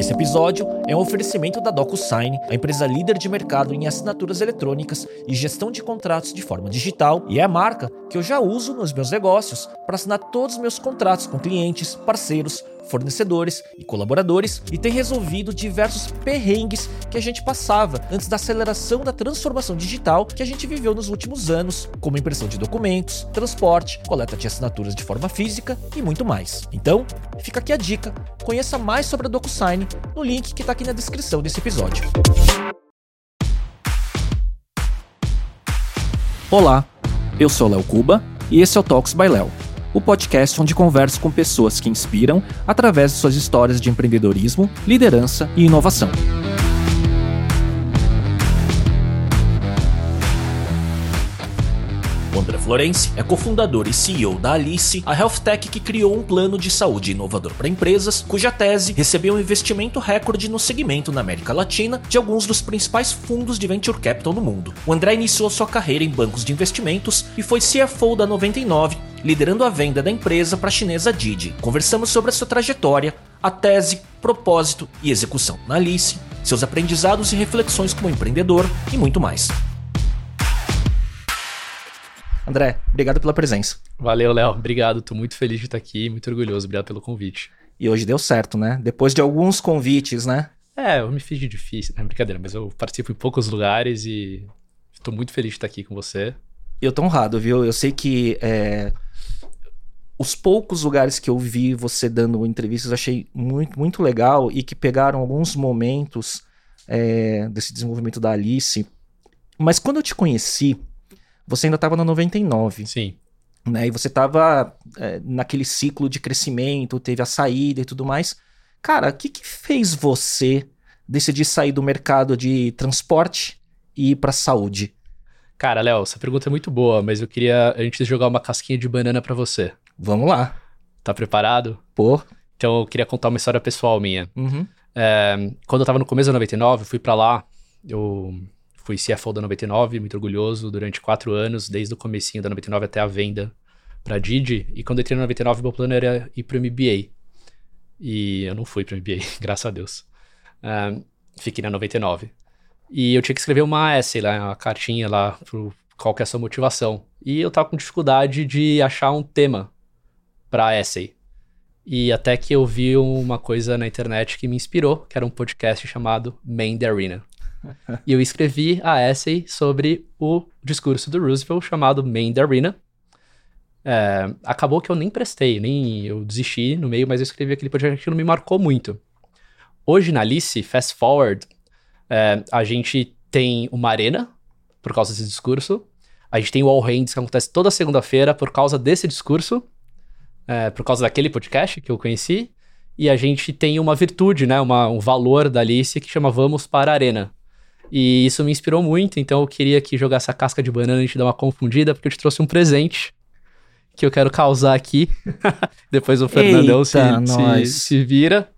Esse episódio é um oferecimento da DocuSign, a empresa líder de mercado em assinaturas eletrônicas e gestão de contratos de forma digital, e é a marca que eu já uso nos meus negócios para assinar todos os meus contratos com clientes, parceiros, fornecedores e colaboradores e tem resolvido diversos perrengues que a gente passava antes da aceleração da transformação digital que a gente viveu nos últimos anos, como impressão de documentos, transporte, coleta de assinaturas de forma física e muito mais. Então, fica aqui a dica: conheça mais sobre a DocuSign no link que está aqui na descrição desse episódio. Olá, eu sou Léo Cuba e esse é o Talks by Léo o podcast onde converso com pessoas que inspiram através de suas histórias de empreendedorismo, liderança e inovação. André Florence é cofundador e CEO da Alice, a health tech que criou um plano de saúde inovador para empresas, cuja tese recebeu um investimento recorde no segmento na América Latina de alguns dos principais fundos de venture capital no mundo. O André iniciou sua carreira em bancos de investimentos e foi CFO da 99, liderando a venda da empresa para a chinesa Didi. Conversamos sobre a sua trajetória, a tese, propósito e execução na Alice, seus aprendizados e reflexões como empreendedor e muito mais. André, obrigado pela presença. Valeu, Léo. Obrigado. Tô muito feliz de estar aqui, muito orgulhoso. Obrigado pelo convite. E hoje deu certo, né? Depois de alguns convites, né? É, eu me fiz de difícil. É brincadeira, mas eu participo em poucos lugares e estou muito feliz de estar aqui com você. Eu tô honrado, viu? Eu sei que é, os poucos lugares que eu vi você dando entrevistas achei muito, muito legal e que pegaram alguns momentos é, desse desenvolvimento da Alice. Mas quando eu te conheci, você ainda estava na 99. Sim. Né? E você estava é, naquele ciclo de crescimento, teve a saída e tudo mais. Cara, o que, que fez você decidir sair do mercado de transporte e ir para saúde? Cara, Léo, essa pergunta é muito boa, mas eu queria antes jogar uma casquinha de banana para você. Vamos lá. Tá preparado? Pô. Então eu queria contar uma história pessoal minha. Uhum. É, quando eu tava no começo da 99, eu fui para lá, eu Fui CFO da 99, muito orgulhoso, durante quatro anos, desde o comecinho da 99 até a venda para Didi. E quando eu entrei na 99, meu plano era ir para o MBA. E eu não fui para o MBA, graças a Deus. Fiquei na 99. E eu tinha que escrever uma essay lá, uma cartinha lá, pro qual que é a sua motivação. E eu tava com dificuldade de achar um tema para essay. E até que eu vi uma coisa na internet que me inspirou, que era um podcast chamado Arena. e eu escrevi a essay sobre o discurso do Roosevelt chamado Main Arena. É, acabou que eu nem prestei, nem eu desisti no meio, mas eu escrevi aquele podcast que não me marcou muito. Hoje na Alice, fast forward, é, a gente tem uma arena por causa desse discurso. A gente tem o All Hands que acontece toda segunda-feira por causa desse discurso, é, por causa daquele podcast que eu conheci. E a gente tem uma virtude, né, uma, um valor da Alice que chama Vamos para a Arena. E isso me inspirou muito, então eu queria que jogar essa casca de banana e te dar uma confundida, porque eu te trouxe um presente que eu quero causar aqui. Depois o Fernandão se, se, se, vira.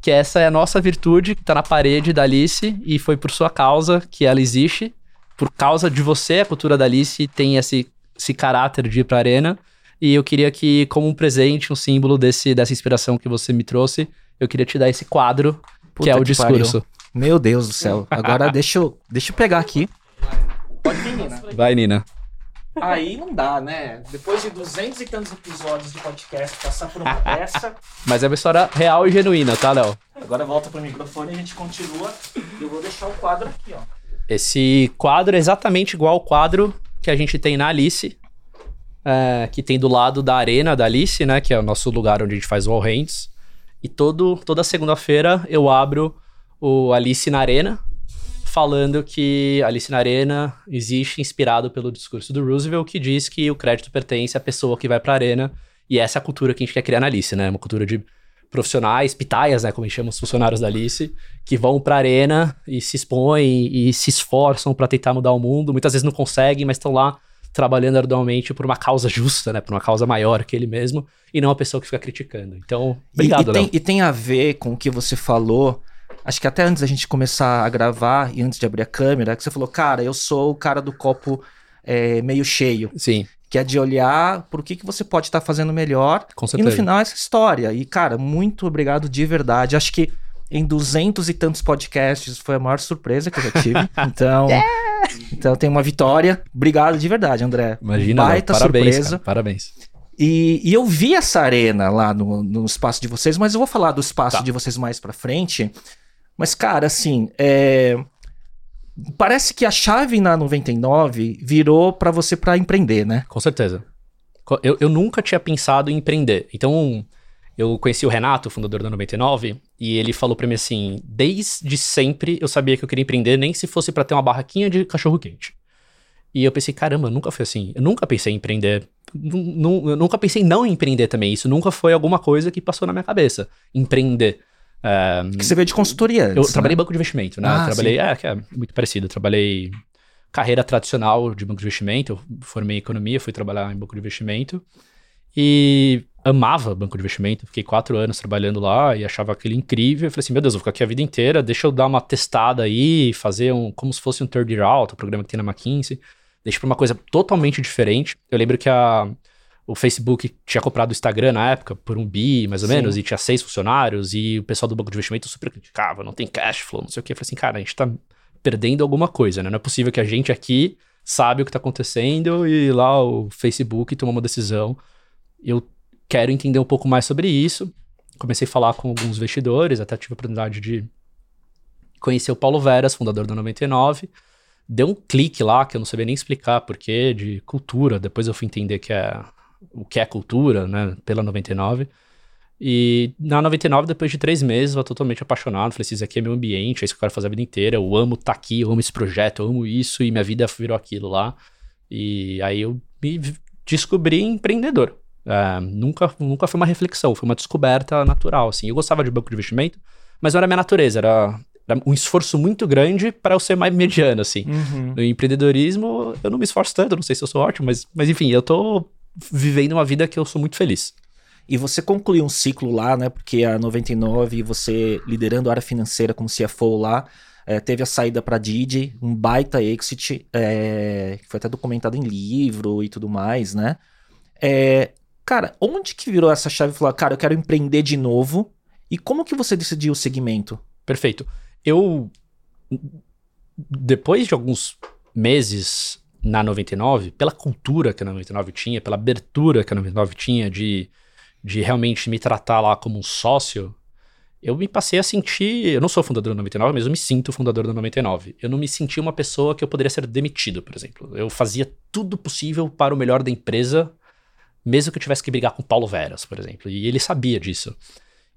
Que essa é a nossa virtude, que tá na parede da Alice, e foi por sua causa que ela existe. Por causa de você, a cultura da Alice tem esse, esse caráter de ir pra arena. E eu queria que, como um presente, um símbolo desse, dessa inspiração que você me trouxe, eu queria te dar esse quadro, Puta que é o que discurso. Pariu. Meu Deus do céu. Agora deixa eu, deixa eu pegar aqui. Pode vir, Nina. Vai, Nina. Aí não dá, né? Depois de duzentos e tantos episódios de podcast, passar por uma dessa. Mas é uma história real e genuína, tá, Léo? Agora volta pro microfone e a gente continua. Eu vou deixar o quadro aqui, ó. Esse quadro é exatamente igual ao quadro que a gente tem na Alice, é, que tem do lado da arena da Alice, né? Que é o nosso lugar onde a gente faz o All Hands. E todo, toda segunda-feira eu abro o Alice na Arena, falando que Alice na Arena existe inspirado pelo discurso do Roosevelt, que diz que o crédito pertence à pessoa que vai para a arena, e essa é a cultura que a gente quer criar na Alice, né? Uma cultura de profissionais, pitaias, né, como a gente chama os funcionários da Alice, que vão para a arena e se expõem e se esforçam para tentar mudar o mundo, muitas vezes não conseguem, mas estão lá trabalhando arduamente por uma causa justa, né, por uma causa maior que ele mesmo, e não a pessoa que fica criticando. Então, obrigado, e, e, tem, e tem a ver com o que você falou acho que até antes da gente começar a gravar e antes de abrir a câmera, que você falou, cara, eu sou o cara do copo é, meio cheio. Sim. Que é de olhar por que, que você pode estar tá fazendo melhor. Com certeza. E no final essa história. E, cara, muito obrigado de verdade. Acho que em duzentos e tantos podcasts. Foi a maior surpresa que eu já tive. Então, yeah! então tem uma vitória. Obrigado de verdade, André. Imagina, Baita parabéns, surpresa. Cara, parabéns. E, e, eu vi essa arena lá no, no espaço de vocês, mas eu vou falar do espaço tá. de vocês mais pra frente. Mas, cara, assim, é... parece que a chave na 99 virou para você para empreender, né? Com certeza. Eu, eu nunca tinha pensado em empreender. Então, eu conheci o Renato, fundador da 99, e ele falou para mim assim: desde sempre eu sabia que eu queria empreender, nem se fosse para ter uma barraquinha de cachorro quente. E eu pensei, caramba, nunca foi assim. Eu nunca pensei em empreender. Eu nunca pensei em não empreender também. Isso nunca foi alguma coisa que passou na minha cabeça. Empreender. Que você veio de consultoria antes, Eu né? trabalhei em banco de investimento, né? Ah, trabalhei, sim. é, que é muito parecido. Eu trabalhei carreira tradicional de banco de investimento. Eu formei economia, fui trabalhar em banco de investimento. E amava banco de investimento. Fiquei quatro anos trabalhando lá e achava aquilo incrível. Eu falei assim, meu Deus, vou ficar aqui a vida inteira. Deixa eu dar uma testada aí, fazer um... Como se fosse um third year out, o programa que tem na McKinsey. Deixa pra uma coisa totalmente diferente. Eu lembro que a o Facebook tinha comprado o Instagram na época por um bi, mais ou Sim. menos, e tinha seis funcionários, e o pessoal do banco de investimento super criticava, não tem cash flow, não sei o que. Eu falei assim, cara, a gente tá perdendo alguma coisa, né? Não é possível que a gente aqui sabe o que tá acontecendo e lá o Facebook tomou uma decisão. Eu quero entender um pouco mais sobre isso. Comecei a falar com alguns investidores, até tive a oportunidade de conhecer o Paulo Veras, fundador da 99. Deu um clique lá, que eu não sabia nem explicar porquê, de cultura. Depois eu fui entender que é o que é cultura, né, pela 99. E na 99, depois de três meses, eu totalmente apaixonado. Falei, isso aqui é meu ambiente, é isso que eu quero fazer a vida inteira. Eu amo estar tá aqui, eu amo esse projeto, eu amo isso, e minha vida virou aquilo lá. E aí eu me descobri empreendedor. É, nunca, nunca foi uma reflexão, foi uma descoberta natural, assim. Eu gostava de banco de investimento, mas não era minha natureza, era, era um esforço muito grande para eu ser mais mediano, assim. Uhum. No empreendedorismo, eu não me esforço tanto, não sei se eu sou ótimo, mas, mas enfim, eu tô vivendo uma vida que eu sou muito feliz. E você concluiu um ciclo lá, né? Porque a 99, você liderando a área financeira como CFO lá, é, teve a saída para Didi, um baita exit, é, que foi até documentado em livro e tudo mais, né? É, cara, onde que virou essa chave e falou, cara, eu quero empreender de novo? E como que você decidiu o segmento? Perfeito. Eu, depois de alguns meses na 99, pela cultura que a 99 tinha, pela abertura que a 99 tinha de, de realmente me tratar lá como um sócio, eu me passei a sentir. Eu não sou fundador da 99, mas eu me sinto fundador da 99. Eu não me senti uma pessoa que eu poderia ser demitido, por exemplo. Eu fazia tudo possível para o melhor da empresa, mesmo que eu tivesse que brigar com o Paulo Veras, por exemplo. E ele sabia disso.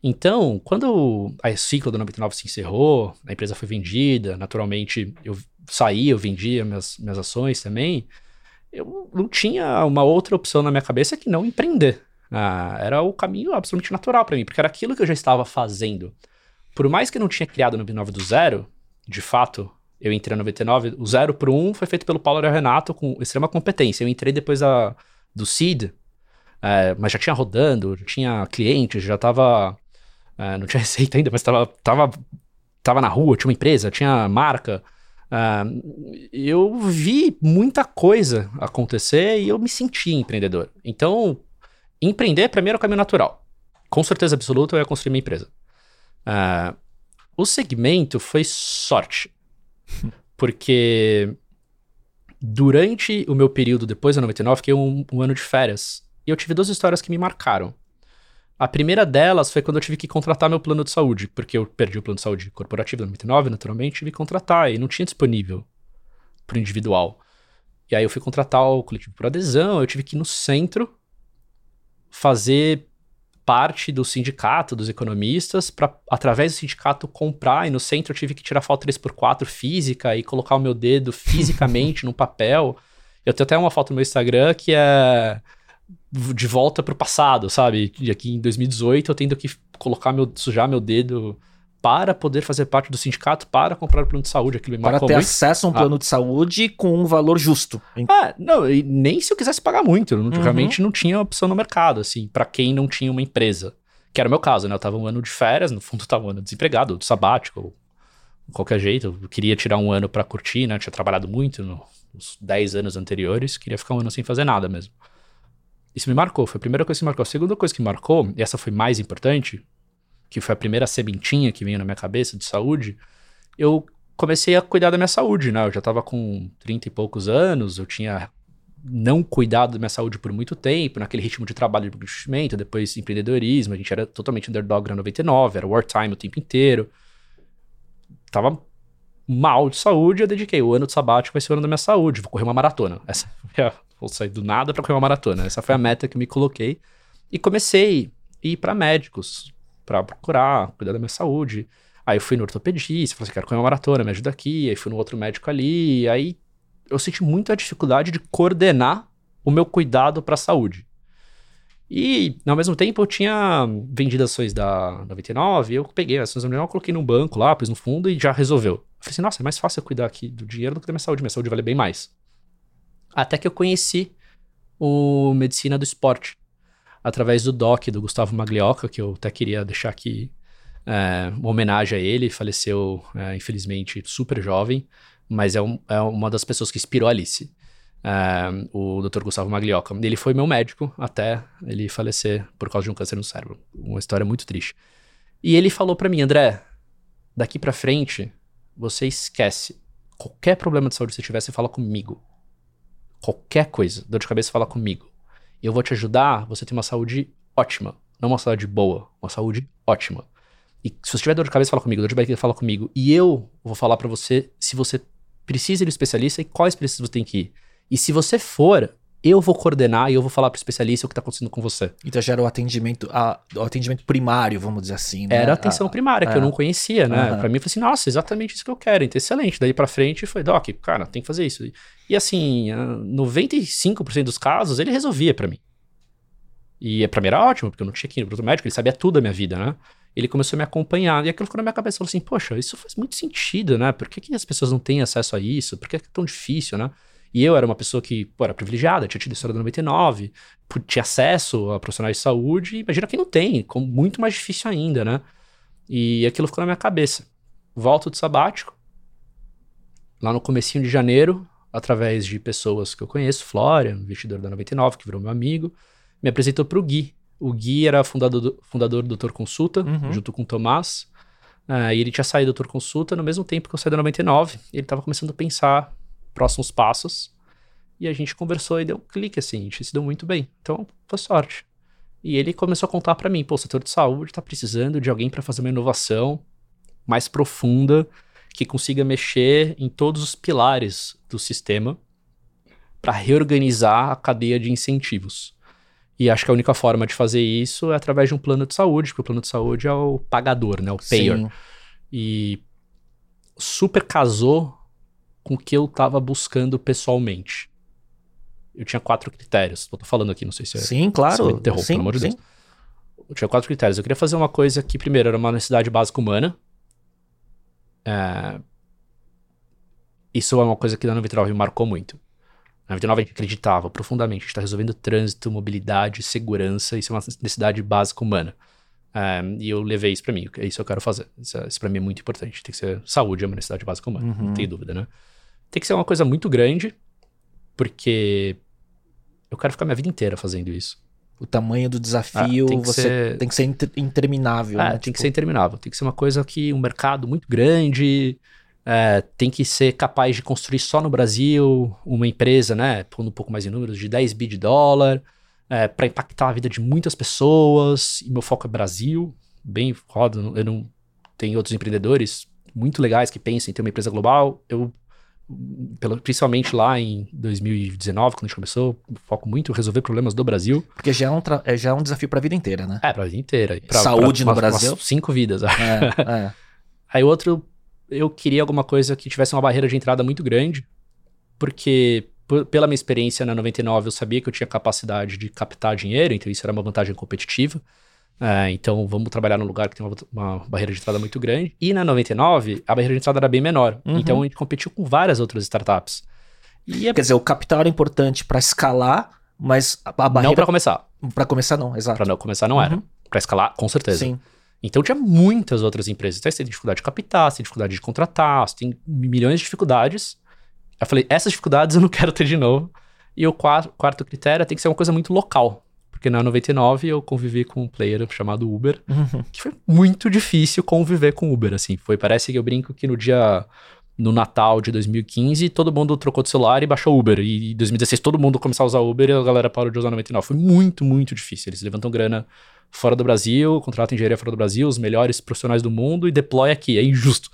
Então, quando a ciclo da 99 se encerrou, a empresa foi vendida, naturalmente eu saí, eu vendia minhas, minhas ações também, eu não tinha uma outra opção na minha cabeça que não empreender. Ah, era o caminho absolutamente natural para mim, porque era aquilo que eu já estava fazendo. Por mais que eu não tinha criado o 99 do zero, de fato, eu entrei no 99, o zero para um foi feito pelo Paulo e Renato com extrema competência. Eu entrei depois do Seed, é, mas já tinha rodando, já tinha clientes, já estava é, não tinha receita ainda, mas estava tava, tava na rua, tinha uma empresa, tinha marca. Uh, eu vi muita coisa acontecer e eu me senti empreendedor. Então, empreender para mim era o caminho natural. Com certeza absoluta eu ia construir minha empresa. Uh, o segmento foi sorte. Porque durante o meu período depois da 99, fiquei um, um ano de férias. E eu tive duas histórias que me marcaram. A primeira delas foi quando eu tive que contratar meu plano de saúde, porque eu perdi o plano de saúde corporativo da 99, naturalmente, tive que contratar e não tinha disponível para o individual. E aí eu fui contratar o coletivo por adesão, eu tive que ir no centro fazer parte do sindicato dos economistas para através do sindicato comprar e no centro eu tive que tirar foto 3x4 física e colocar o meu dedo fisicamente no papel. Eu tenho até uma foto no meu Instagram que é de volta pro passado, sabe? E aqui em 2018 eu tendo que colocar meu, sujar meu dedo para poder fazer parte do sindicato, para comprar o plano de saúde. Aquilo para ter muito. acesso a um plano ah. de saúde com um valor justo. Ah, não, e nem se eu quisesse pagar muito. Uhum. Realmente não tinha opção no mercado, assim, para quem não tinha uma empresa. Que era o meu caso, né? Eu tava um ano de férias, no fundo tava um ano desempregado, de sabático, qualquer jeito. Eu queria tirar um ano para curtir, né? Eu tinha trabalhado muito nos 10 anos anteriores, queria ficar um ano sem fazer nada mesmo. Isso me marcou, foi a primeira coisa que me marcou. A segunda coisa que me marcou, e essa foi mais importante, que foi a primeira sementinha que veio na minha cabeça de saúde, eu comecei a cuidar da minha saúde, né? Eu já tava com 30 e poucos anos, eu tinha não cuidado da minha saúde por muito tempo, naquele ritmo de trabalho de investimento, depois empreendedorismo, a gente era totalmente underdog na 99, era wartime o tempo inteiro. Tava mal de saúde, eu dediquei o ano de sabático vai ser o ano da minha saúde, vou correr uma maratona. Essa foi a, vou sair do nada para correr uma maratona. Essa foi a meta que me coloquei e comecei a ir para médicos para procurar, cuidar da minha saúde. Aí eu fui no ortopedista, falei assim, quero correr uma maratona, me ajuda aqui. Aí fui no outro médico ali, aí eu senti muita dificuldade de coordenar o meu cuidado para a saúde. E, ao mesmo tempo, eu tinha vendido ações da 99, eu peguei as ações da 99, coloquei no banco lá, pus no fundo e já resolveu. Eu falei assim, nossa, é mais fácil eu cuidar aqui do dinheiro do que da minha saúde, minha saúde vale bem mais. Até que eu conheci o Medicina do Esporte, através do doc do Gustavo Maglioca, que eu até queria deixar aqui é, uma homenagem a ele, faleceu, é, infelizmente, super jovem, mas é, um, é uma das pessoas que inspirou a Alice. Uh, o Dr. Gustavo Maglioca. Ele foi meu médico até ele falecer por causa de um câncer no cérebro. Uma história muito triste. E ele falou para mim, André, daqui para frente, você esquece. Qualquer problema de saúde que você tiver, você fala comigo. Qualquer coisa, dor de cabeça, fala comigo. Eu vou te ajudar, você tem uma saúde ótima. Não uma saúde boa, uma saúde ótima. E se você tiver dor de cabeça, fala comigo. Dor de barriga, fala comigo. E eu vou falar para você se você precisa ir no especialista e quais precisas você tem que ir. E se você for, eu vou coordenar e eu vou falar pro especialista o que tá acontecendo com você. Então já era o atendimento, a, o atendimento primário, vamos dizer assim, né? Era a atenção a, primária, que eu é. não conhecia, né? Uhum. Pra mim, eu falei assim, nossa, exatamente isso que eu quero, então excelente. Daí pra frente, foi, Doc, cara, tem que fazer isso. E assim, 95% dos casos, ele resolvia para mim. E pra mim era ótimo, porque eu não tinha que ir pro médico, ele sabia tudo da minha vida, né? Ele começou a me acompanhar, e aquilo ficou na minha cabeça, falou assim, poxa, isso faz muito sentido, né? Por que, que as pessoas não têm acesso a isso? Por que é tão difícil, né? E eu era uma pessoa que pô, era privilegiada, tinha tido história da 99, tinha acesso a profissionais de saúde. Imagina quem não tem, como muito mais difícil ainda, né? E aquilo ficou na minha cabeça. Volto do sabático, lá no comecinho de janeiro, através de pessoas que eu conheço, Flória, investidor da 99, que virou meu amigo, me apresentou para o Gui. O Gui era fundador do, fundador do Doutor Consulta, uhum. junto com o Tomás. Uh, e ele tinha saído do Doutor Consulta no mesmo tempo que eu saí da 99. Ele estava começando a pensar próximos passos. E a gente conversou e deu um clique assim, a gente se deu muito bem. Então, foi sorte. E ele começou a contar para mim, pô, o setor de saúde tá precisando de alguém para fazer uma inovação mais profunda, que consiga mexer em todos os pilares do sistema para reorganizar a cadeia de incentivos. E acho que a única forma de fazer isso é através de um plano de saúde, porque o plano de saúde é o pagador, né, o payer. Sim. E super casou com o que eu estava buscando pessoalmente. Eu tinha quatro critérios. Eu tô falando aqui, não sei se é. Sim, claro. Se me sim, pelo amor de Deus. Eu tinha quatro critérios. Eu queria fazer uma coisa que, primeiro, era uma necessidade básica humana. É... Isso é uma coisa que na 99 me marcou muito. Na 99 a gente acreditava profundamente. A gente está resolvendo trânsito, mobilidade, segurança. Isso é uma necessidade básica humana. É, e eu levei isso para mim. É isso que eu quero fazer. Isso, isso para mim é muito importante. Tem que ser saúde, é uma necessidade básica humana. Uhum. Não tem dúvida, né? Tem que ser uma coisa muito grande, porque eu quero ficar minha vida inteira fazendo isso. O tamanho do desafio ah, tem você ser... tem que ser interminável. É, né? tem tipo... que ser interminável. Tem que ser uma coisa que um mercado muito grande. É, tem que ser capaz de construir só no Brasil uma empresa, né? Pondo um pouco mais em números, de 10 bi de dólar, é, para impactar a vida de muitas pessoas. E meu foco é Brasil, bem roda. Eu não tenho outros empreendedores muito legais que pensam em ter uma empresa global. Eu pelo, principalmente lá em 2019, quando a gente começou, foco muito em resolver problemas do Brasil. Porque já é um, é, já é um desafio para a vida inteira, né? É, para a vida inteira. Pra, Saúde pra, no Brasil. cinco vidas. É, é. Aí outro, eu queria alguma coisa que tivesse uma barreira de entrada muito grande, porque pela minha experiência na 99 eu sabia que eu tinha capacidade de captar dinheiro, então isso era uma vantagem competitiva. É, então vamos trabalhar num lugar que tem uma, uma, barreira de entrada muito grande. E na 99, a barreira de entrada era bem menor. Uhum. Então a gente competiu com várias outras startups. E é... Quer dizer, o capital era importante para escalar, mas a, a barreira. Não para começar. Para começar, não, exato. Para não começar, não uhum. era. Para escalar, com certeza. Sim. Então tinha muitas outras empresas. Então você tem dificuldade de captar, você tem dificuldade de contratar, você tem milhões de dificuldades. Eu falei, essas dificuldades eu não quero ter de novo. E o quarto, quarto critério tem que ser uma coisa muito local. Porque na 99 eu convivi com um player chamado Uber, Uhum. que foi muito difícil conviver com Uber, assim. Foi, parece que eu brinco que no dia no Natal de 2015, todo mundo trocou de celular e baixou Uber. E em 2016 todo mundo começou a usar Uber e a galera parou de usar 99. Foi muito, muito difícil. Eles levantam grana fora do Brasil, contratam engenharia fora do Brasil, os melhores profissionais do mundo e deploy aqui. É injusto.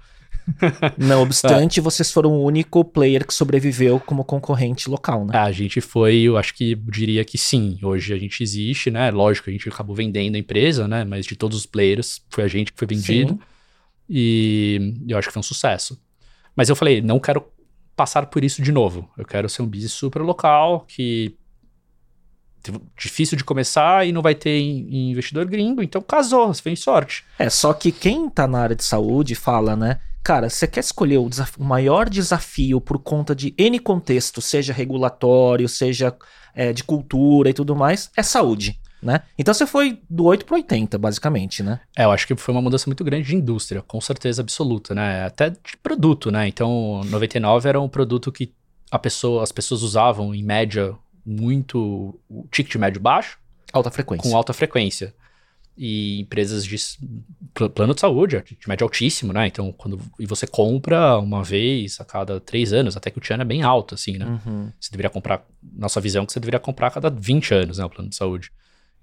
Não obstante, vocês foram o único player que sobreviveu como concorrente local, né? Ah, A gente foi, eu acho que diria que sim. Hoje a gente existe, né? Lógico, a gente acabou vendendo a empresa, né? Mas de todos os players, foi a gente que foi vendido. Sim. E eu acho que foi um sucesso. Mas eu falei, não quero passar por isso de novo. Eu quero ser um business super local, que difícil de começar e não vai ter in- investidor gringo, então casou, você fez sorte. É, só que quem tá na área de saúde fala, né? Cara, você quer escolher o, o maior desafio por conta de N contexto, seja regulatório, seja é, de cultura e tudo mais, é saúde, né? Então você foi do 8 pro 80, basicamente, né? É, eu acho que foi uma mudança muito grande de indústria, com certeza absoluta, né? Até de produto, né? Então, 99 era um produto que a pessoa, as pessoas usavam em média muito o ticket médio baixo, Alta frequência. com alta frequência. E empresas de plano de saúde, ticket médio altíssimo, né? Então, quando e você compra uma vez a cada três anos, até que o Tiana é bem alto, assim, né? Uhum. Você deveria comprar, nossa visão é que você deveria comprar a cada 20 anos, né, o plano de saúde.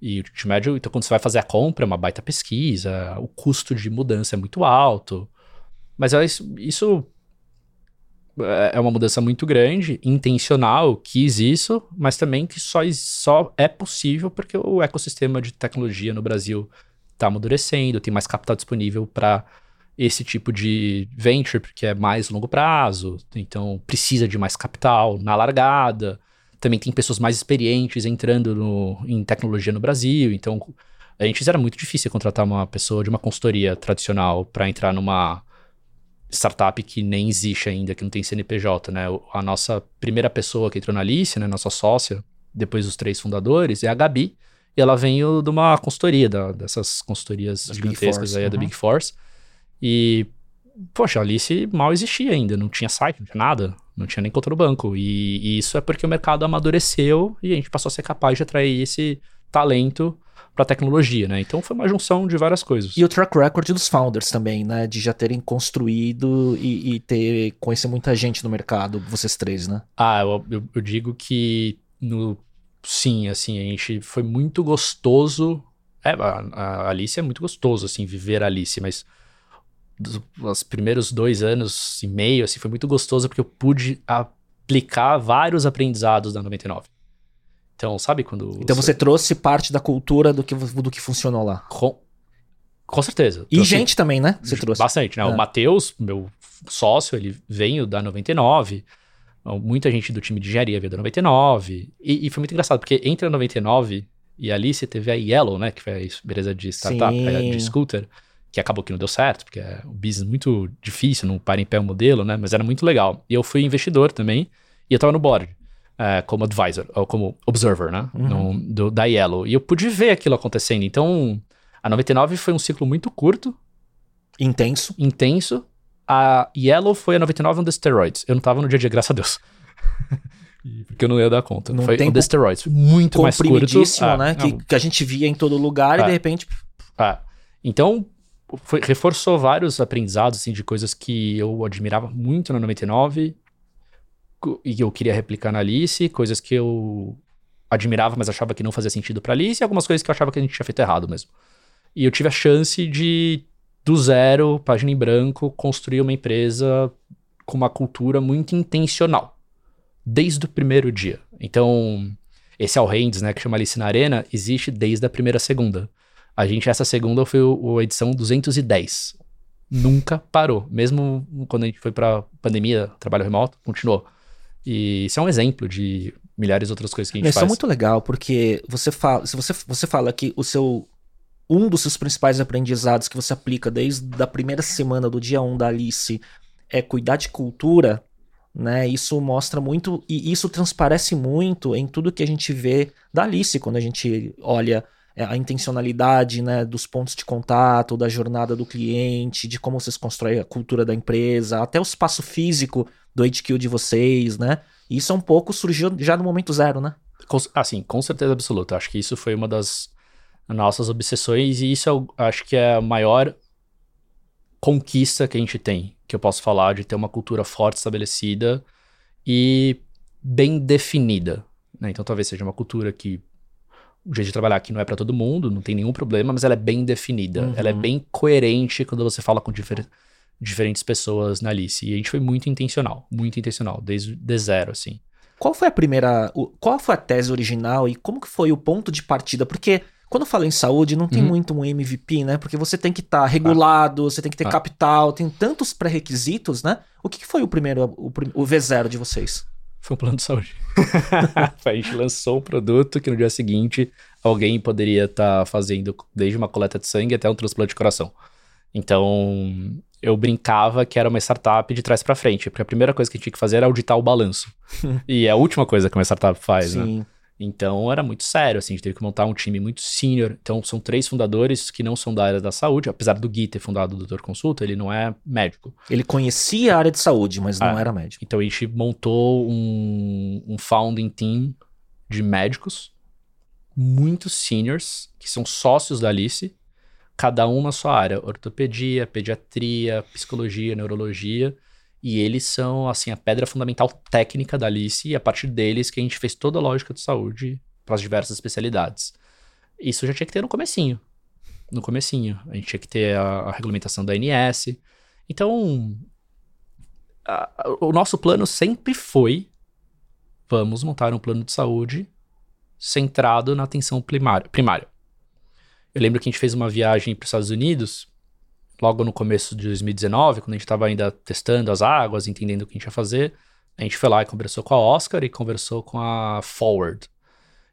E o ticket médio, então quando você vai fazer a compra, é uma baita pesquisa, o custo de mudança é muito alto. Mas é isso, isso é é uma mudança muito grande, intencional, quis isso, mas também que só, só é possível porque o ecossistema de tecnologia no Brasil está amadurecendo, tem mais capital disponível para esse tipo de venture, porque é mais longo prazo, então precisa de mais capital na largada. Também tem pessoas mais experientes entrando no- em tecnologia no Brasil, então antes era muito difícil contratar uma pessoa de uma consultoria tradicional para entrar numa startup que nem existe ainda, que não tem CNPJ, né? A nossa primeira pessoa que entrou na Alice, né, nossa sócia, depois dos três fundadores, é a Gabi, e ela veio de uma consultoria, da- dessas consultorias Das gigantescas Fours, aí, da uhum. Big Force. E, poxa, a Alice mal existia ainda, não tinha site, não tinha nada, não tinha nem conta no banco. E, e isso é porque o mercado amadureceu e a gente passou a ser capaz de atrair esse talento para tecnologia, né? Então foi uma junção de várias coisas. E o track record dos founders também, né? De já terem construído e, e ter conhecer muita gente no mercado, vocês três, né? Ah, eu, eu- eu digo que no sim, assim, a gente foi muito gostoso. É, a, a Alice é muito gostoso, assim, viver a Alice, mas dos, os primeiros dois anos e meio, assim, foi muito gostoso porque eu pude aplicar vários aprendizados da 99. Então, sabe quando. Então você trouxe parte da cultura do que, do que funcionou lá. Com, com certeza. E gente também, né? Você trouxe. Bastante, né? É. O Matheus, meu sócio, ele veio da 99. Então, Muita gente do time de engenharia veio da 99. E, e foi muito engraçado, porque entre a 99 e a Alice teve a Yellow, né? Que foi a empresa de startup, a de scooter, que acabou que não deu certo, porque é um business muito difícil, não para em pé o modelo, né? Mas era muito legal. E eu fui investidor também, e eu tava no board. É, como advisor, ou como observer, né? Uhum. No- do, da Yellow. E eu pude ver aquilo acontecendo. Então, a 99 foi um ciclo muito curto, Intenso. intenso. A Yellow foi a 99 on the steroids. Eu não tava no dia a dia, graças a Deus. E- Porque eu não ia dar conta. Num foi tempo the steroids. Muito mais curto. Ah, né? Que, que a gente via em todo lugar e É. de repente. ah. Então, foi- reforçou vários aprendizados assim, de coisas que eu admirava muito na 99 co- e eu queria replicar na Alice, coisas que eu admirava, mas achava que não fazia sentido pra Alice, e algumas coisas que eu achava que a gente tinha feito errado mesmo. E eu tive a chance de, do zero, página em branco, construir uma empresa com uma cultura muito intencional, desde o primeiro dia. Então, esse All Hands, né, que chama Alice na Arena, existe desde a primeira segunda. A gente, essa segunda foi a edição 210. Nunca parou. Mesmo quando a gente foi pra pandemia, trabalho remoto, continuou. E isso é um exemplo de milhares de outras coisas que a gente Isso é faz. muito legal, porque você fala, se você, você fala que o seu. Um dos seus principais aprendizados que você aplica desde a primeira semana do dia 1 da Alice é cuidar de cultura, né? Isso mostra muito, e isso transparece muito em tudo que a gente vê da Alice, quando a gente olha a intencionalidade, né, dos pontos de contato, da jornada do cliente, de como vocês constroem a cultura da empresa, até o espaço físico do HQ de vocês, né? Isso é um pouco surgiu já no momento zero, né? Com, assim, com certeza absoluta. Acho que isso foi uma das nossas obsessões e isso eu acho que é a maior conquista que a gente tem, que eu posso falar de ter uma cultura forte estabelecida e bem definida. Né? Então talvez seja uma cultura que o jeito de trabalhar aqui não é para todo mundo, não tem nenhum problema, mas ela é bem definida, uhum. ela é bem coerente quando você fala com difer diferentes pessoas na Alice. E a gente foi muito intencional, muito intencional, desde de zero, assim. Qual foi a primeira. Qual foi a tese original e como que foi o ponto de partida? Porque quando eu falo em saúde, não tem uhum. muito um MVP, né? Porque você tem que estar tá regulado, ah. você tem que ter ah. capital, tem tantos pré-requisitos, né? O que, que, foi o primeiro, o, o V0 de vocês? Foi um plano de saúde. a gente lançou um produto que no dia seguinte alguém poderia estar tá fazendo desde uma coleta de sangue até um transplante de coração. Então, eu brincava que era uma startup de trás para frente, porque a primeira coisa que tinha que fazer era auditar o balanço. e é a última coisa que uma startup faz, né? Sim. né? Então era muito sério, assim, a gente teve que montar um time muito senior. Então são três fundadores que não são da área da saúde, apesar do Gui ter fundado o Doutor Consulta, ele não é médico. Ele conhecia a área de saúde, mas não ah, era médico. Então a gente montou um, um founding team de médicos, muito seniors, que são sócios da Alice, cada um na sua área: ortopedia, pediatria, psicologia, neurologia. E eles são, assim, a pedra fundamental técnica da Alice, e a partir deles que a gente fez toda a lógica de saúde para as diversas especialidades. Isso já tinha que ter no comecinho. No comecinho. A gente tinha que ter a, a regulamentação da ANS. Então, a, o nosso plano sempre foi: vamos montar um plano de saúde centrado na atenção primária. primária. Eu lembro que a gente fez uma viagem para os Estados Unidos, logo no começo de 2019, quando a gente estava ainda testando as águas, entendendo o que a gente ia fazer. A gente foi lá e conversou com a Oscar e conversou com a Forward.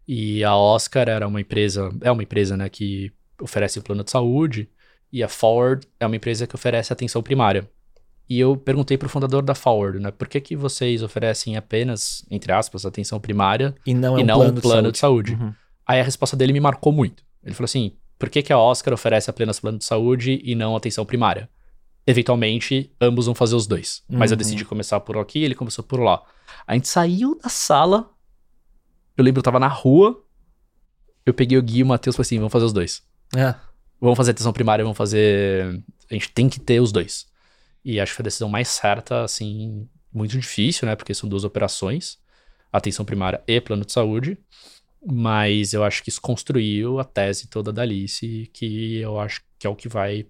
E a Oscar era uma empresa, é uma empresa, né, que oferece o plano de saúde, e a Forward é uma empresa que oferece atenção primária. E eu perguntei para o fundador da Forward, né, por que, que vocês oferecem apenas, entre aspas, atenção primária e não, é e um não plano, um plano de saúde? De saúde? Uhum. Aí a resposta dele me marcou muito. Ele falou assim: por que, que a Oscar oferece apenas plano de saúde e não atenção primária? Eventualmente, ambos vão fazer os dois. Uhum. Mas eu uhum. decidi começar por aqui, ele começou por lá. A gente saiu da sala. Eu lembro, eu tava na rua. Eu peguei o Gui e o Matheus e falei assim: vamos fazer os dois. É. Vamos fazer atenção primária, vamos fazer. A gente tem que ter os dois. E acho que foi a decisão mais certa, assim, muito difícil, né? Porque são duas operações: atenção primária e plano de saúde. Mas eu acho que isso construiu a tese toda da Alice, que eu acho que é o que vai.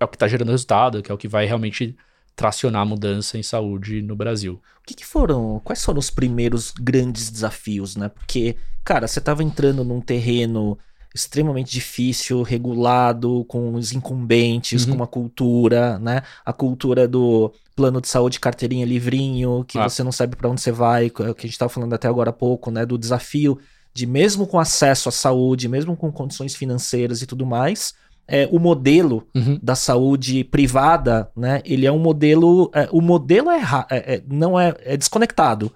É o que está gerando resultado, que é o que vai realmente tracionar a mudança em saúde no Brasil. O que, que, foram, quais foram os primeiros grandes desafios, né? Porque, cara, você estava entrando num terreno extremamente difícil, regulado, com os incumbentes, uhum. com uma cultura, né? A cultura do plano de saúde, carteirinha, livrinho, que ah. você não sabe para onde você vai, que a gente estava falando até agora há pouco, né? Do desafio de mesmo com acesso à saúde, mesmo com condições financeiras e tudo mais, é, o modelo uhum. da saúde privada, né? Ele é um modelo. É, o modelo é, é, é, não é, é desconectado.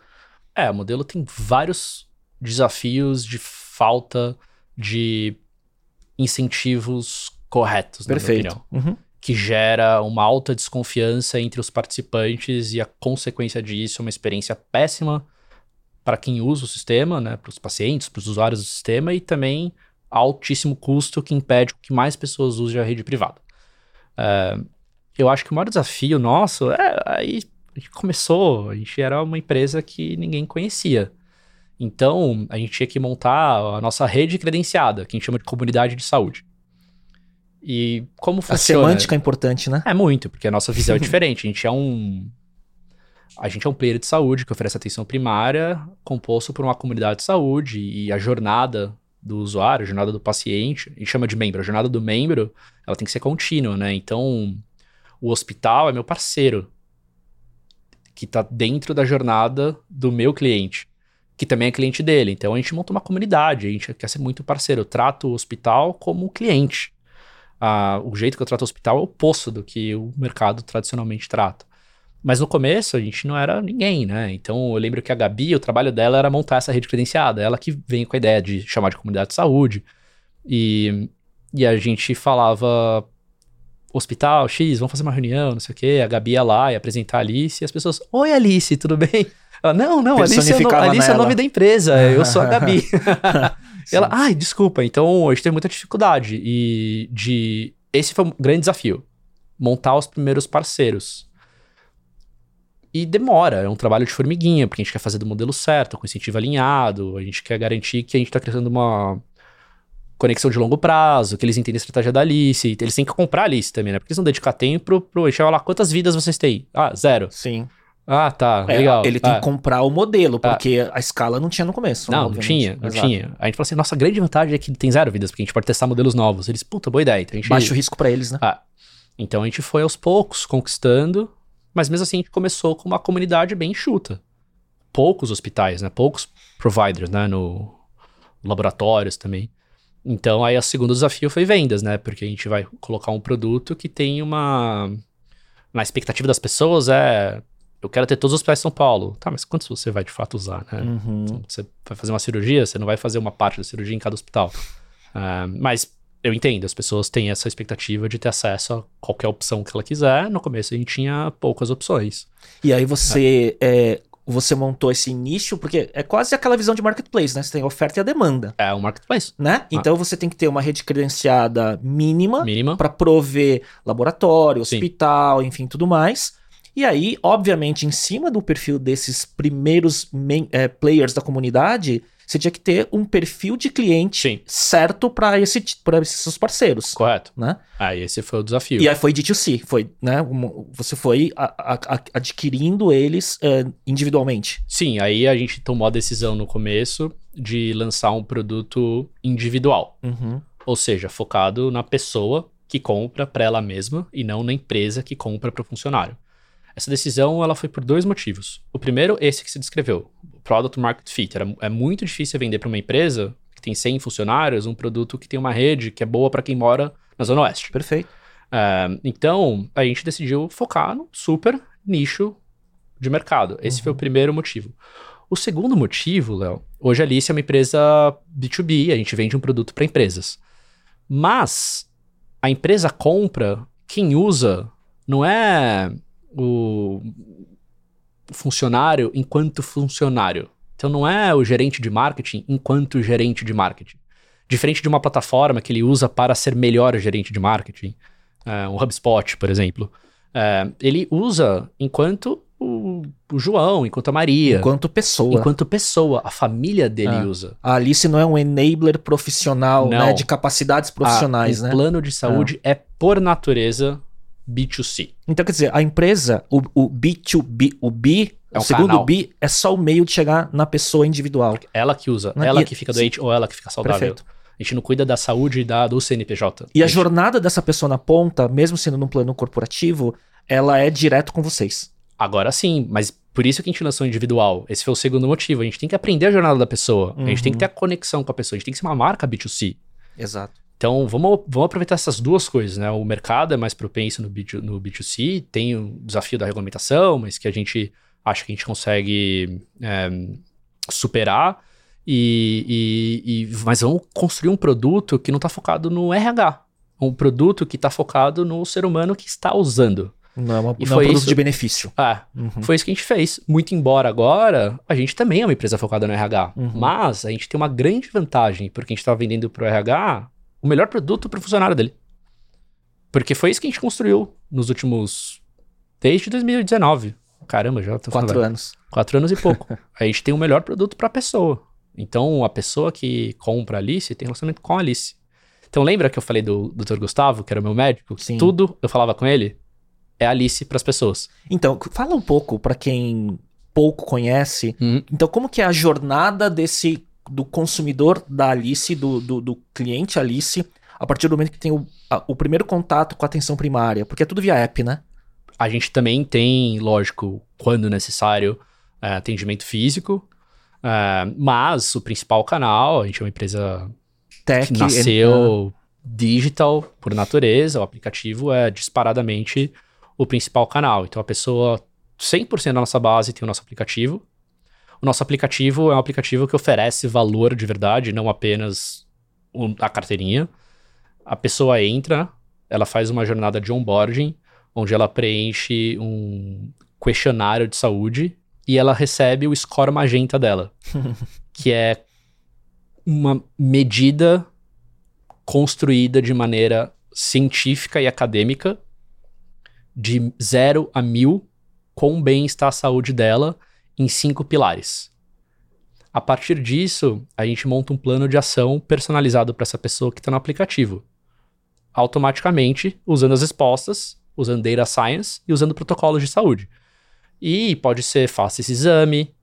É, o modelo tem vários desafios de falta de incentivos corretos, Perfeito. na minha opinião. Uhum. Que gera uma alta desconfiança entre os participantes e a consequência disso é uma experiência péssima para quem usa o sistema, né, para os pacientes, para os usuários do sistema e também altíssimo custo que impede que mais pessoas usem a rede privada. É, eu acho que o maior desafio nosso é aí a gente começou, a gente era uma empresa que ninguém conhecia. Então, a gente tinha que montar a nossa rede credenciada, que a gente chama de comunidade de saúde. E como funciona? A semântica é importante, né? É muito, porque a nossa visão é diferente. A gente é um a gente é um player de saúde que oferece atenção primária, composto por uma comunidade de saúde e a jornada do usuário, a jornada do paciente, a gente chama de membro, a jornada do membro, ela tem que ser contínua, né? Então, o hospital é meu parceiro, que está dentro da jornada do meu cliente, que também é cliente dele. Então, a gente monta uma comunidade, a gente quer ser muito parceiro. Eu trato o hospital como cliente. Ah, o jeito que eu trato o hospital é o oposto do que o mercado tradicionalmente trata. Mas no começo a gente não era ninguém, né? Então eu lembro que a Gabi, o trabalho dela era montar essa rede credenciada. Ela que vem com a ideia de chamar de comunidade de saúde. E, e a gente falava hospital X, vamos fazer uma reunião, não sei o quê. A Gabi ia lá e apresentar a Alice. E as pessoas, oi Alice, tudo bem? Ela, não, não, Alice, é, no, Alice é o nome da empresa, eu sou a Gabi. ela, ai, desculpa, então a gente teve muita dificuldade. E de. Esse foi um grande desafio. Montar os primeiros parceiros. E demora, é um trabalho de formiguinha, porque a gente quer fazer do modelo certo, com incentivo alinhado, a gente quer garantir que a gente está criando uma conexão de longo prazo, que eles entendem a estratégia da Alice, eles têm que comprar a Alice também, né? Porque eles não dedicar tempo pro. A gente vai lá, quantas vidas vocês têm? Ah, zero. Sim. Ah, tá, é, legal. Ele tem ah. que comprar o modelo, porque ah. a escala não tinha no começo. Não, não tinha, não Exato. tinha. A gente falou assim, nossa grande vantagem é que tem zero vidas, porque a gente pode testar modelos novos. Eles, puta, boa ideia. Então a gente... Baixa o risco para eles, né? Ah. Então a gente foi aos poucos conquistando, mas mesmo assim a gente começou com uma comunidade bem enxuta. Poucos hospitais, né? Poucos providers, né? No laboratórios também. Então aí o segundo desafio foi vendas, né? Porque a gente vai colocar um produto que tem uma... Na expectativa das pessoas é eu quero ter todos os hospitais de São Paulo. Tá, mas quantos você vai de fato usar, né? Uhum. Você vai fazer uma cirurgia, você não vai fazer uma parte da cirurgia em cada hospital. Uh, mas eu entendo, as pessoas têm essa expectativa de ter acesso a qualquer opção que ela quiser. No começo a gente tinha poucas opções. E aí você é. É, você montou esse nicho, porque é quase aquela visão de marketplace, né? Você tem a oferta e a demanda. É um marketplace. Né? Ah. Então você tem que ter uma rede credenciada mínima, mínima. para prover laboratório, hospital, Sim. enfim, tudo mais. E aí, obviamente, em cima do perfil desses primeiros main, é, players da comunidade, você tinha que ter um perfil de cliente Sim. certo para esse, esses seus parceiros. Correto. Né? Aí ah, esse foi o desafio. E aí foi D2C, foi, né? Você foi a, a, a, adquirindo eles uh, individualmente. Sim, aí a gente tomou a decisão no começo de lançar um produto individual. Uhum. Ou seja, focado na pessoa que compra para ela mesma e não na empresa que compra para o funcionário. Essa decisão ela foi por dois motivos. O primeiro, esse que se descreveu, o Product Market Fit. Era, é muito difícil vender para uma empresa que tem 100 funcionários um produto que tem uma rede que é boa para quem mora na Zona Oeste. Perfeito. Uh, então, a gente decidiu focar no super nicho de mercado. Esse uhum. foi o primeiro motivo. O segundo motivo, Léo, hoje a Alice é uma empresa B2B, a gente vende um produto para empresas. Mas a empresa compra, quem usa não é o funcionário enquanto funcionário. Então não é o gerente de marketing enquanto gerente de marketing. Diferente de uma plataforma que ele usa para ser melhor gerente de marketing, é, um HubSpot, por exemplo. É, ele usa enquanto o, o, João, enquanto a Maria. Enquanto pessoa. Enquanto pessoa. A família dele é. usa. A Alice não é um enabler profissional, né, de capacidades profissionais, a, né? O plano de saúde é, por natureza, B2C. Então, quer dizer, a empresa, o, o B2B, o B, é o segundo canal. B é só o meio de chegar na pessoa individual. Ela que usa, né? ela e, que fica doente sim. ou ela que fica saudável. Perfeito. A gente não cuida da saúde da, do CNPJ. E a, jornada dessa pessoa na ponta, mesmo sendo num plano corporativo, ela é direto com vocês. Agora sim, mas por isso que a gente lançou individual. Esse foi o segundo motivo. A gente tem que aprender a jornada da pessoa. Uhum. A gente tem que ter a conexão com a pessoa. A gente tem que ser uma marca B2C. Exato. Então, vamos, vamos aproveitar essas duas coisas, né? O mercado é mais propenso no, B2, no B2C, tem o desafio da regulamentação, mas que a gente acha que a gente consegue é, superar. E, e, e, mas vamos construir um produto que não está focado no RH. Um produto que está focado no ser humano que está usando. Não é, uma, e não foi é um produto isso, de benefício. É, uhum. foi isso que a gente fez. Muito embora agora, a gente também é uma empresa focada no RH. Uhum. Mas a gente tem uma grande vantagem, porque a gente está vendendo para o RH o melhor produto para o funcionário dele. Porque foi isso que a gente construiu nos últimos. Desde 2019. Caramba, já tô falando. Quatro anos. Quatro anos e pouco. a gente tem o melhor produto para a pessoa. Então, a pessoa que compra a Alice tem relacionamento com a Alice. Então, lembra que eu falei do Dr. Gustavo, que era o meu médico? Sim. Tudo eu falava com ele é Alice para as pessoas. Então, fala um pouco para quem pouco conhece. Uhum. Então, como que é a jornada desse do consumidor da Alice, do, do, do cliente Alice, a partir do momento que tem o, a, o primeiro contato com a atenção primária? Porque é tudo via app, né? A gente também tem, lógico, quando necessário, é, atendimento físico, é, mas o principal canal, a gente é uma empresa Tech, que nasceu digital por natureza, o aplicativo é disparadamente o principal canal. Então a pessoa, 100% da nossa base tem o nosso aplicativo, o nosso aplicativo é um aplicativo que oferece valor de verdade, não apenas a carteirinha. A pessoa entra, ela faz uma jornada de onboarding, onde ela preenche um questionário de saúde e ela recebe o score magenta dela, que é uma medida construída de maneira científica e acadêmica de zero a mil quão bem está a saúde dela em cinco pilares. A partir disso, a gente monta um plano de ação personalizado para essa pessoa que está no aplicativo. Automaticamente, usando as respostas, usando data science e usando protocolos de saúde. E pode ser faça esse exame,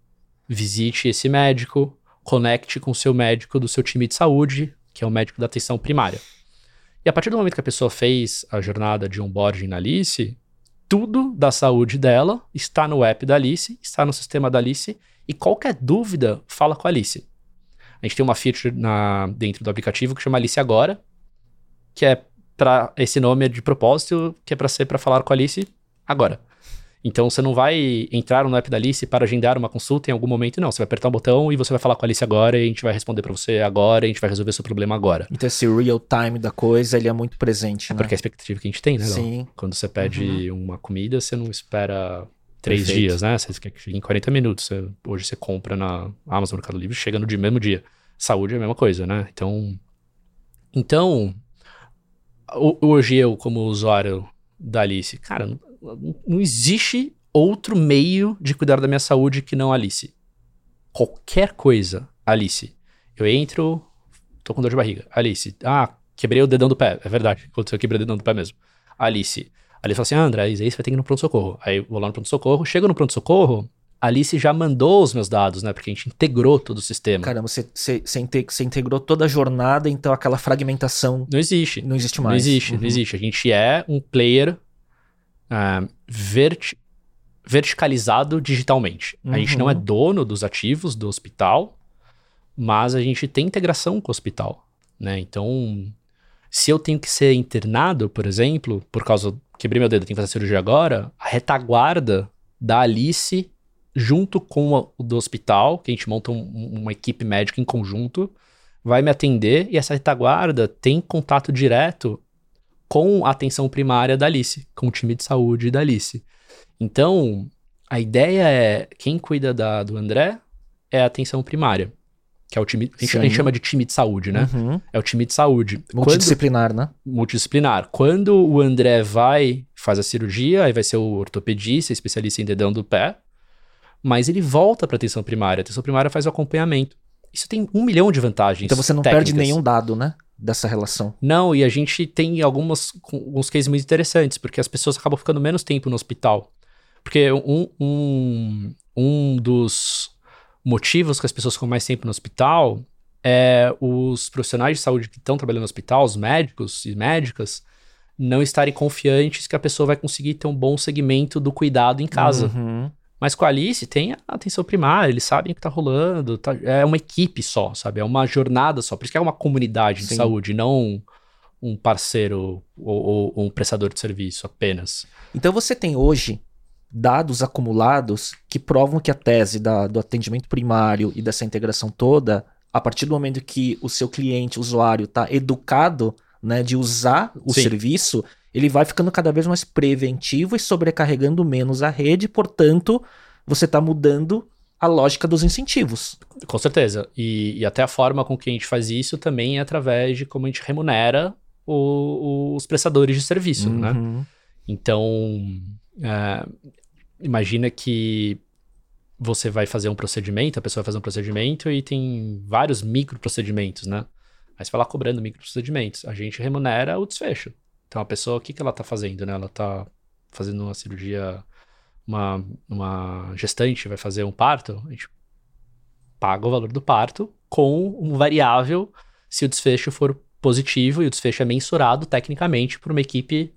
visite esse médico, conecte com o seu médico do seu time de saúde, que é o médico da atenção primária. E a partir do momento que a pessoa fez a jornada de onboarding na Alice, tudo da saúde dela está no app da Alice, está no sistema da Alice, e qualquer dúvida, fala com a Alice. A gente tem uma feature na, dentro do aplicativo que chama Alice Agora, que é para esse nome é de propósito, que é para ser para falar com a Alice agora. Então você não vai entrar no app da Alice para agendar uma consulta em algum momento, não. Você vai apertar um botão e você vai falar com a Alice agora e a gente vai responder para você agora, e a gente vai resolver seu problema agora. Então esse real time da coisa, ele é muito presente, é né? Porque é a expectativa que a gente tem, né? Sim. Quando você pede uhum. uma comida, você não espera três Perfeito. dias, né? Você quer que chegue em 40 minutos. Você, hoje você compra na Amazon, Mercado Livre, chega no dia, mesmo dia. Saúde é a mesma coisa, né? Então, então hoje eu, como usuário da Alice, cara, não, existe outro meio de cuidar da minha saúde que não Alice. Qualquer coisa, Alice. Eu entro, tô com dor de barriga. Alice. Ah, quebrei o dedão do pé. É verdade, aconteceu, eu quebrei o dedão do pé mesmo. Alice. Alice fala assim, ah, André, aí você vai ter que ir no pronto-socorro. Aí eu vou lá no pronto-socorro, chego no pronto-socorro, Alice já mandou os meus dados, né? Porque a gente integrou todo o sistema. Caramba, você, você, você integrou toda a jornada, então aquela fragmentação. Não existe. Não existe mais. Não existe, uhum. não existe. A gente é um player uh, verti verticalizado digitalmente. Uhum. A gente não é uhum. dono dos ativos do hospital, mas a gente tem integração com o hospital, né? Então, se eu tenho que ser internado, por exemplo, por causa quebrei meu dedo, tenho que fazer cirurgia agora, a retaguarda da Alice junto com o do hospital, que a gente monta um, uma equipe médica em conjunto, vai me atender e essa retaguarda tem contato direto com a atenção primária da Alice, com o time de saúde da Alice. Então, a ideia é, quem cuida da, do André é a atenção primária, que é o time, a gente, a gente chama de time de saúde, né? Uhum. É o time de saúde. Multidisciplinar, Quando, né? Multidisciplinar. Quando o André vai, faz a cirurgia, aí vai ser o ortopedista, especialista em dedão do pé, mas ele volta para atenção primária. A atenção primária faz o acompanhamento. Isso tem um milhão de vantagens. Então você não técnicas. perde nenhum dado, né? Dessa relação. Não, e a gente tem algumas, alguns cases muito interessantes, porque as pessoas acabam ficando menos tempo no hospital. Porque um, um, um dos motivos que as pessoas ficam mais tempo no hospital é os profissionais de saúde que estão trabalhando no hospital, os médicos e médicas, não estarem confiantes que a pessoa vai conseguir ter um bom segmento do cuidado em casa. Uhum. Mas com a Alice tem a atenção primária, eles sabem o que tá rolando, tá, é uma equipe só, sabe? É uma jornada só. Por isso que é uma comunidade Sim. de saúde, não um parceiro ou, ou, um prestador de serviço apenas. Então você tem hoje dados acumulados que provam que a tese da, do atendimento primário e dessa integração toda, a partir do momento que o seu cliente, usuário, está educado né, de usar o Sim. serviço, ele vai ficando cada vez mais preventivo e sobrecarregando menos a rede, portanto, você está mudando a lógica dos incentivos. Com certeza. E, e, até a forma com que a gente faz isso também é através de como a gente remunera o, os prestadores de serviço, né? uhum. né? Então, é, imagina que você vai fazer um procedimento, a pessoa vai fazer um procedimento e tem vários micro procedimentos, né? Aí você vai lá cobrando micro procedimentos. A gente remunera o desfecho. Então a pessoa, o que, que ela está fazendo, né? Ela está fazendo uma cirurgia, uma, uma gestante vai fazer um parto, a gente paga o valor do parto com um variável se o desfecho for positivo e o desfecho é mensurado tecnicamente por uma equipe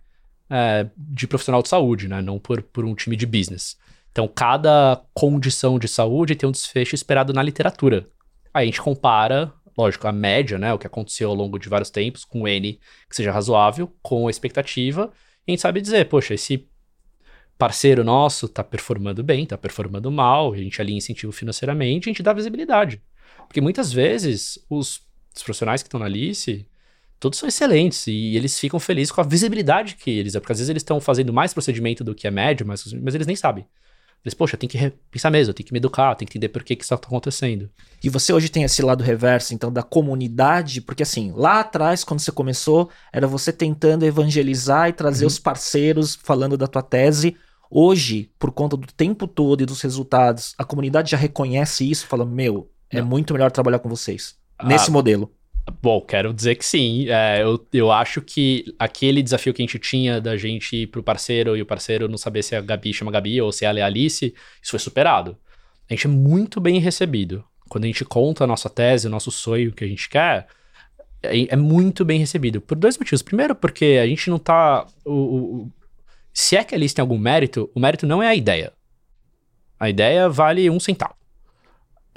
é, de profissional de saúde, né? Não por, por um time de business. Então, cada condição de saúde tem um desfecho esperado na literatura. Aí a gente compara lógico, a média, né, o que aconteceu ao longo de vários tempos, com N que seja razoável, com a expectativa, e a gente sabe dizer, poxa, esse parceiro nosso está performando bem, está performando mal, a gente alinha incentivo financeiramente, a gente dá visibilidade. Porque muitas vezes os, os profissionais que estão na Alice, todos são excelentes e eles ficam felizes com a visibilidade que eles, porque às vezes eles estão fazendo mais procedimento do que a média, mas, mas eles nem sabem. Falei, poxa, tem que pensar mesmo, tem que me educar, tem que entender por que, que isso está acontecendo. E você hoje tem esse lado reverso, então, da comunidade, porque assim, lá atrás, quando você começou, era você tentando evangelizar e trazer uhum. os parceiros falando da tua tese. Hoje, por conta do tempo todo e dos resultados, a comunidade já reconhece isso, fala, meu, é Não. muito melhor trabalhar com vocês. Ah, nesse modelo. Bom, quero dizer que sim. É, eu, eu acho que aquele desafio que a gente tinha da gente ir pro parceiro e o parceiro não saber se a Gabi chama Gabi ou se ela é Alice, isso foi superado. A gente é muito bem recebido. Quando a gente conta a nossa tese, o nosso sonho que a gente quer, é, é muito bem recebido. Por dois motivos. Primeiro, porque a gente não tá. O, o, se é que a Alice tem algum mérito, o mérito não é a ideia. A ideia vale um centavo.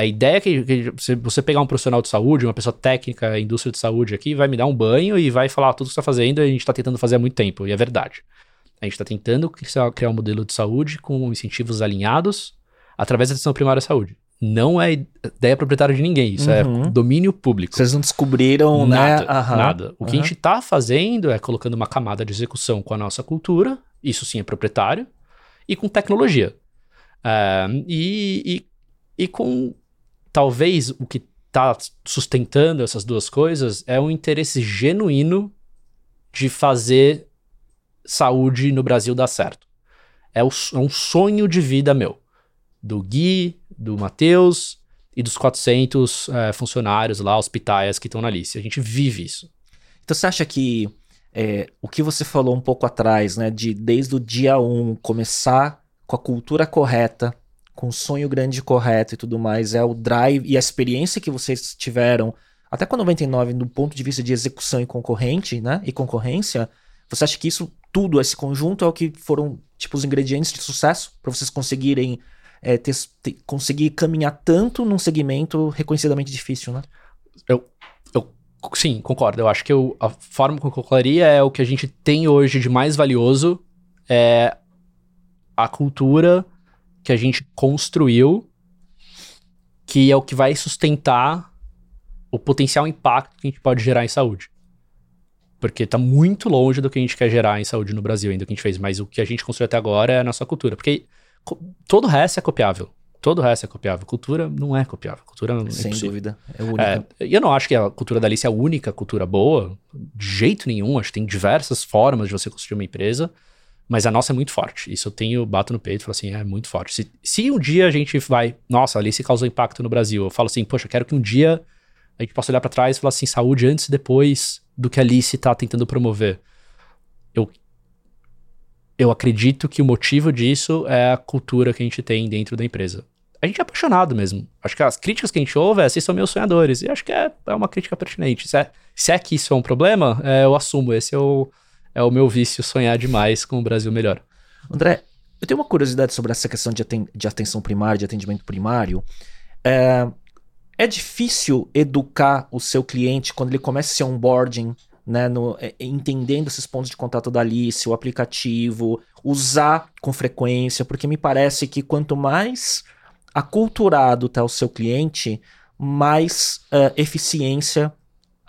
A ideia é que, que se você pegar um profissional de saúde, uma pessoa técnica, indústria de saúde aqui, vai me dar um banho e vai falar tudo que está fazendo e a gente está tentando fazer há muito tempo, e é verdade. A gente está tentando criar um modelo de saúde com incentivos alinhados através da atenção primária à saúde. Não é ideia proprietária de ninguém, isso é uhum. é domínio público. Vocês não descobriram nada, né? Nada. O uhum. que a gente está fazendo é colocando uma camada de execução com a nossa cultura, isso sim é proprietário, e com tecnologia. Uh, e, e, e com talvez o que está sustentando essas duas coisas é um interesse genuíno de fazer saúde no Brasil dar certo. É, o, é um sonho de vida meu. Do Gui, do Matheus e dos 400 é, funcionários lá, hospitais que estão na lista. A gente vive isso. Então você acha que é, o que você falou um pouco atrás, né, de desde o dia 1 um, começar com a cultura correta, com sonho grande correto e tudo mais, é o drive e a experiência que vocês tiveram, até com a 99, do ponto de vista de execução e concorrente, né? E concorrência, você acha que isso tudo, esse conjunto, é o que foram, tipo, os ingredientes de sucesso para vocês conseguirem é, ter, ter, conseguir caminhar tanto num segmento reconhecidamente difícil, né? Eu, eu sim, concordo. Eu acho que eu, a forma como eu colocaria é o que a gente tem hoje de mais valioso é a cultura que a gente construiu, que é o que vai sustentar o potencial impacto que a gente pode gerar em saúde. Porque está muito longe do que a gente quer gerar em saúde no Brasil, ainda que a gente fez. Mas o que a gente construiu até agora é a nossa cultura. Porque todo o resto é copiável. Todo o resto é copiável. Cultura não é copiável. Cultura não é Sem possível. dúvida. É única. É, eu não acho que a cultura da Alice é a única cultura boa. De jeito nenhum. Acho que tem diversas formas de você construir uma empresa. Mas a nossa é muito forte. Isso eu tenho, bato no peito e falo assim, é muito forte. Se, se um dia a gente vai, nossa, ali se causou impacto no Brasil, eu falo assim, poxa, quero que um dia a gente possa olhar para trás e falar assim, saúde antes e depois do que a Alice está tentando promover. Eu, eu acredito que o motivo disso é a cultura que a gente tem dentro da empresa. A gente é apaixonado mesmo. Acho que as críticas que a gente ouve é, vocês são meus sonhadores. E acho que é, é uma crítica pertinente. Se é, se é que isso é um problema, é, eu assumo. Esse é o é o meu vício sonhar demais com o Brasil melhor. André, eu tenho uma curiosidade sobre essa questão de, aten de atenção primária, de atendimento primário. É, é difícil educar o seu cliente quando ele começa esse onboarding, né, no, é, entendendo esses pontos de contato da Alice, o aplicativo, usar com frequência, porque me parece que quanto mais aculturado está o seu cliente, mais uh, eficiência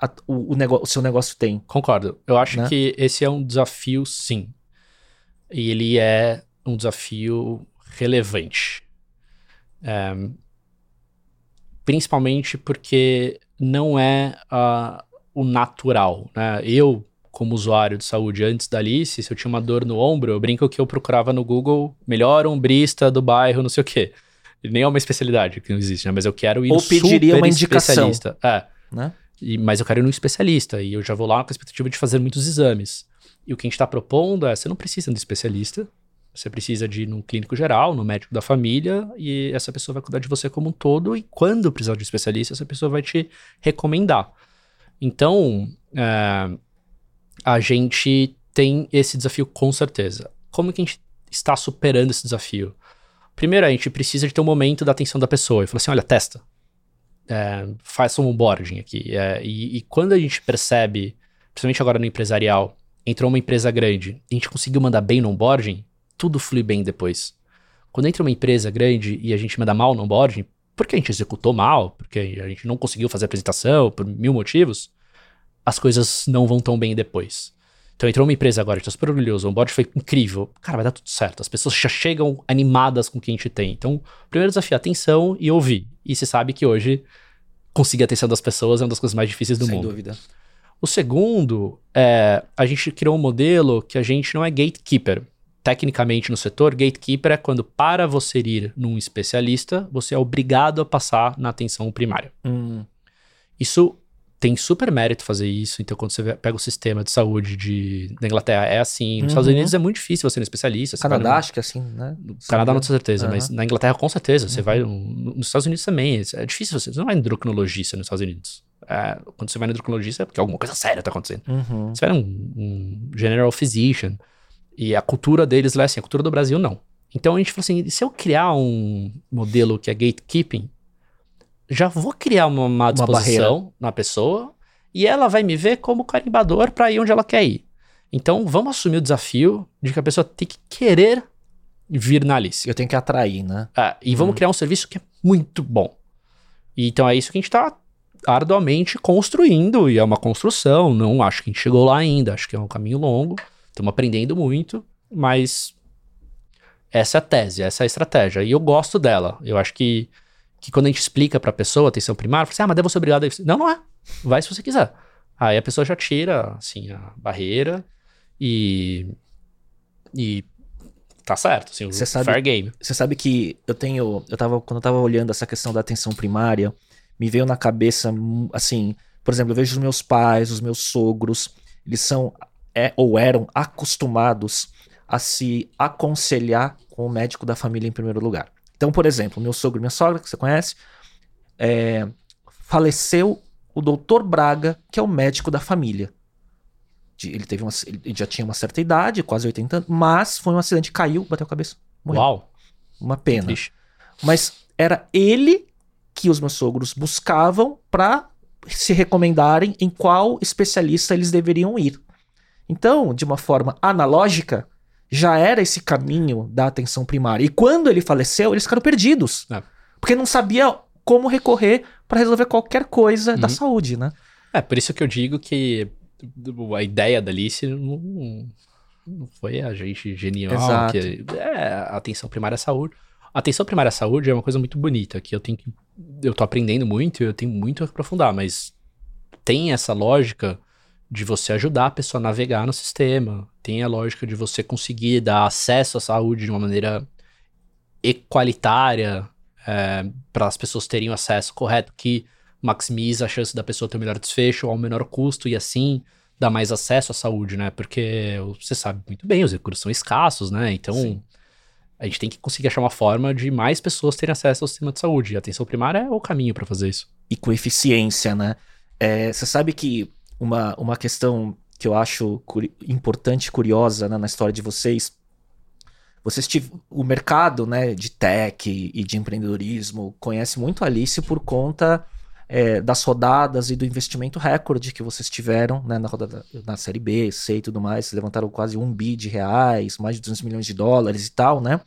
a, o, o, o, seu negócio tem. Concordo. Eu acho né? que esse é um desafio, sim. E ele é um desafio relevante. É, principalmente porque não é uh, o natural. Né? Eu, como usuário de saúde antes da Alice, se eu tinha uma dor no ombro, eu brinco que eu procurava no Google melhor ombrista do bairro, não sei o quê. Nem é uma especialidade que não existe, né? Mas eu quero ir Ou pediria uma indicação. É. Né? E, mas eu quero ir num especialista e eu já vou lá com a expectativa de fazer muitos exames. E o que a gente está propondo é: você não precisa de especialista, você precisa de ir num clínico geral, no médico da família, e essa pessoa vai cuidar de você como um todo. E quando precisar de um especialista, essa pessoa vai te recomendar. Então, é, a gente tem esse desafio com certeza. Como que a gente está superando esse desafio? Primeiro, a gente precisa de ter um momento da atenção da pessoa e falar assim: olha, testa é, faz um onboarding aqui. É, e, e, quando a gente percebe, principalmente agora no empresarial, entrou uma empresa grande, a gente conseguiu mandar bem no onboarding, tudo flui bem depois. Quando entra uma empresa grande e a gente manda mal no onboarding, porque a gente executou mal, porque a gente não conseguiu fazer a apresentação, por mil motivos, as coisas não vão tão bem depois. Então entrou uma empresa agora, a gente tá super orgulhoso, o onboard foi incrível. Cara, vai dar tudo certo. As pessoas já chegam animadas com o que a gente tem. Então, primeiro desafio é atenção e ouvir. E você sabe que hoje conseguir a atenção das pessoas é uma das coisas mais difíceis do Sem mundo. dúvida. O segundo é a gente criou um modelo que a gente não é gatekeeper. Tecnicamente no setor, gatekeeper é quando para você ir num especialista, você é obrigado a passar na atenção primária. Hum, Isso tem super mérito fazer isso. Então, quando você pega o sistema de saúde de, da Inglaterra, é assim. Nos Estados Uhum. Unidos é muito difícil você ir no especialista. você Canadá, acho que é assim, né? No Canadá não tenho certeza, Aham. mas na Inglaterra com certeza. Você Uhum. vai. no- Nos Estados Unidos também. É difícil você. Você não vai endocrinologista nos Estados Unidos. É, quando você vai no endocrinologista é porque alguma coisa séria tá acontecendo. Uhum. Você vai num um general physician. E a cultura deles lá é assim, a cultura do Brasil não. Então a gente falou assim: se eu criar um modelo que é gatekeeping, já vou criar uma má disposição na pessoa e ela vai me ver como carimbador para ir onde ela quer ir. Então vamos assumir o desafio de que a pessoa tem que querer vir na Alice. Eu tenho que atrair, né? Ah, e vamos Uhum. criar um serviço que é muito bom. E então é isso que a gente está arduamente construindo, e é uma construção. Não acho que a gente chegou lá ainda, acho que é um caminho longo. Estamos aprendendo muito, mas essa é a tese, essa é a estratégia. E eu gosto dela. Eu acho que, que quando a gente explica para a pessoa, atenção primária, fala assim, ah, mas deve ser obrigado a. Não, não é. Vai se você quiser. Aí a pessoa já tira, assim, a barreira e. E tá certo, assim, o Você sabe- fair game. Você sabe que eu tenho. Eu tava, quando eu tava olhando essa questão da atenção primária, me veio na cabeça, assim, por exemplo, eu vejo os meus pais, os meus sogros, eles são é, ou eram acostumados a se aconselhar com o médico da família em primeiro lugar. Então, por exemplo, meu sogro e minha sogra, que você conhece, é, faleceu o doutor Braga, que é o médico da família. Ele, teve uma, ele já tinha uma certa idade, quase 80 anos, mas foi um acidente, caiu, bateu a cabeça. Morreu. Uau, Uma pena. Mas era ele que os meus sogros buscavam para se recomendarem em qual especialista eles deveriam ir. Então, de uma forma analógica, já era esse caminho da atenção primária. E quando ele faleceu, eles ficaram perdidos. É. Porque não sabia como recorrer para resolver qualquer coisa da Uhum. saúde, né? É, por isso que eu digo que a ideia da Alice não, não foi a gente genial. Exato. Que, é, a atenção primária à saúde. A atenção primária à saúde é uma coisa muito bonita, que eu tenho que. Eu tô aprendendo muito e eu tenho muito a aprofundar, mas tem essa lógica de você ajudar a pessoa a navegar no sistema. Tem a lógica de você conseguir dar acesso à saúde de uma maneira equalitária para as pessoas terem o acesso correto, que maximiza a chance da pessoa ter o melhor desfecho ao menor custo e assim dá mais acesso à saúde, né? Porque você sabe muito bem, os recursos são escassos, né? Então Sim. a gente tem que conseguir achar uma forma de mais pessoas terem acesso ao sistema de saúde. E a atenção primária é o caminho para fazer isso. e com eficiência, né? É, Você sabe que uma, uma questão que eu acho importante e curiosa né, na história de vocês, vocês o mercado né, de tech e de empreendedorismo conhece muito a Alice por conta é, das rodadas e do investimento recorde que vocês tiveram né, na rodada na série B, C e tudo mais, vocês levantaram quase um bi de reais, mais de 200 milhões de dólares e tal, né?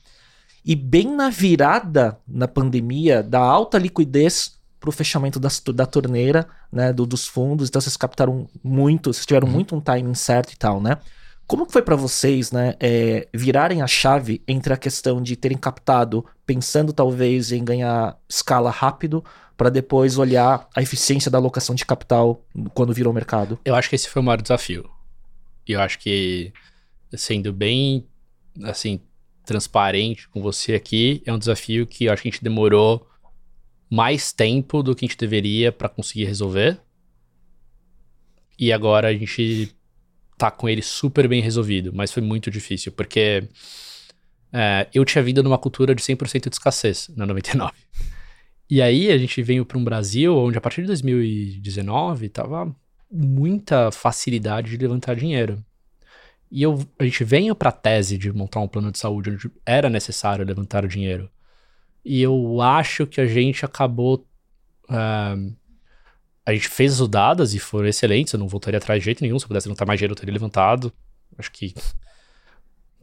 E bem na virada na pandemia da alta liquidez para o fechamento das, da torneira, né, do- dos fundos, então vocês captaram muito, vocês tiveram Uhum. muito um timing certo e tal, né? Como que foi para vocês, né, é, virarem a chave entre a questão de terem captado, pensando talvez em ganhar escala rápido, para depois olhar a eficiência da alocação de capital quando virou mercado? Eu acho que esse foi o maior desafio. E eu acho que, sendo bem, assim, transparente com você aqui, é um desafio que eu acho que a gente demorou mais tempo do que a gente deveria para conseguir resolver. E agora a gente tá com ele super bem resolvido, mas foi muito difícil, porque é, eu tinha vindo numa cultura de 100% de escassez na 99. E aí a gente veio para um Brasil onde a partir de 2019 tava muita facilidade de levantar dinheiro. E eu, a gente veio para a tese de montar um plano de saúde onde era necessário levantar o dinheiro. E eu acho que a gente acabou. ah, a gente fez as rodadas e foram excelentes. Eu não voltaria atrás de jeito nenhum. Se eu pudesse levantar mais dinheiro, eu teria levantado. Acho que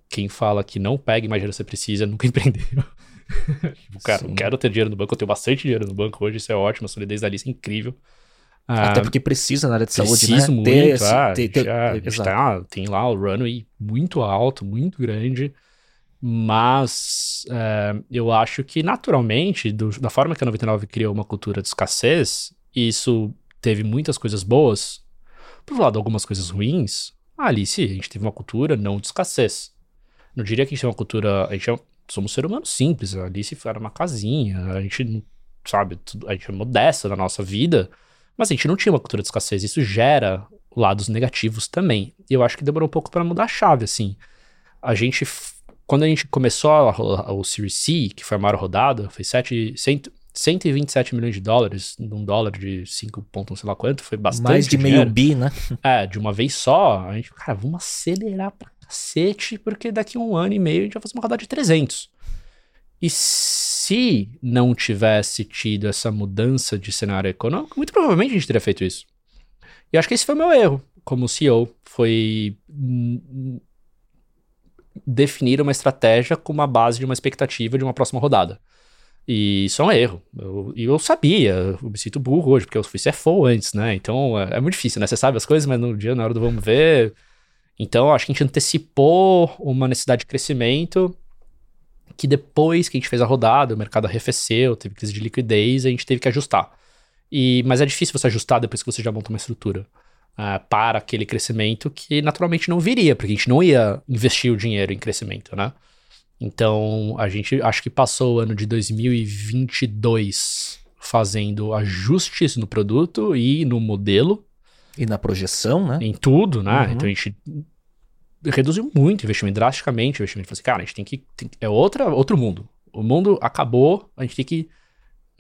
quem fala que não pegue mais dinheiro que você precisa nunca empreendeu. Tipo, cara, Sim. eu quero ter dinheiro no banco. Eu tenho bastante dinheiro no banco hoje. Isso é ótimo. A solidez da lista é incrível. Até porque precisa na área de saúde, Preciso né? muito, Ter é, esse- a ter- gente ter- já- tá- tem lá o runway muito alto, muito grande, mas é, eu acho que naturalmente, do- da forma que a 99 criou uma cultura de escassez, e isso teve muitas coisas boas, por lado algumas coisas ruins, a Alice, a gente teve uma cultura não de escassez. Não diria que a gente tem uma cultura, a gente é, somos um ser humano simples, a Alice era uma casinha, a gente sabe, a gente é modesta na nossa vida, mas a gente não tinha uma cultura de escassez. Isso gera lados negativos também. E eu acho que demorou um pouco para mudar a chave, assim. A gente, quando a gente começou a rolar o Series C, que foi a maior rodada, foi 7, 100, 127 milhões de dólares, num dólar de 5 pontos, não sei lá quanto, foi bastante Mais de meio dinheiro. bi, né? É, de uma vez só, a gente, cara, vamos acelerar pra cacete, porque daqui a um ano e meio a gente vai fazer uma rodada de 300. E se não tivesse tido essa mudança de cenário econômico, muito provavelmente a gente teria feito isso. E acho que esse foi o meu erro como CEO, foi hum, definir uma estratégia com uma base de uma expectativa de uma próxima rodada. E isso é um erro. Eu- E eu, sabia, eu me sinto burro hoje, porque eu fui CFO antes, né? Então é, é muito difícil, né? Você sabe as coisas, mas no dia, na hora do vamos ver. Então acho que a gente antecipou uma necessidade de crescimento que depois que a gente fez a rodada, o mercado arrefeceu, teve crise de liquidez, a gente teve que ajustar. E, mas é difícil você ajustar depois que você já monta uma estrutura ah, para aquele crescimento que naturalmente não viria, porque a gente não ia investir o dinheiro em crescimento, né? Então, a gente acho que passou o ano de 2022 fazendo ajustes no produto e no modelo, E na projeção, né? em tudo, né? Uhum. Então a gente reduziu muito o investimento, drasticamente o investimento. Falei assim, cara, a gente tem que. tem- é outra, outro mundo. O mundo acabou, a gente tem que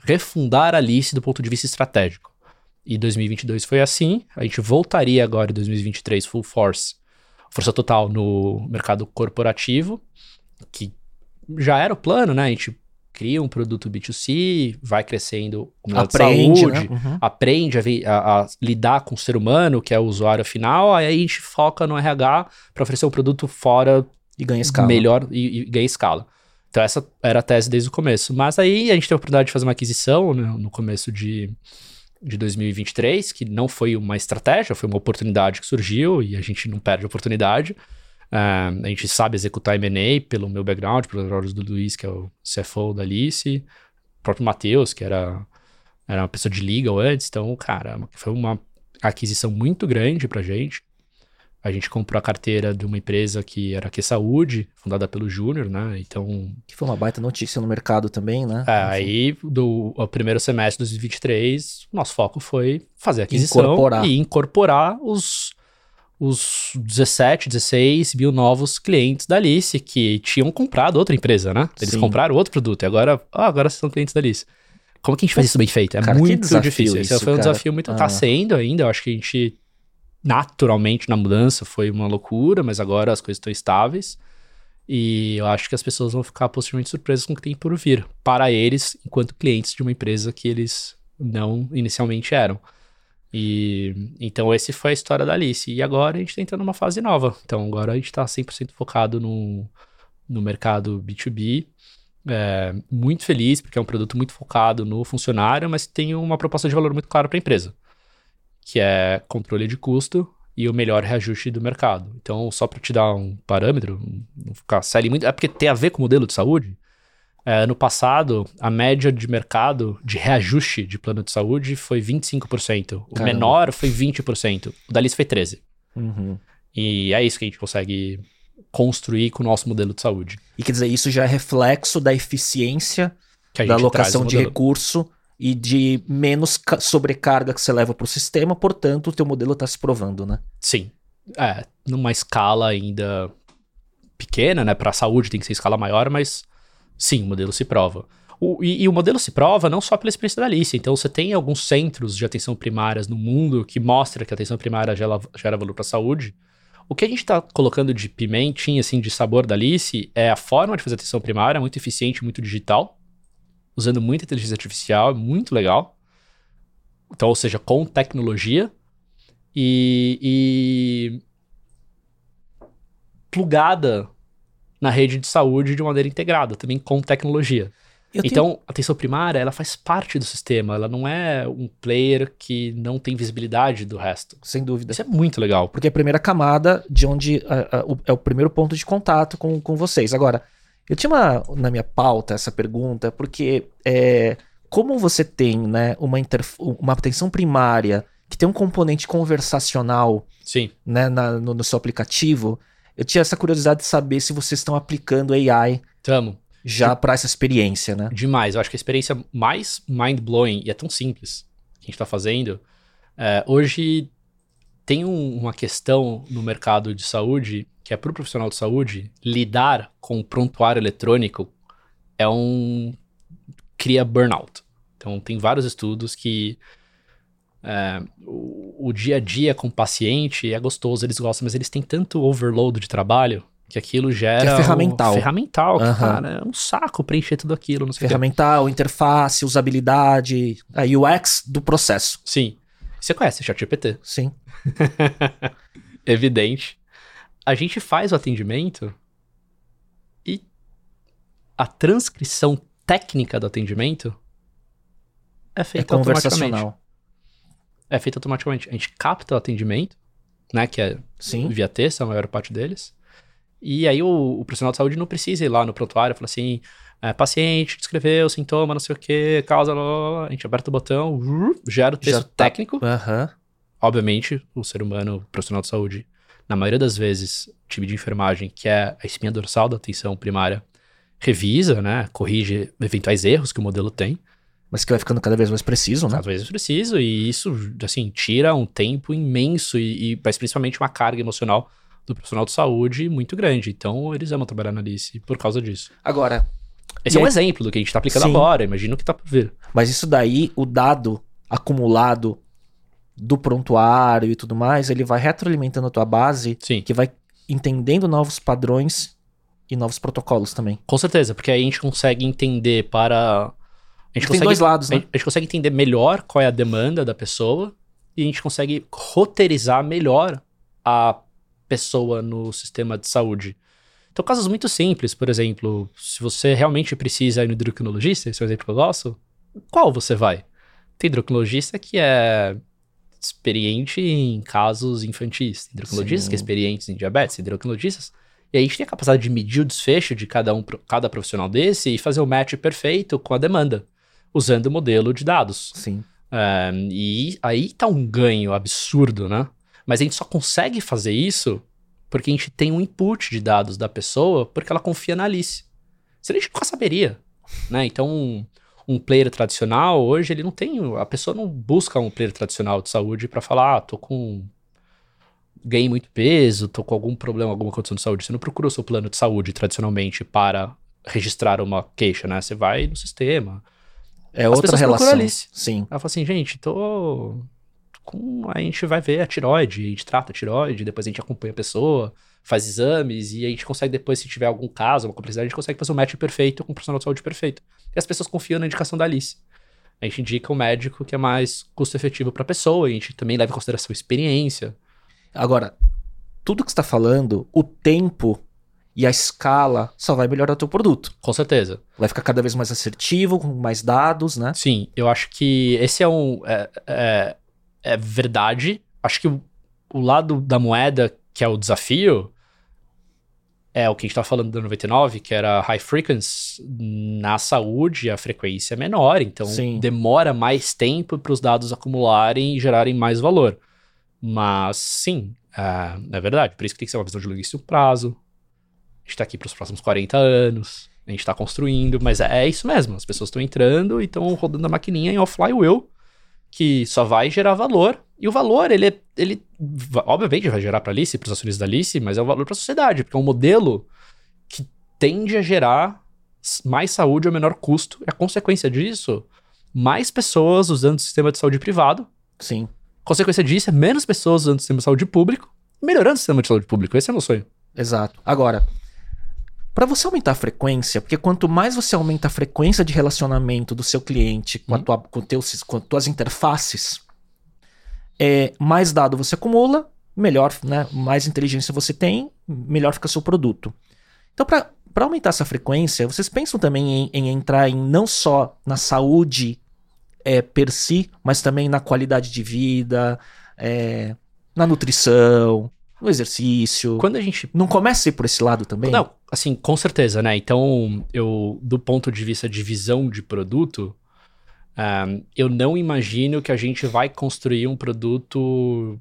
refundar a Alice do ponto de vista estratégico. E 2022 foi assim. A gente voltaria agora em 2023 full force, força total no mercado corporativo, que já era o plano, né? A gente cria um produto B2C, vai crescendo com de Aprende, saúde, né? Uhum. aprende a, a- a lidar com o ser humano, que é o usuário final, aí a gente foca no RH para oferecer um produto fora E ganha escala. melhor e, e ganha escala. Então essa era a tese desde o começo. Mas aí a gente teve a oportunidade de fazer uma aquisição né, no começo de, de 2023, que não foi uma estratégia, foi uma oportunidade que surgiu e a gente não perde a oportunidade. Ah, a gente sabe executar M&A pelo meu background, pelo background do Luiz, que é o CFO da Alice, o próprio Matheus, que era, era uma pessoa de legal antes. Então, cara, foi uma aquisição muito grande pra gente. A gente comprou a carteira de uma empresa que era a Q Saúde, fundada pelo Júnior, né? Então, Que foi uma baita notícia no mercado também, né? é, aí do primeiro semestre de 2023, nosso foco foi fazer a aquisição Incorporar. e incorporar os, os 17, 16 mil novos clientes da Alice que tinham comprado outra empresa, né? Eles Sim. compraram outro produto e agora, ah, agora são clientes da Alice. Como que a gente faz isso bem feito? É Cara, muito difícil. Esse isso, foi um cara. desafio muito. Ah. Tá sendo ainda. Eu acho que a gente, naturalmente, na mudança, foi uma loucura, mas agora as coisas estão estáveis. E eu acho que as pessoas vão ficar possivelmente surpresas com o que tem por vir. Para eles, enquanto clientes de uma empresa que eles não inicialmente eram. E então esse foi a história da Alice. E agora a gente tá entrando numa fase nova. Então agora a gente tá 100% focado no, no mercado B2B. É, muito feliz, porque é um produto muito focado no funcionário, mas tem uma proposta de valor muito clara para a empresa, que é controle de custo e o melhor reajuste do mercado. Então, só para te dar um parâmetro, não ficar sério muito, é porque tem a ver com o modelo de saúde. É, ano passado, a média de mercado de reajuste de plano de saúde foi 25%. O Caramba. menor foi 20%. O da Alice foi 13%. Uhum. E é isso que a gente consegue construir com o nosso modelo de saúde. E quer dizer, isso já é reflexo da eficiência da alocação no de recurso e de menos ca- sobrecarga que você leva para o sistema, portanto, o teu modelo está se provando, né? Sim. É, numa escala ainda pequena, né? Para a saúde tem que ser escala maior, mas sim, o modelo se prova. O- e, e o modelo se prova não só pela experiência da Alice. Então, você tem alguns centros de atenção primárias no mundo que mostra que a atenção primária gera, gera valor para a saúde. O que a gente está colocando de pimentinha, assim, de sabor da Alice é a forma de fazer atenção primária, muito eficiente, muito digital, usando muita inteligência artificial, é muito legal. Então, ou seja, com tecnologia e, e plugada na rede de saúde de maneira integrada, também com tecnologia. Eu tenho- Então, a atenção primária, ela faz parte do sistema, ela não é um player que não tem visibilidade do resto. Sem dúvida. Isso é muito legal. Porque é a primeira camada de onde a- a- o- é o primeiro ponto de contato com, com vocês. Agora, eu tinha uma, na minha pauta essa pergunta, porque é, como você tem né, uma, uma atenção primária que tem um componente conversacional Sim. né, na- no, no seu aplicativo, eu tinha essa curiosidade de saber se vocês estão aplicando AI Tamo. já para essa experiência, né? Demais. Eu acho que a experiência mais mind-blowing, e é tão simples que a gente tá fazendo, é, hoje tem um- uma questão no mercado de saúde, que é pro profissional de saúde, lidar com o prontuário eletrônico é um... cria burnout. Então, tem vários estudos que é, o, o dia a dia com o paciente é gostoso, eles gostam, mas eles têm tanto overload de trabalho que aquilo gera... Que é ferramental. ferramental, que, Aham. cara, é um saco preencher tudo aquilo, o. Ferramental, interface, usabilidade, a UX do processo. Sim. Você conhece o ChatGPT? Sim. Evidente. A gente faz o atendimento e a transcrição técnica do atendimento é É feita automaticamente. conversacional. É feita automaticamente. A gente capta o atendimento, né? Que é Sim. via texto, a maior parte deles. E aí o, o profissional de saúde não precisa ir lá no prontuário e falar assim, é, paciente, descreveu sintoma, não sei o que, causa, lá, lá, lá. a gente aperta o botão, gera o texto Já tá- técnico. Aham. Obviamente, o ser humano, o profissional de saúde, na maioria das vezes, o time de enfermagem, que é a espinha dorsal da atenção primária, revisa, né, corrige eventuais erros que o modelo tem, Mas que vai ficando cada vez mais preciso, né? às vezes preciso, e isso, assim, tira um tempo imenso e, e mas principalmente uma carga emocional do profissional de saúde muito grande. Então, eles amam trabalhar na Alice por causa disso. Agora, Esse é um aí- exemplo do que a gente tá aplicando Sim. agora, imagina o que tá por vir. mas isso daí, o dado acumulado do prontuário e tudo mais, ele vai retroalimentando a tua base, Sim. que vai entendendo novos padrões e novos protocolos também. Com certeza, porque aí a gente consegue entender para. A gente Tem consegue, dois lados, né? a gente consegue entender melhor qual é a demanda da pessoa e a gente consegue roteirizar melhor a pessoa no sistema de saúde. Então, casos muito simples, por exemplo, se você realmente precisa ir no endocrinologista, esse é o exemplo que eu gosto, qual você vai? Tem endocrinologista que é experiente em casos infantis, tem endocrinologistas Sim. que é experientes em diabetes, tem endocrinologistas e a gente tem a capacidade de medir o desfecho de cada um, cada profissional desse e fazer o match perfeito com a demanda, usando o modelo de dados. Sim. É, e aí tá um ganho absurdo, né? Mas a gente só consegue fazer isso porque a gente tem um input de dados da pessoa porque ela confia na Alice. Senão a gente nunca saberia, né? Então, um, player tradicional, hoje, ele não tem... A pessoa não busca um player tradicional de saúde pra falar, ah, tô com... Ganhei muito peso, tô com algum problema, alguma condição de saúde. Você não procura o seu plano de saúde tradicionalmente para registrar uma queixa, né? Você vai no sistema, É As outra relação. Alice. Sim. ela falou assim, gente, tô com... A gente vai ver a tiroide, a gente trata a tiroide, depois a gente acompanha a pessoa, faz exames, e a gente consegue depois, se tiver algum caso, uma complexidade, a gente consegue fazer um match perfeito com um profissional de saúde perfeito. E as pessoas confiam na indicação da Alice. A gente indica um médico que é mais custo-efetivo para a pessoa, e a gente também leva em consideração a experiência. Agora, tudo que você está falando, o tempo e a escala só vai melhorar o teu produto. Com certeza. Vai ficar cada vez mais assertivo, com mais dados, né? Sim, eu acho que esse é um. É, é, é verdade. Acho que o, o lado da moeda, que é o desafio, é o que a gente tá falando da 99, que era high frequency. Na saúde, a frequência é menor, então Sim. demora mais tempo para os dados acumularem e gerarem mais valor. Mas sim, é, é verdade. Por isso que tem que ser uma visão de longuíssimo prazo. A gente tá aqui para os próximos 40 anos. A gente tá construindo, mas é, é isso mesmo. As pessoas estão entrando e estão rodando a maquininha em off-flywheel, que só vai gerar valor. E o valor, ele, é- ele obviamente vai gerar para a Alice, para os acionistas da Alice, mas é um valor para a sociedade, porque é um modelo que tende a gerar mais saúde a menor custo. E a consequência disso, mais pessoas usando o sistema de saúde privado. Sim. Consequência disso é menos pessoas usando o sistema de saúde público, melhorando o sistema de saúde público. Esse é o meu sonho. Exato. Agora, para você aumentar a frequência, porque quanto mais você aumenta a frequência de relacionamento do seu cliente com, Uhum. tua, com, teus, com as tuas interfaces, é, mais dado você acumula, melhor, né? Mais inteligência você tem, melhor fica seu produto. Então, para para aumentar essa frequência, vocês pensam também em, em entrar em não só na saúde é, per si, mas também na qualidade de vida, é, na nutrição, no exercício. Quando a gente. Não começa a ir por esse lado também? Não, assim, com certeza, né? Então, eu, do ponto de vista de visão de produto, um, eu não imagino que a gente vai construir um produto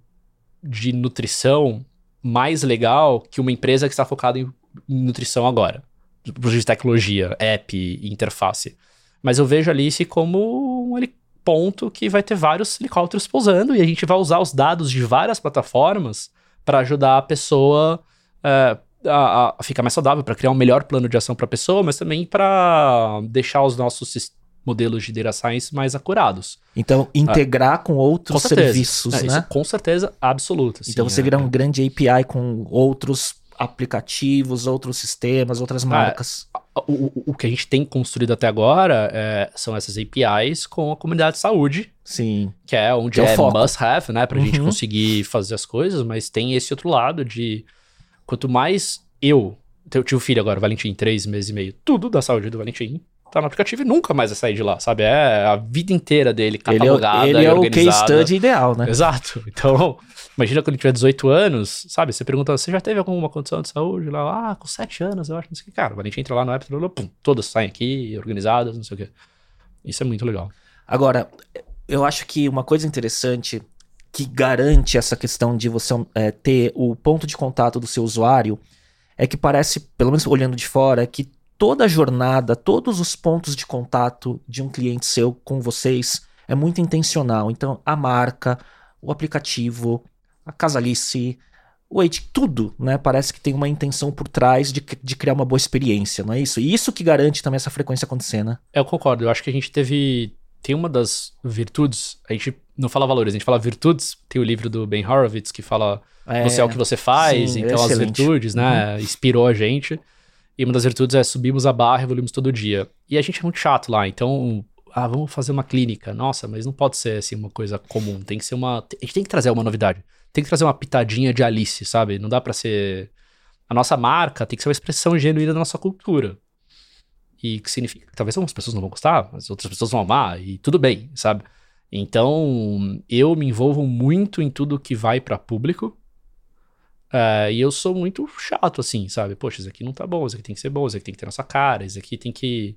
de nutrição mais legal que uma empresa que está focada em, nutrição agora. De tecnologia, app, interface. Mas eu vejo a Alice como um ponto que vai ter vários helicópteros pousando e a gente vai usar os dados de várias plataformas para ajudar a pessoa uh, a, a, ficar mais saudável, para criar um melhor plano de ação para a pessoa, mas também para deixar os nossos modelos de data science mais acurados. Então, integrar uh, com outros com serviços, é, né? Isso, com certeza absoluta. Então, você é, virar um grande API com outros aplicativos, outros sistemas, outras é, marcas. o, o, que a gente tem construído até agora é, são essas APIs com a comunidade de saúde. Sim. Que é onde que é, é must have, né? Pra uhum. gente conseguir fazer as coisas, mas tem esse outro lado de quanto mais eu. Eu tive um filho agora, Valentim, três meses e meio. Tudo da saúde do Valentim tá no aplicativo e nunca mais vai sair de lá, sabe? É a vida inteira dele catalogada Ele é, ele é o case study ideal, né? Exato. Então, imagina quando ele tiver 18 anos, sabe? Você pergunta, você já teve alguma condição de saúde? Lá, ah, com 7 anos, eu acho, não sei o que. Cara, a gente entra lá no app, pum, todas saem aqui, organizadas, não sei o que. Isso é muito legal. Agora, eu acho que uma coisa interessante que garante essa questão de você é, ter o ponto de contato do seu usuário é que parece, pelo menos olhando de fora, é que toda a jornada, todos os pontos de contato de um cliente seu com vocês é muito intencional. Então, a marca, o aplicativo, a Casalice, o Age, tudo, né? Parece que tem uma intenção por trás de, de criar uma boa experiência, não é isso? E isso que garante também essa frequência acontecer, né? Eu concordo. Eu acho que a gente teve. Tem uma das virtudes, a gente não fala valores, a gente fala virtudes. Tem o livro do Ben Horowitz que fala é, você é o que você faz, sim, então as virtudes, né? Uhum. Inspirou a gente. E uma das virtudes é subimos a barra, evoluímos todo dia. E a gente é muito chato lá, então, ah, vamos fazer uma clínica. Nossa, mas não pode ser assim uma coisa comum, tem que ser uma, a gente tem que trazer uma novidade. Tem que trazer uma pitadinha de Alice, sabe? Não dá para ser a nossa marca tem que ser uma expressão genuína da nossa cultura. E que significa que talvez algumas pessoas não vão gostar, mas outras pessoas vão amar e tudo bem, sabe? Então, eu me envolvo muito em tudo que vai para público Uh, e eu sou muito chato, assim, sabe? Poxa, isso aqui não tá bom, isso aqui tem que ser bom, isso aqui tem que ter nossa cara, isso aqui tem que.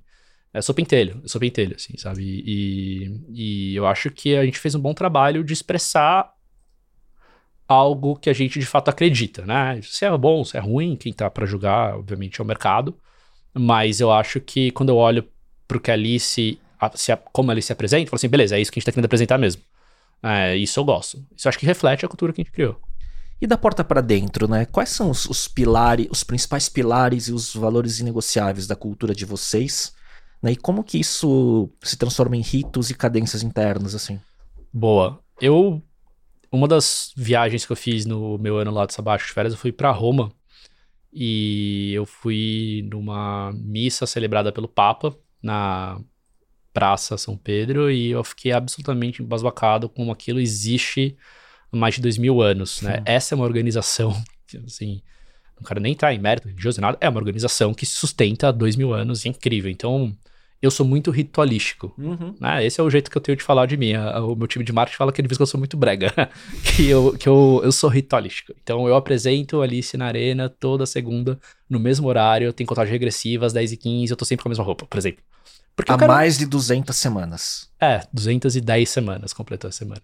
Eu sou pentelho, eu sou pentelho, assim, sabe? E, e eu acho que a gente fez um bom trabalho de expressar algo que a gente de fato acredita, né? Se é bom, se é ruim, quem tá para julgar, obviamente, é o mercado. Mas eu acho que quando eu olho pro que a Alice, a, se a, como a Alice se apresenta, eu falo assim, beleza, é isso que a gente tá querendo apresentar mesmo. É, isso eu gosto. Isso eu acho que reflete a cultura que a gente criou. E da porta para dentro, né? Quais são os, os, pilares, os principais pilares e os valores inegociáveis da cultura de vocês? Né? E como que isso se transforma em ritos e cadências internas, assim? Boa. Eu uma das viagens que eu fiz no meu ano lá de sabático de férias, eu fui para Roma e eu fui numa missa celebrada pelo Papa na Praça São Pedro e eu fiquei absolutamente embasbacado como aquilo existe mais de dois mil anos, né? Sim. Essa é uma organização, assim, não quero nem entrar em mérito religioso nada, é uma organização que se sustenta há dois mil anos é incrível. Então, eu sou muito ritualístico, uhum. né? Esse é o jeito que eu tenho de falar de mim. O meu time de marketing fala que ele diz que eu sou muito brega, que, eu, que eu, eu sou ritualístico. Então, eu apresento Alice na Arena toda segunda, no mesmo horário, tem contagem regressiva às 10 e 15 eu tô sempre com a mesma roupa, por exemplo. Porque Há quero... mais de 200 semanas. É, 210 semanas completou a semana.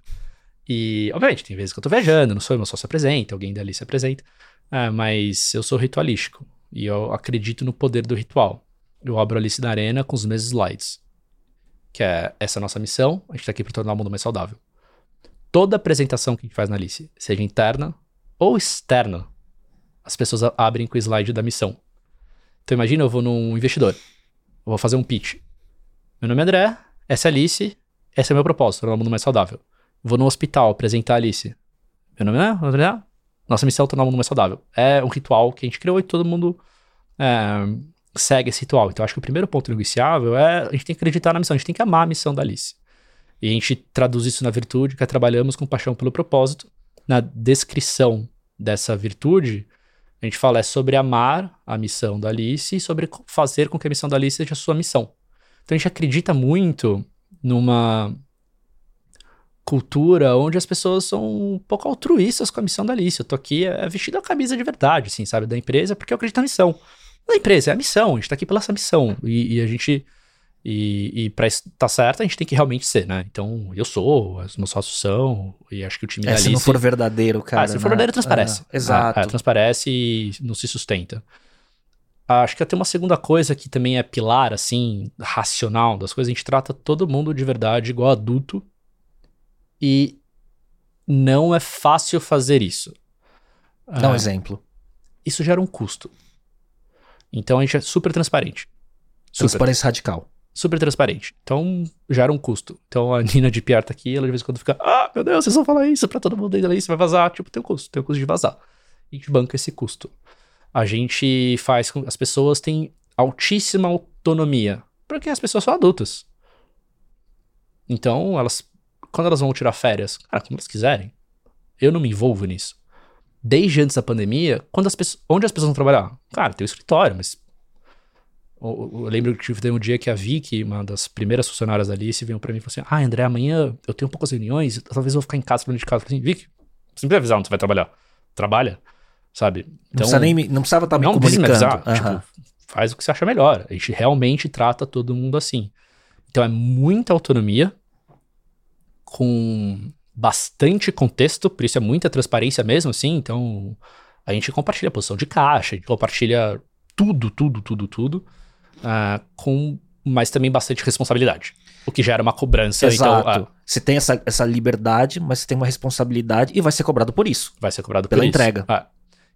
E, obviamente, tem vezes que eu tô viajando, não sou eu, meu sócio se apresenta, alguém dali se apresenta, é, mas eu sou ritualístico e eu acredito no poder do ritual. Eu abro a lista da arena com os mesmos slides, que é essa nossa missão, a gente tá aqui para tornar o mundo mais saudável. Toda apresentação que a gente faz na Alice, seja interna ou externa, as pessoas abrem com o slide da missão. Então imagina, eu vou num investidor, eu vou fazer um pitch. Meu nome é André, essa é a Alice, esse é o meu propósito, tornar o mundo mais saudável. Vou no hospital apresentar a Alice. Meu nome é André. Nossa missão é tornar o mundo mais saudável. É um ritual que a gente criou e todo mundo é, segue esse ritual. Então, acho que o primeiro ponto negociável é a gente tem que acreditar na missão, a gente tem que amar a missão da Alice. E a gente traduz isso na virtude, que é trabalhamos com paixão pelo propósito. Na descrição dessa virtude, A gente fala é sobre amar a missão da Alice e sobre fazer com que a missão da Alice seja a sua missão. Então a gente acredita muito numa cultura onde as pessoas são um pouco altruístas com a missão da Alice. Eu tô aqui é, vestido a camisa de verdade, assim, sabe, da empresa, porque eu acredito na missão. Da empresa, é a missão, a gente tá aqui pela essa missão. E, e a gente. E, e pra estar certo, a gente tem que realmente ser, né? Então, eu sou, os meus sócios são, e acho que o time É, da se Alice... não for verdadeiro, cara. Ah, se não for né? verdadeiro, transparece. Ah, exato. É, é, transparece e não se sustenta. Acho que tem uma segunda coisa que também é pilar, assim, racional das coisas. A gente trata todo mundo de verdade igual adulto. E não é fácil fazer isso. Dá um É, exemplo. Isso gera um custo. Então a gente é super transparente. Super, Transparência radical. super transparente. Então gera um custo. Então a Nina de PR tá aqui, ela de vez em quando fica, ah, meu Deus, vocês vão falar isso pra todo mundo ainda isso vai vazar. Tipo, tem um custo, tem um custo de vazar. A gente banca esse custo. A gente faz com as pessoas têm altíssima autonomia, porque as pessoas são adultas. Então, elas quando elas vão tirar férias, cara, como elas quiserem. Eu não me envolvo nisso. Desde antes da pandemia, quando as pessoas, onde as pessoas vão trabalhar? Cara, tem o escritório, mas eu, eu lembro que teve um dia que a Vicky, uma das primeiras funcionárias da Alice, veio pra mim e falou assim: Ah, André, amanhã eu tenho poucas reuniões, talvez eu vou ficar em casa pra de casa. Eu falei assim, Vicky, você não precisa avisar onde você vai trabalhar. Trabalha, sabe? Não, precisa nem me- não precisava estar me não precisa me comunicando. avisar. Tipo, faz o que você acha melhor. A gente realmente trata todo mundo assim. Então é muita autonomia, com bastante contexto, por isso é muita transparência mesmo, assim. Então a gente compartilha a posição de caixa, a gente compartilha tudo, tudo, tudo, tudo, ah, com mas também bastante responsabilidade. O que gera uma cobrança, Exato. então ah, Você tem essa, essa liberdade, mas você tem uma responsabilidade e vai ser cobrado por isso. vai ser cobrado Pela por isso. entrega. Ah,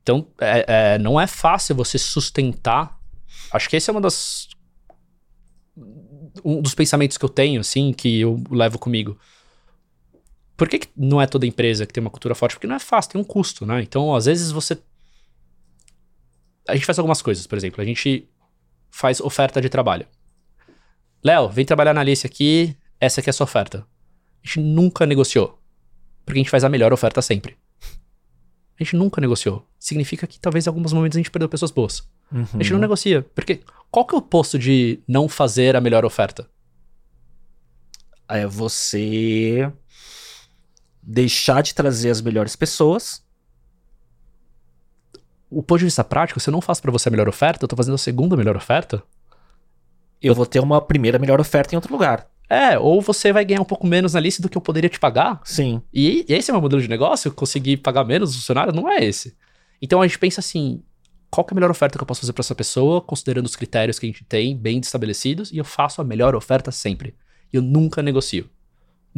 então, é- é, não é fácil você sustentar. Acho que esse é uma das. Um dos pensamentos que eu tenho, assim, que eu levo comigo. Por que, que não é toda empresa que tem uma cultura forte? Porque não é fácil, tem um custo, né? Então, às vezes você. A gente faz algumas coisas, por exemplo, a gente faz oferta de trabalho. Léo, vem trabalhar na Alice aqui, essa aqui é a sua oferta. A gente nunca negociou. Porque a gente faz a melhor oferta sempre. A gente nunca negociou. Significa que talvez em alguns momentos a gente perdeu pessoas boas. A gente Uhum. não negocia. Porque qual que é o posto de não fazer a melhor oferta? É você deixar de trazer as melhores pessoas. O ponto de vista prático, se eu não faço pra você a melhor oferta, eu tô fazendo a segunda melhor oferta. Eu vou ter uma primeira melhor oferta em outro lugar. É, ou você vai ganhar um pouco menos na lista do que eu poderia te pagar. Sim. E esse é o meu modelo de negócio? Conseguir pagar menos os funcionários? Não é esse. Então a gente pensa assim: qual é a melhor oferta que eu posso fazer pra essa pessoa, considerando os critérios que a gente tem bem estabelecidos, e eu faço a melhor oferta sempre. Eu nunca negocio.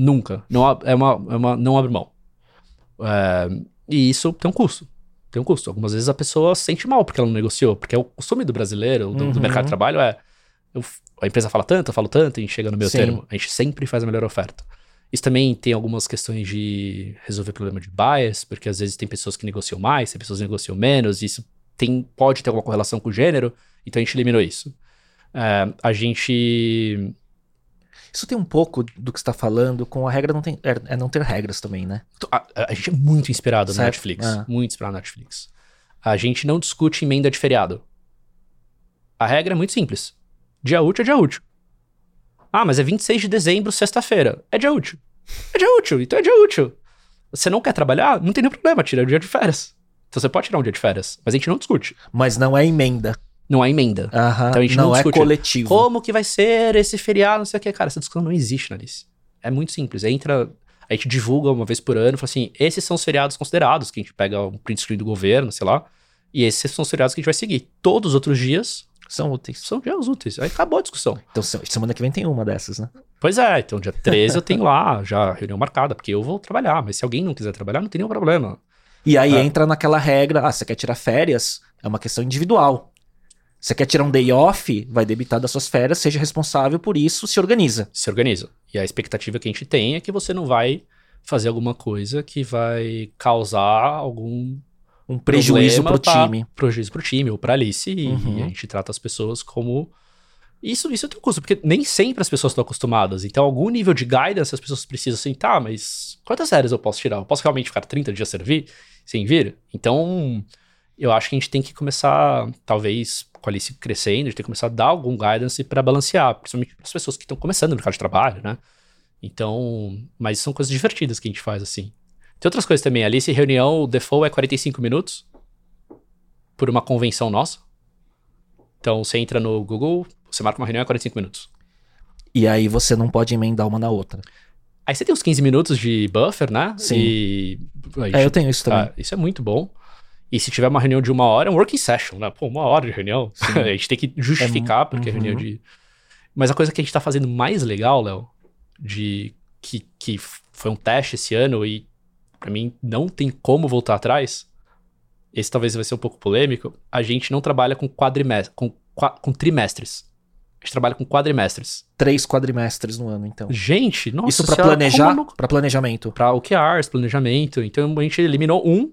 Nunca. Não, é uma, é uma, não abre mão. É, e isso tem um custo. Tem um custo. Algumas vezes a pessoa se sente mal porque ela não negociou, porque é o costume do brasileiro, do, do Uhum. mercado de trabalho, é. eu- a empresa fala tanto, eu falo tanto, e a gente chega no meu Sim. termo. A gente sempre faz a melhor oferta. Isso também tem algumas questões de resolver problema de bias, porque às vezes tem pessoas que negociam mais, tem pessoas que negociam menos, e isso tem, pode ter alguma correlação com o gênero, então a gente eliminou isso. É, a gente. Isso tem um pouco do que você tá falando com a regra não tem, é, é não ter regras também, né? A, a gente é muito inspirado na Certo. Netflix. Ah. Muito inspirado na Netflix. A gente não discute emenda de feriado. A regra é muito simples. Dia útil é dia útil. Ah, mas é 26 de dezembro, sexta-feira. É dia útil. É dia útil, então é dia útil. Você não quer trabalhar? Não tem nenhum problema, tira o dia de férias. Então você pode tirar um dia de férias, mas a gente não discute. Mas não é emenda. Não há emenda. Aham. Então a gente não, não é discute. coletivo. Como que vai ser esse feriado, não sei o que. Cara, essa discussão não existe na Alice. É muito simples. Entra, a gente divulga uma vez por ano, fala assim, esses são os feriados considerados, que a gente pega um print screen do governo, sei lá, e esses são os feriados que a gente vai seguir. Todos os outros dias São úteis. são dias úteis. Aí acabou a discussão. Então se- semana que vem tem uma dessas, né? Pois é, então dia 13 eu tenho lá já reunião marcada, porque eu vou trabalhar, mas se alguém não quiser trabalhar, não tem nenhum problema. E aí É. entra naquela regra, ah, você quer tirar férias? É uma questão individual. Você quer tirar um day off? Vai debitar das suas férias, seja responsável por isso, se organiza. Se organiza. E a expectativa que a gente tem é que você não vai fazer alguma coisa que vai causar algum Um prejuízo pro pra- time. Prejuízo pro time ou pra Alice. E Uhum. a gente trata as pessoas como. Isso, isso tem um custo, porque nem sempre as pessoas estão acostumadas. Então, algum nível de guidance as pessoas precisam assim, tá, mas quantas séries eu posso tirar? Eu posso realmente ficar 30 dias sem vir? Sem vir? Então, eu acho que a gente tem que começar, talvez, com a Alice crescendo, a gente tem que começar a dar algum guidance para balancear, principalmente para as pessoas que estão começando no mercado de trabalho, né? Então, mas são coisas divertidas que a gente faz assim. Tem outras coisas também. Alice reunião, o default é 45 minutos por uma convenção nossa. Então, você entra no Google, você marca uma reunião é 45 minutos. E aí você não pode emendar uma na outra. Aí você tem uns 15 minutos de buffer, né? Sim. E... É, eu tenho isso também. Ah, isso é muito bom. E se tiver uma reunião de uma hora, é um working session, né? Pô, uma hora de reunião. a gente tem que justificar, É, porque é uhum. reunião de. Mas a coisa que a gente tá fazendo mais legal, Léo, de que, que foi um teste esse ano e pra mim não tem como voltar atrás. Esse talvez vai ser um pouco polêmico. A gente não trabalha com quadrimestres, com, com trimestres. A gente trabalha com quadrimestres. Três quadrimestres no ano, então. Gente, nossa isso pra senhora, planejar, não- Pra planejamento. para OKRs, planejamento. Então a gente eliminou um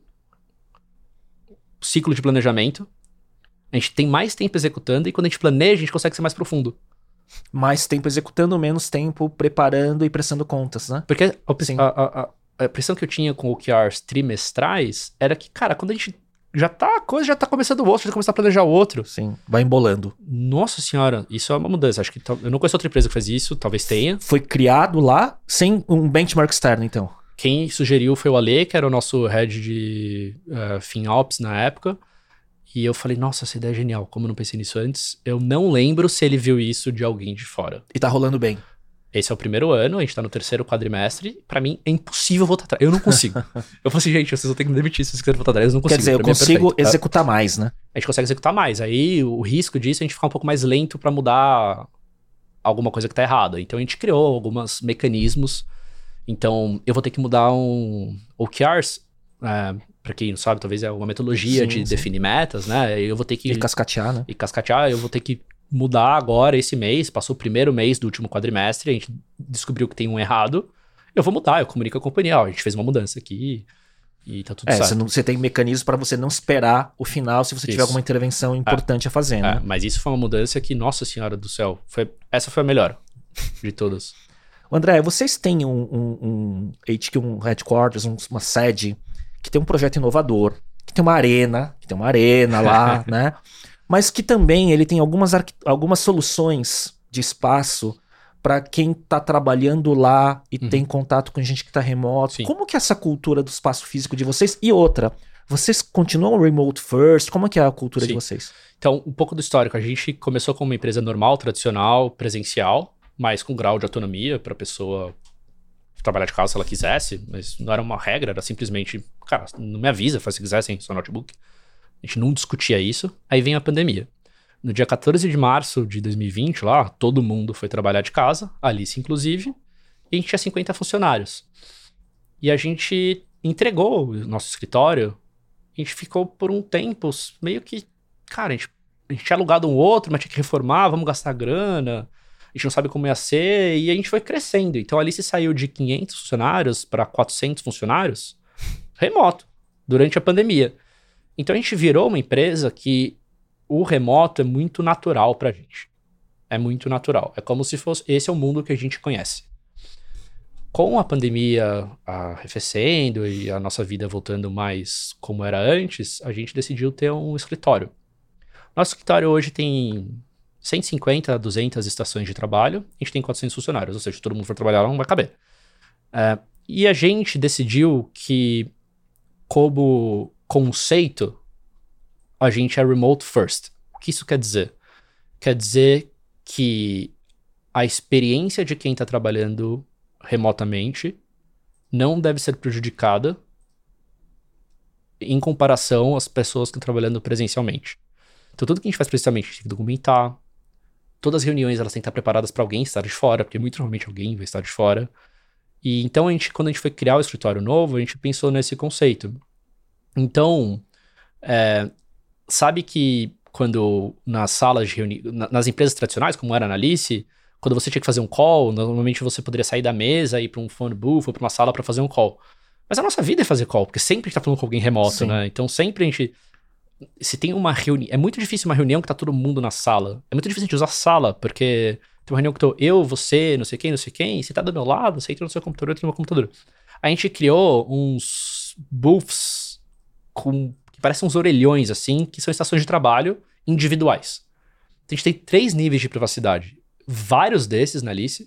ciclo de planejamento. A gente tem mais tempo executando e quando a gente planeja, a gente consegue ser mais profundo. Mais tempo executando, menos tempo preparando e prestando contas, né? Porque a, a, a- a- impressão que eu tinha com OKRs trimestrais era que, cara, quando a gente já tá, a coisa já tá começando o outro, já começando a planejar o outro. Sim, vai embolando. Nossa senhora, isso é uma mudança. Acho que eu não conheço outra empresa que faz isso, talvez tenha. Foi criado lá sem um benchmark externo, então. Quem sugeriu foi o Ale, que era o nosso head de uh, FinOps na época. E eu falei, nossa, essa ideia é genial, como eu não pensei nisso antes? Eu não lembro se ele viu isso de alguém de fora. E tá rolando bem. Esse é o primeiro ano, a gente tá no terceiro quadrimestre. Pra mim, é impossível voltar atrás. Eu não consigo. eu falei assim, gente, vocês vão ter que me demitir se vocês quiserem voltar atrás. Eu não consigo. Quer dizer, eu Pra é consigo perfeito, tá? executar mais, né? A gente consegue executar mais. Aí, o risco disso é a gente ficar um pouco mais lento pra mudar alguma coisa que tá errada. Então, a gente criou alguns mecanismos. Então, eu vou ter que mudar um OKRs. É, pra quem não sabe, talvez é uma metodologia Sim, de sim. definir metas, né? Eu vou ter que E cascatear, né? e cascatear, eu vou ter que mudar agora esse mês. Passou o primeiro mês do último quadrimestre, a gente descobriu que tem um errado. Eu vou mudar, eu comunico com a companhia, ó, a gente fez uma mudança aqui e tá tudo É, certo. você, não- você tem mecanismos pra você não esperar o final se você tiver Isso. alguma intervenção importante a fazer, É, né? mas isso foi uma mudança que, nossa senhora do céu, foi, essa foi a melhor de todas. André, vocês têm um, um, um HQ, um headquarters, um- uma sede que tem um projeto inovador, que tem uma arena, que tem uma arena lá, né? Mas que também ele tem algumas, algumas soluções de espaço para quem está trabalhando lá e Uhum. tem contato com gente que está remoto. Sim. Como que é essa cultura do espaço físico de vocês? E outra, vocês continuam remote first? Como que é a cultura de Sim. vocês? Então, um pouco do histórico. A gente começou como uma empresa normal, tradicional, presencial, mas com grau de autonomia para a pessoa trabalhar de casa se ela quisesse, mas não era uma regra, era simplesmente, cara, não me avisa, faz se quiser sem seu notebook. A gente não discutia isso. Aí vem a pandemia. No dia 14 de março de 2020, lá, todo mundo foi trabalhar de casa, Alice inclusive, e a gente tinha 50 funcionários. E a gente entregou o nosso escritório, a gente ficou por um tempo meio que cara, a gente, a gente tinha alugado um outro, mas tinha que reformar, vamos gastar grana, gente não sabe como ia ser, e a gente foi crescendo. Então a Alice saiu de 500 funcionários para 400 funcionários remoto, durante a pandemia. Então a gente virou uma empresa que o remoto é muito natural pra gente. É muito natural. É como se fosse. Esse é o mundo que a gente conhece. Com a pandemia arrefecendo e a nossa vida voltando mais como era antes, a gente decidiu ter um escritório. Nosso escritório hoje tem 150 a 200 estações de trabalho, a gente tem 400 funcionários, ou seja, se todo mundo for trabalhar lá, não vai caber. É, e a gente decidiu que, como conceito, a gente é remote first. O que isso quer dizer? Quer dizer que a experiência de quem está trabalhando remotamente não deve ser prejudicada em comparação às pessoas que estão trabalhando presencialmente. Então, tudo que a gente faz presencialmente, a gente tem que documentar. Todas as reuniões elas têm que estar preparadas para alguém estar de fora, porque muito provavelmente alguém vai estar de fora. E então, a gente, quando a gente foi criar o escritório novo, a gente pensou nesse conceito. Então, é, sabe que quando nas salas de reunião, nas empresas tradicionais, como era na Alice, quando você tinha que fazer um call, normalmente você poderia sair da mesa, ir para um phone booth ou para uma sala para fazer um call. Mas a nossa vida é fazer call, porque sempre a gente tá falando com alguém remoto, Sim. né? Então sempre a gente. Se tem uma reunião. É muito difícil uma reunião que tá todo mundo na sala. É muito difícil a gente usar sala, porque tem uma reunião que tô eu, você, não sei quem, não sei quem, você tá do meu lado, você entra no seu computador, eu entro no meu computador. A gente criou uns booths com que parecem uns orelhões, assim, que são estações de trabalho individuais. A gente tem três níveis de privacidade. Vários desses na Alice,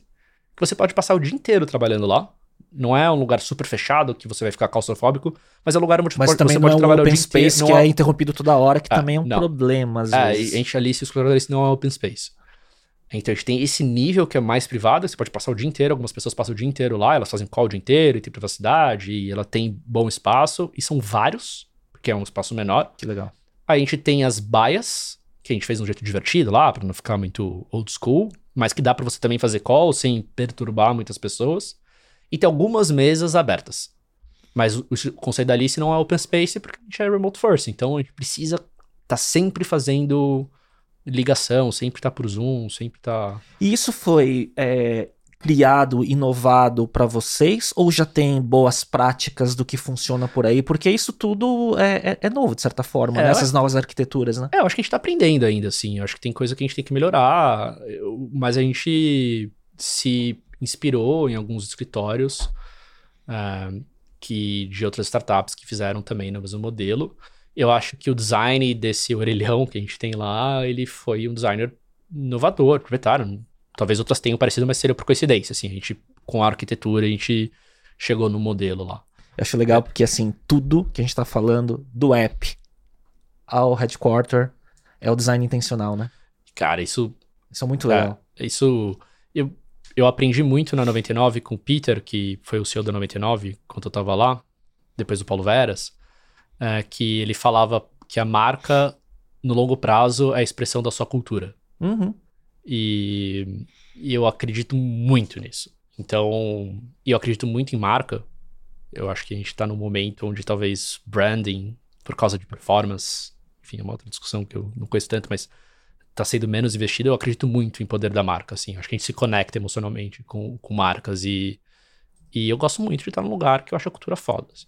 que você pode passar o dia inteiro trabalhando lá. Não é um lugar super fechado que você vai ficar claustrofóbico, mas é um lugar onde mas você também você não pode é um trabalhar open space que é interrompido toda hora, que Ah, também é um não. problema às É, vezes. e enche ali se o explorador Alice não é open space. Então a gente tem esse nível que é mais privado, você pode passar o dia inteiro, algumas pessoas passam o dia inteiro lá, elas fazem call o dia inteiro e tem privacidade, e ela tem bom espaço, e são vários, porque é um espaço menor. Que legal. Aí a gente tem as baias, que a gente fez de um jeito divertido lá, pra não ficar muito old school, mas que dá pra você também fazer call sem perturbar muitas pessoas. E tem algumas mesas abertas. Mas o, o conceito da Alice não é open space porque a gente é remote first, então a gente precisa estar tá sempre fazendo ligação, sempre tá por Zoom, sempre tá. E isso foi é, criado, inovado para vocês ou já tem boas práticas do que funciona por aí? Porque isso tudo é, é- é novo, de certa forma, É, né? essas novas arquiteturas, né? É, eu acho que a gente tá aprendendo ainda, assim. Eu acho que tem coisa que a gente tem que melhorar, eu- mas a gente se inspirou em alguns escritórios ah, que de outras startups que fizeram também no mesmo modelo. Eu acho que o design desse orelhão que a gente tem lá, ele foi um designer inovador, proprietário. Talvez outras tenham parecido, mas seria por coincidência, assim. A gente, com a arquitetura, a gente chegou no modelo lá. Eu acho legal porque, assim, tudo que a gente tá falando, do app ao headquarter, é o design intencional, né? Cara, isso Isso é muito legal. É, isso. Eu, eu aprendi muito na 99 com o Peter, que foi o CEO da 99, quando eu tava lá, depois do Paulo Veras, é, que ele falava que a marca, no longo prazo, é a expressão da sua cultura. Uhum. E, e eu acredito muito nisso. Então, eu acredito muito em marca. Eu acho que a gente tá num momento onde talvez branding, por causa de performance, enfim, é uma outra discussão que eu não conheço tanto, mas tá sendo menos investido. Eu acredito muito em poder da marca, assim. Acho que a gente se conecta emocionalmente com, com marcas e, e eu gosto muito de estar num lugar que eu acho a cultura foda. Assim.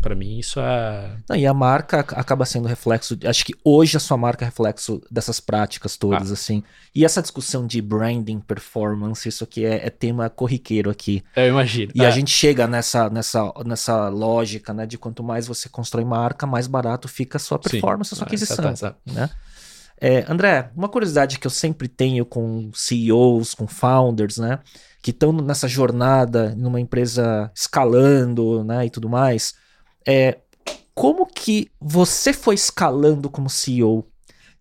Pra mim, isso é. Não, e a marca ac- acaba sendo reflexo. Acho que hoje a sua marca é reflexo dessas práticas todas, Ah. assim. E essa discussão de branding, performance, isso aqui é, é tema corriqueiro aqui. Eu imagino. E É. a gente chega nessa, nessa, nessa lógica, né? De quanto mais você constrói marca, mais barato fica a sua Sim. performance, a sua É, aquisição. né? É, André, uma curiosidade que eu sempre tenho com CEOs, com founders, né? Que estão nessa jornada numa empresa escalando, né? E tudo mais. É, como que você foi escalando como CEO?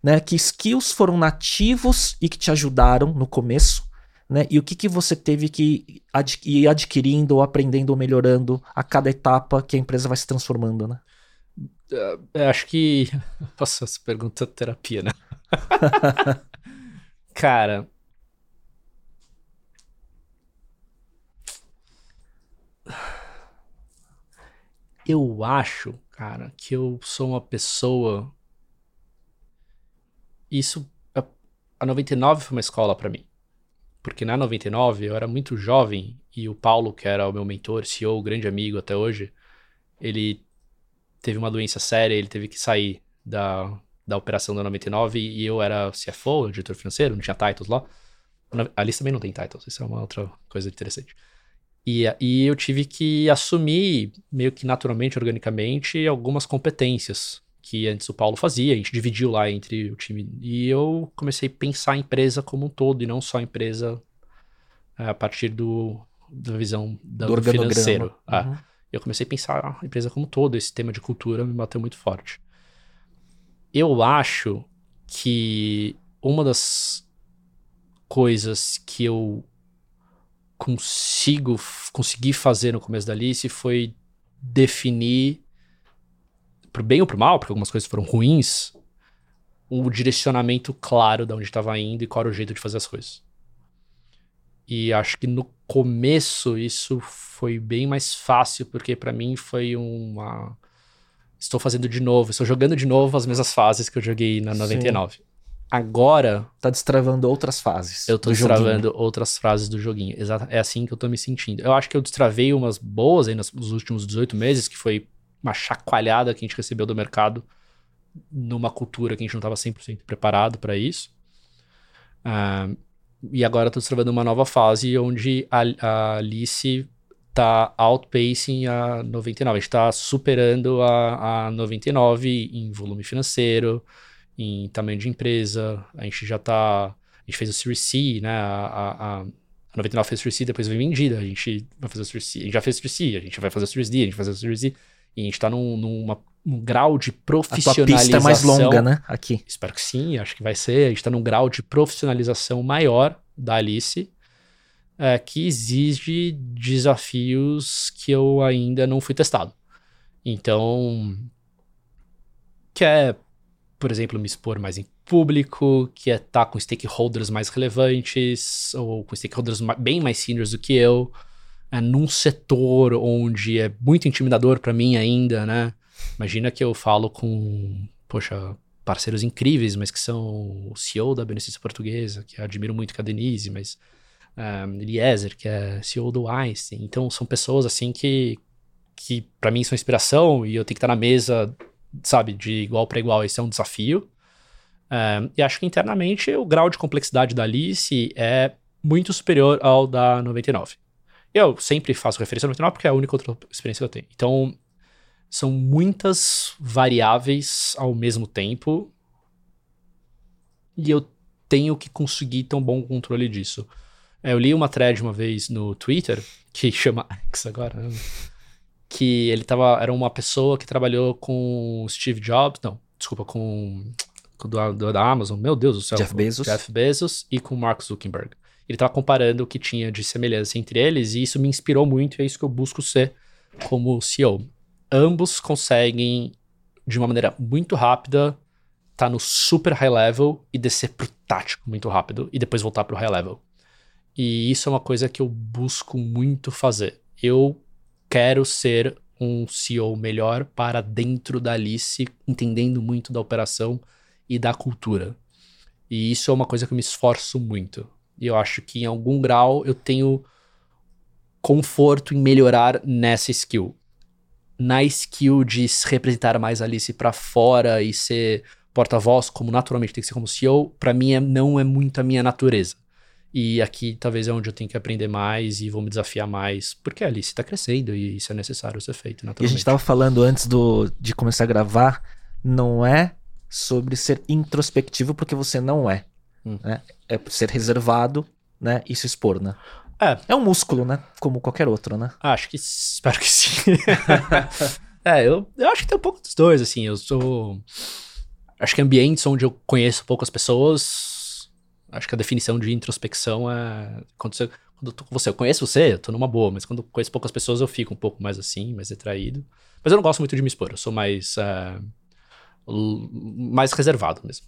Né? Que skills foram nativos e que te ajudaram no começo? Né? E o que, que você teve que ad- ir adquirindo, ou aprendendo, ou melhorando a cada etapa que a empresa vai se transformando, né? Eu acho que. Nossa, essa pergunta é terapia, né? Cara. Eu acho, cara, que eu sou uma pessoa. Isso. a- A 99 foi uma escola pra mim. Porque na 99 eu era muito jovem e o Paulo, que era o meu mentor, CEO, grande amigo até hoje, ele teve uma doença séria, ele teve que sair da, da operação da 99 e eu era CFO, diretor financeiro, não tinha titles lá. A lista também não tem titles, isso é uma outra coisa interessante. E, e eu tive que assumir, meio que naturalmente, organicamente, algumas competências que antes o Paulo fazia, a gente dividiu lá entre o time. E eu comecei a pensar a empresa como um todo e não só a empresa a partir do, da visão da- Do financeiro. Ah, Uhum. Eu comecei a pensar a empresa como um todo, esse tema de cultura me bateu muito forte. Eu acho que uma das coisas que eu consigo consegui fazer no começo da Alice foi definir pro bem ou pro mal, porque algumas coisas foram ruins, um direcionamento claro de onde estava indo e qual era o jeito de fazer as coisas. E acho que no começo isso foi bem mais fácil, porque pra mim foi uma. Estou fazendo de novo, estou jogando de novo as mesmas fases que eu joguei na Sim. 99. Agora Tá destravando outras fases. eu tô do joguinho. destravando outras frases do joguinho. Exato, é assim que eu tô me sentindo. Eu acho que eu destravei umas boas aí nos, últimos 18 meses, que foi uma chacoalhada que a gente recebeu do mercado numa cultura que a gente não estava 100% preparado para isso. Ah, e agora eu tô destravando uma nova fase onde a, a Alice tá outpacing a 99. A gente tá superando a, a 99 em volume financeiro, em tamanho de empresa. A gente já tá. A gente fez o Series C, né? A, a, a 99 fez o Series C, depois foi vendida. A gente vai fazer o Series C. A gente já fez o Series C, a gente vai fazer o Series D, a gente vai fazer o Series D. E a gente tá num, numa, um grau de profissionalização. A pista é mais longa, né? Aqui. Espero que sim, acho que vai ser. A gente tá num grau de profissionalização maior da Alice é, que exige desafios que eu ainda não fui testado. Então, quer, por exemplo, me expor mais em público, quer estar tá com stakeholders mais relevantes, ou com stakeholders bem mais seniors do que eu, é, num setor onde é muito intimidador para mim ainda, né? Imagina que eu falo com, poxa, parceiros incríveis, mas que são o CEO da Beneficência Portuguesa, que admiro muito que é a Denise, mas um, Eliezer, que é CEO do Einstein. Então, são pessoas assim que, que para mim são inspiração e eu tenho que estar na mesa, sabe, de igual para igual. Esse é um desafio. Um, e acho que internamente o grau de complexidade da Alice é muito superior ao da 99. Eu sempre faço referência ao 99 porque é a única outra experiência que eu tenho. Então, são muitas variáveis ao mesmo tempo e eu tenho que conseguir ter um bom controle disso. É, eu li uma thread uma vez no Twitter, que chama X agora, né? que ele tava. Era uma pessoa que trabalhou com Steve Jobs, não, desculpa, com. com do, da Amazon, meu Deus do céu. Jeff Bezos. Jeff Bezos e com Mark Zuckerberg. Ele tava comparando o que tinha de semelhança entre eles, e isso me inspirou muito, e é isso que eu busco ser como CEO. Ambos conseguem, de uma maneira muito rápida, tá no super high level e descer pro tático muito rápido, e depois voltar pro high level. E isso é uma coisa que eu busco muito fazer. Eu quero ser um CEO melhor para dentro da Alice, entendendo muito da operação e da cultura. E isso é uma coisa que eu me esforço muito. E eu acho que em algum grau eu tenho conforto em melhorar nessa skill. Na skill de representar mais Alice para fora e ser porta-voz, como naturalmente tem que ser como CEO, para mim é, não é muito a minha natureza. E aqui talvez é onde eu tenho que aprender mais e vou me desafiar mais, porque a Alice está crescendo e isso é necessário ser feito, naturalmente. E a gente estava falando antes do, de começar a gravar, não é sobre ser introspectivo porque você não é. Hum. Né? É ser reservado né? e se expor, né? É. é um músculo, né? Como qualquer outro, né? Acho que. Espero que sim. é, eu, eu acho que tem um pouco dos dois, assim. Eu sou. Acho que ambientes onde eu conheço poucas pessoas Acho que a definição de introspecção é. Quando, você, quando eu tô com você, eu conheço você, eu tô numa boa, mas quando eu conheço poucas pessoas, eu fico um pouco mais assim, mais retraído. Mas eu não gosto muito de me expor, eu sou mais. É, mais reservado mesmo.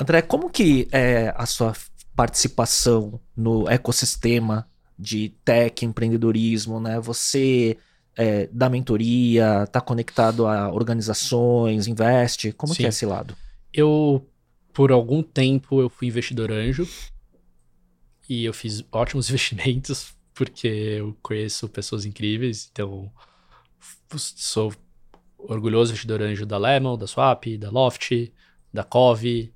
André, como que é a sua participação no ecossistema de tech, empreendedorismo, né? Você é, dá mentoria, está conectado a organizações, investe, como Sim. que é esse lado? Eu por algum tempo eu fui investidor anjo e eu fiz ótimos investimentos porque eu conheço pessoas incríveis, então sou orgulhoso investidor anjo da Lemon, da Swap, da Loft, da Cove,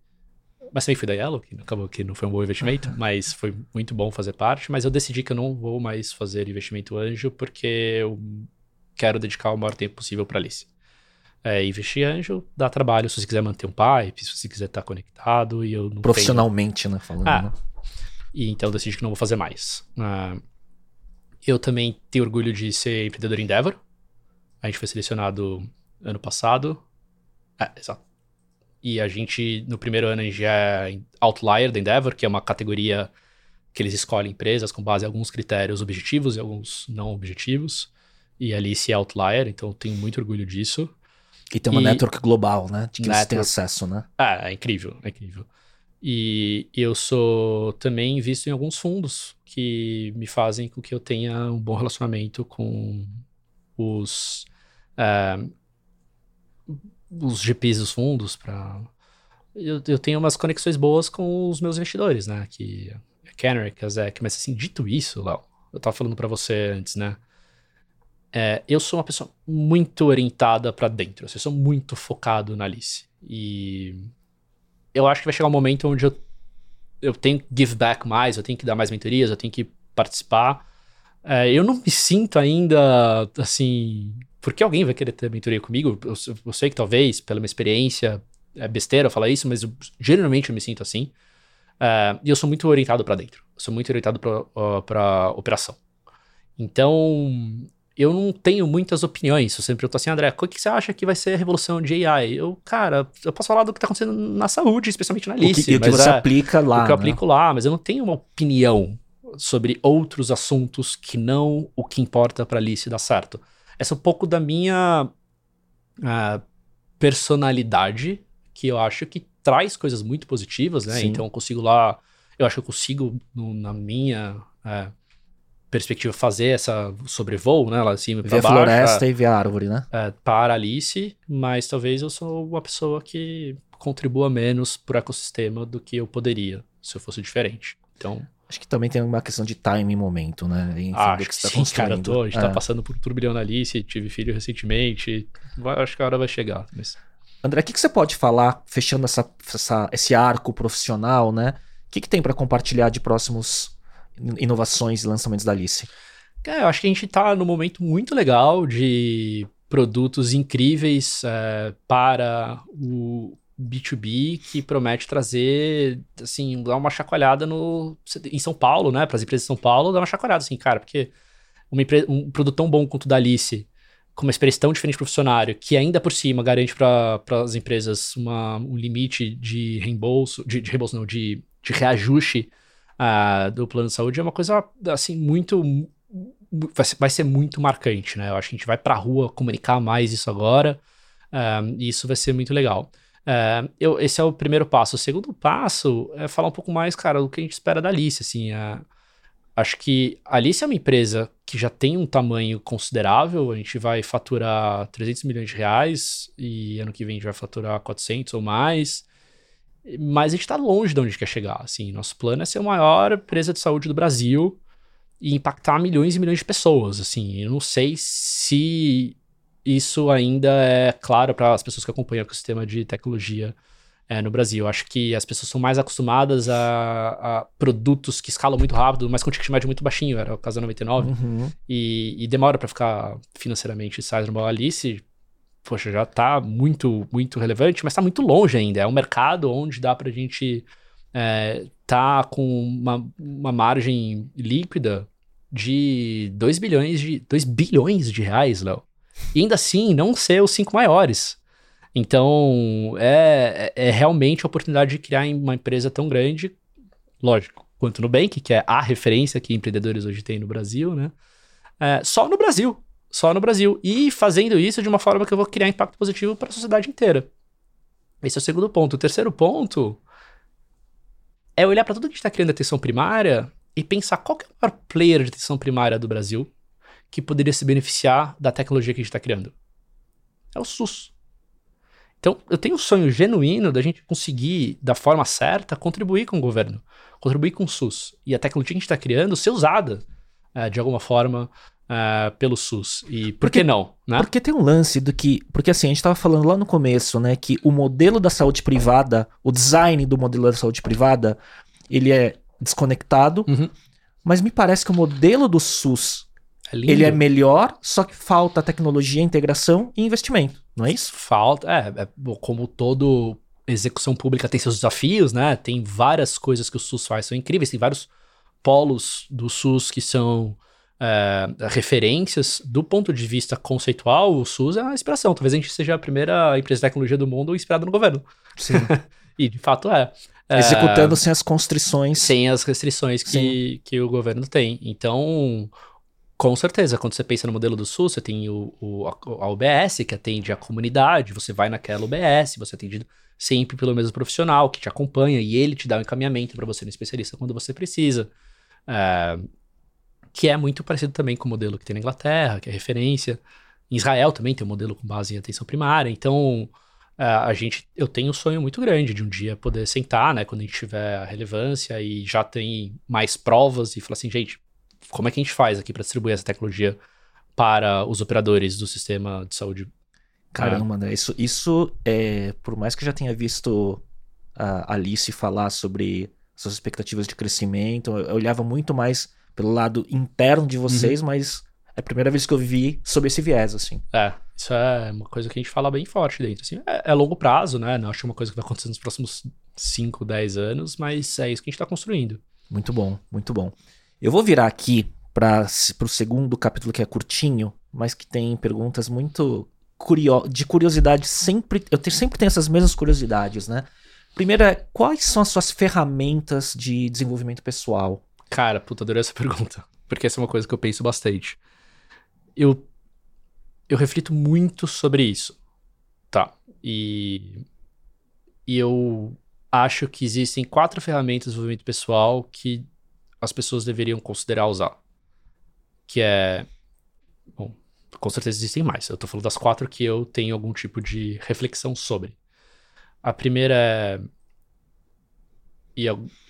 mas também fui da Yellow, que acabou que não foi um bom investimento, mas foi muito bom fazer parte, mas eu decidi que eu não vou mais fazer investimento anjo porque eu quero dedicar o maior tempo possível para Alice. É, investir anjo dá trabalho se você quiser manter um pipe, se você quiser estar conectado e eu não Profissionalmente, tenho... né? Falando, ah, né? E então eu decidi que não vou fazer mais. Uh, eu também tenho orgulho de ser empreendedor Endeavor. A gente foi selecionado ano passado. É, exato. E a gente, no primeiro ano, a gente é Outlier da Endeavor, que é uma categoria que eles escolhem empresas com base em alguns critérios objetivos e alguns não objetivos. E ali se é Outlier, então eu tenho muito orgulho disso. E tem uma e... network global, né? De que network... você tem acesso, né? Ah, é incrível, é incrível. E eu sou também visto em alguns fundos que me fazem com que eu tenha um bom relacionamento com os, uh, os GPs dos fundos para eu, eu, tenho umas conexões boas com os meus investidores, né? Que é Canary, que Zec, mas assim, dito isso, Léo, eu tava falando para você antes, né? É, eu sou uma pessoa muito orientada para dentro, assim, eu sou muito focado na Alice. E eu acho que vai chegar um momento onde eu, eu tenho que give back mais, eu tenho que dar mais mentorias, eu tenho que participar. É, eu não me sinto ainda, assim... Porque alguém vai querer ter mentoria comigo? Eu, eu sei que talvez, pela minha experiência, é besteira falar isso, mas eu, geralmente eu me sinto assim. É, e eu sou muito orientado para dentro. Eu sou muito orientado para uh, operação. Então, eu não tenho muitas opiniões. Eu sempre pergunto assim, André, o que você acha que vai ser a revolução de AI? Eu, cara, eu posso falar do que está acontecendo na saúde, especialmente na Alice. O que, o que você é, aplica lá. O que eu né? aplico lá, mas eu não tenho uma opinião sobre outros assuntos que não o que importa para Alice dar certo. Essa é um pouco da minha uh, personalidade, que eu acho que traz coisas muito positivas, né? Sim. Então eu consigo lá, eu acho que eu consigo, no, na minha é, perspectiva, fazer essa sobrevoo, né? Lá acima para baixo. floresta e ver a árvore, né? É, para Alice, mas talvez eu sou uma pessoa que contribua menos para o ecossistema do que eu poderia se eu fosse diferente. Então... Acho que também tem uma questão de time e momento, né? Enfim, acho que, que tá sim, cara. Tô, a gente tá é. tá passando por um turbilhão na Alice, tive filho recentemente. Acho que a hora vai chegar. Mas... André, o que, que você pode falar, fechando essa, essa esse arco profissional, né? O que, que tem para compartilhar de próximos inovações e lançamentos da Alice? É, eu acho que a gente está num momento muito legal de produtos incríveis é, para o B2B que promete trazer, assim, dar uma chacoalhada no, em São Paulo, né? Para as empresas de São Paulo, dar uma chacoalhada, assim, cara, porque uma um produto tão bom quanto o da Alice com uma experiência tão diferente para o funcionário, que ainda por cima garante para as empresas uma, um limite de reembolso, de, de reembolso não, de, de reajuste uh, do plano de saúde, é uma coisa, assim, muito... Vai ser, vai ser muito marcante, né? Eu acho que a gente vai para a rua comunicar mais isso agora, uh, e isso vai ser muito legal. Uh, eu, esse é o primeiro passo. O segundo passo é falar um pouco mais, cara, do que a gente espera da Alice, assim, uh, Acho que a Alice é uma empresa que já tem um tamanho considerável. A gente vai faturar 300 milhões de reais e ano que vem a gente vai faturar 400 ou mais. Mas a gente está longe de onde quer chegar. Assim, nosso plano é ser a maior empresa de saúde do Brasil e impactar milhões e milhões de pessoas. Assim, eu não sei se isso ainda é claro para as pessoas que acompanham o sistema de tecnologia é, no Brasil. Acho que as pessoas são mais acostumadas a, a produtos que escalam muito rápido, mas com ticket médio muito baixinho, era o caso da 99, uhum. e, e, demora para ficar financeiramente sizable. Alice, poxa, já tá muito, muito relevante, mas tá muito longe ainda. É um mercado onde dá pra gente é, tá com uma, uma margem líquida de 2 bilhões de 2 bilhões de reais, Léo. E ainda assim não ser os cinco maiores. Então, é, é, é realmente a oportunidade de criar uma empresa tão grande, lógico, quanto o Nubank, que é a referência que empreendedores hoje têm no Brasil, né? É, só no Brasil. Só no Brasil. E fazendo isso de uma forma que eu vou criar impacto positivo para a sociedade inteira. Esse é o segundo ponto. O terceiro ponto é olhar para tudo que a gente está criando atenção primária e pensar qual é o maior player de atenção primária do Brasil que poderia se beneficiar da tecnologia que a gente está criando. É o SUS. Então, eu tenho um sonho genuíno da gente conseguir, da forma certa, contribuir com o governo, contribuir com o SUS. E a tecnologia que a gente está criando ser usada, é, de alguma forma, é, pelo SUS. E por porque, que não? Né? Porque tem um lance do que. Porque assim, a gente estava falando lá no começo, né, que o modelo da saúde privada, o design do modelo da saúde privada, ele é desconectado, uhum. mas me parece que o modelo do SUS é ele é melhor, só que falta tecnologia, integração e investimento, não é isso? Falta, é, é como todo execução pública tem seus desafios, né? Tem várias coisas que o SUS faz, são incríveis, tem vários polos do SUS que são é, referências. Do ponto de vista conceitual, o SUS é uma inspiração. Talvez a gente seja a primeira empresa de tecnologia do mundo inspirada no governo. Sim. e de fato é. Executando é, sem as constrições. Sem as restrições que, que o governo tem. Então, com certeza, quando você pensa no modelo do SUS, você tem o, o, a UBS, que atende a comunidade, você vai naquela UBS, você é atendido sempre pelo mesmo profissional que te acompanha e ele te dá um encaminhamento para você no especialista quando você precisa. É, que é muito parecido também com o modelo que tem na Inglaterra, que é referência. Em Israel também tem um modelo com base em atenção primária. Então, é, a gente, eu tenho um sonho muito grande de um dia poder sentar, né, quando a gente tiver a relevância e já tem mais provas e falar assim, gente, como é que a gente faz aqui para distribuir essa tecnologia para os operadores do sistema de saúde? Caramba, né? Isso, isso é, por mais que eu já tenha visto a Alice falar sobre suas expectativas de crescimento, eu olhava muito mais pelo lado interno de vocês, uhum. mas é a primeira vez que eu vi sobre esse viés, assim. É, isso é uma coisa que a gente fala bem forte dentro. Assim, é, é longo prazo, né? Não acho é uma coisa que vai acontecer nos próximos 5, 10 anos, mas é isso que a gente está construindo. Muito bom, muito bom. Eu vou virar aqui para o segundo capítulo, que é curtinho, mas que tem perguntas muito curio de curiosidade. Sempre, eu te, sempre tenho essas mesmas curiosidades, né? Primeiro é, quais são as suas ferramentas de desenvolvimento pessoal? Cara, puta, adorei essa pergunta. Porque essa é uma coisa que eu penso bastante. Eu, eu reflito muito sobre isso. Tá. E, e eu acho que existem quatro ferramentas de desenvolvimento pessoal que as pessoas deveriam considerar usar. Que é. Bom, com certeza existem mais. Eu tô falando das quatro que eu tenho algum tipo de reflexão sobre. A primeira é. E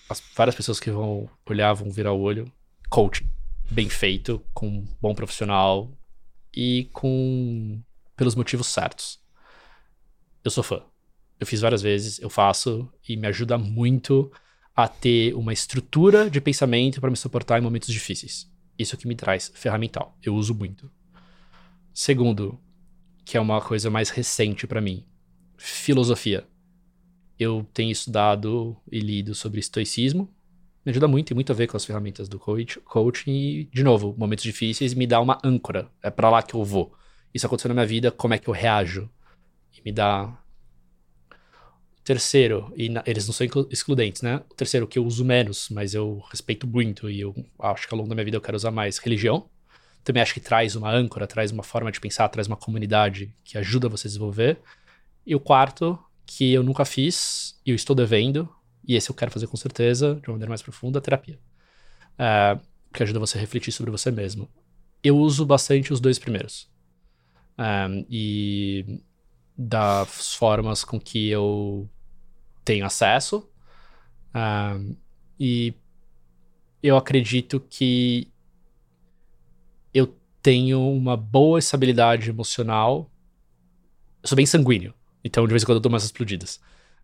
as várias pessoas que vão olhar vão virar o olho. Coaching. Bem feito, com um bom profissional e com. pelos motivos certos. Eu sou fã. Eu fiz várias vezes, eu faço e me ajuda muito a ter uma estrutura de pensamento para me suportar em momentos difíceis. Isso que me traz ferramental. Eu uso muito. Segundo, que é uma coisa mais recente para mim, filosofia. Eu tenho estudado e lido sobre estoicismo. Me ajuda muito, tem muito a ver com as ferramentas do coach, coaching. E, de novo, momentos difíceis me dá uma âncora. É para lá que eu vou. Isso aconteceu na minha vida, como é que eu reajo? E me dá Terceiro, e na, eles não são excludentes, né? O terceiro, que eu uso menos, mas eu respeito muito e eu acho que ao longo da minha vida eu quero usar mais religião. Também acho que traz uma âncora, traz uma forma de pensar, traz uma comunidade que ajuda você a desenvolver. E o quarto, que eu nunca fiz e eu estou devendo, e esse eu quero fazer com certeza, de uma maneira mais profunda, terapia. É, que ajuda você a refletir sobre você mesmo. Eu uso bastante os dois primeiros. É, e das formas com que eu tenho acesso. Um, e eu acredito que eu tenho uma boa estabilidade emocional. Eu sou bem sanguíneo, então de vez em quando eu dou umas explodidas.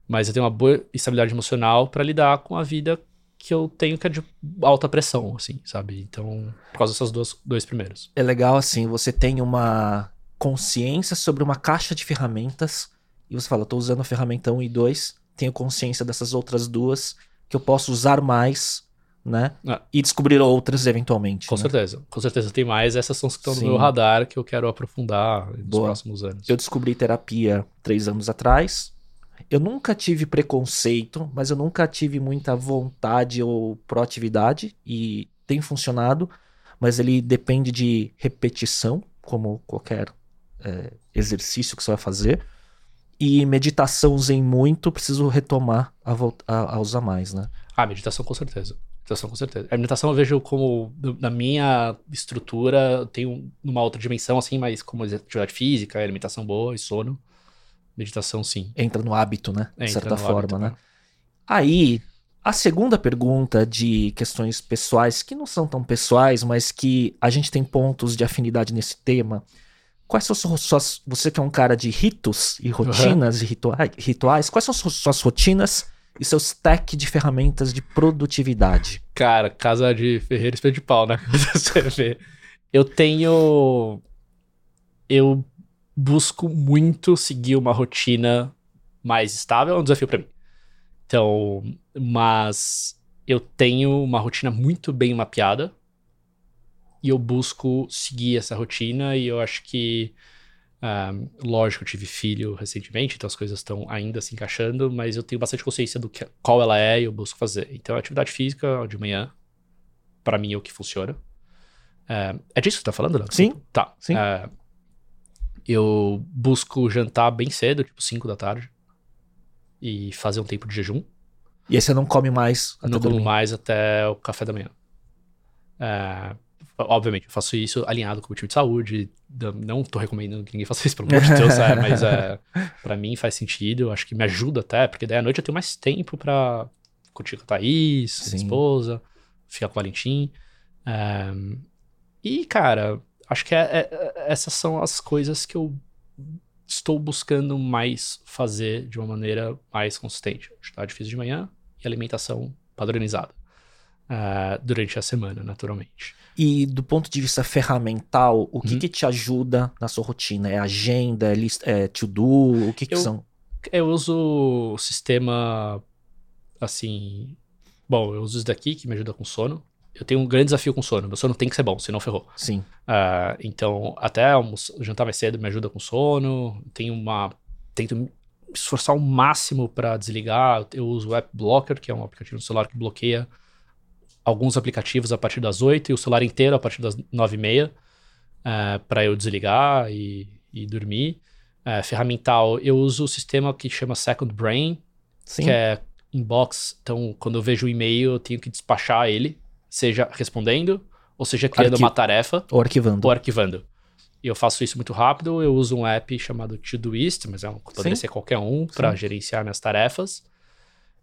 Mas eu tenho uma boa estabilidade emocional para lidar com a vida que eu tenho que é de alta pressão, assim, sabe? Então, por causa dessas duas, dois primeiros. É legal, assim, você tem uma consciência sobre uma caixa de ferramentas e você fala, estou usando a ferramenta 1 e 2, tenho consciência dessas outras duas que eu posso usar mais, né? É. E descobrir outras eventualmente. Com né? certeza, com certeza tem mais. Essas são as que estão no meu radar que eu quero aprofundar nos Boa. próximos anos. Eu descobri terapia três anos atrás. Eu nunca tive preconceito, mas eu nunca tive muita vontade ou proatividade e tem funcionado, mas ele depende de repetição, como qualquer é, exercício que você vai fazer. E meditação usei muito, preciso retomar a, a, a usar mais, né? Ah, meditação com certeza. Meditação com certeza. A meditação eu vejo como, na minha estrutura, tem numa outra dimensão, assim, mas como atividade física, alimentação boa e sono. Meditação, sim. Entra no hábito, né? De certa forma, hábito, né? né? Aí, a segunda pergunta de questões pessoais, que não são tão pessoais, mas que a gente tem pontos de afinidade nesse tema Quais são suas. Você que é um cara de ritos e rotinas uhum. e rituais, rituais, quais são suas rotinas e seu stack de ferramentas de produtividade? Cara, casa de ferreiro espelho de pau, né? Você vê. Eu tenho. Eu busco muito seguir uma rotina mais estável, é um desafio para mim. Então, mas eu tenho uma rotina muito bem mapeada e eu busco seguir essa rotina e eu acho que um, lógico, eu tive filho recentemente, então as coisas estão ainda se encaixando, mas eu tenho bastante consciência do que, qual ela é e eu busco fazer. Então, a atividade física de manhã, para mim, é o que funciona. É, é disso que você tá falando, Léo? Sim. Tá. Sim. É, eu busco jantar bem cedo, tipo 5 da tarde, e fazer um tempo de jejum. E aí você não come mais até Não como mais até o café da manhã. É, Obviamente, eu faço isso alinhado com o motivo de saúde. Não tô recomendando que ninguém faça isso, pelo amor de Deus, é, mas é, pra mim faz sentido. Eu acho que me ajuda até, porque daí à noite eu tenho mais tempo pra curtir com a Thaís, Sim. minha esposa, ficar com o Valentim. É, e, cara, acho que é, é, essas são as coisas que eu estou buscando mais fazer de uma maneira mais consistente. Atividade difícil de manhã e alimentação padronizada. uh, durante a semana, naturalmente. E do ponto de vista ferramental, o que, uhum. que te ajuda na sua rotina? É agenda, é, list, é to-do? O que, que eu, são? Eu uso o sistema, assim... Bom, eu uso isso daqui, que me ajuda com sono. Eu tenho um grande desafio com sono. Meu sono tem que ser bom, senão ferrou. Sim. Uh, então, até jantar mais cedo me ajuda com sono. Tenho uma... Tento esforçar ao máximo para desligar. Eu uso o App Blocker, que é um aplicativo no celular que bloqueia alguns aplicativos a partir das 8 e o celular inteiro a partir das 9 e meia uh, para eu desligar e, e dormir. Uh, ferramental, eu uso o sistema que chama Second Brain, Sim. que é inbox. Então, quando eu vejo o e-mail, eu tenho que despachar ele, seja respondendo, ou seja criando Arqui... uma tarefa. Ou arquivando. Ou arquivando. E eu faço isso muito rápido. Eu uso um app chamado Todoist, mas é um, poderia Sim. ser qualquer um para gerenciar minhas tarefas.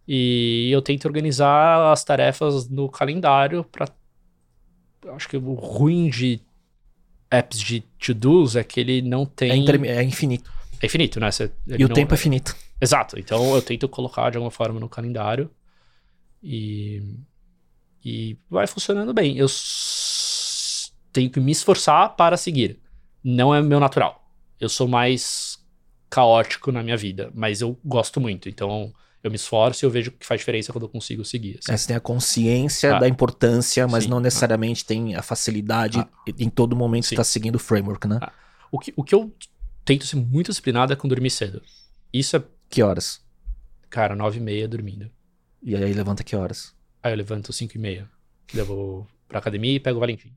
E eu tento organizar as tarefas no calendário para acho que o ruim de apps de to-dos é que ele não tem é, é infinito. É infinito, né? Você, e o não... tempo é finito. Exato. Então eu tento colocar de alguma forma no calendário e e vai funcionando bem. Eu tenho que me esforçar para seguir. Não é meu natural. Eu sou mais caótico na minha vida, mas eu gosto muito. Então eu me esforço e eu vejo que faz diferença quando eu consigo seguir. Assim. É, você tem a consciência ah. da importância, mas Sim. não necessariamente ah. tem a facilidade ah. em todo momento estar tá seguindo o framework, né? Ah. O, que, o que eu tento ser muito disciplinado é com dormir cedo. Isso é. Que horas? Cara, nove e meia dormindo. E aí levanta que horas? Aí eu levanto cinco e meia. Vou pra academia e pego o Valentim.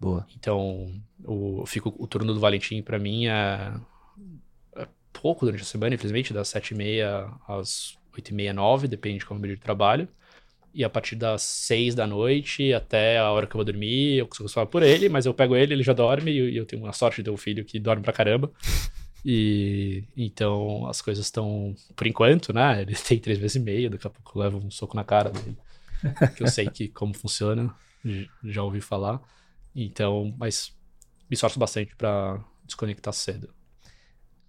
Boa. Então, o, fico, o turno do Valentim para mim é, é, pouco durante a semana, infelizmente, das sete e meia às 8 e meia, 9, depende de como de trabalho. E a partir das 6 da noite até a hora que eu vou dormir, eu consigo falar por ele, mas eu pego ele, ele já dorme, e eu tenho uma sorte de ter um filho que dorme pra caramba. E então as coisas estão, por enquanto, né? Ele tem três vezes e meia, daqui a pouco eu levo um soco na cara dele. que eu sei que como funciona, já ouvi falar. Então, mas me esforço bastante para desconectar cedo.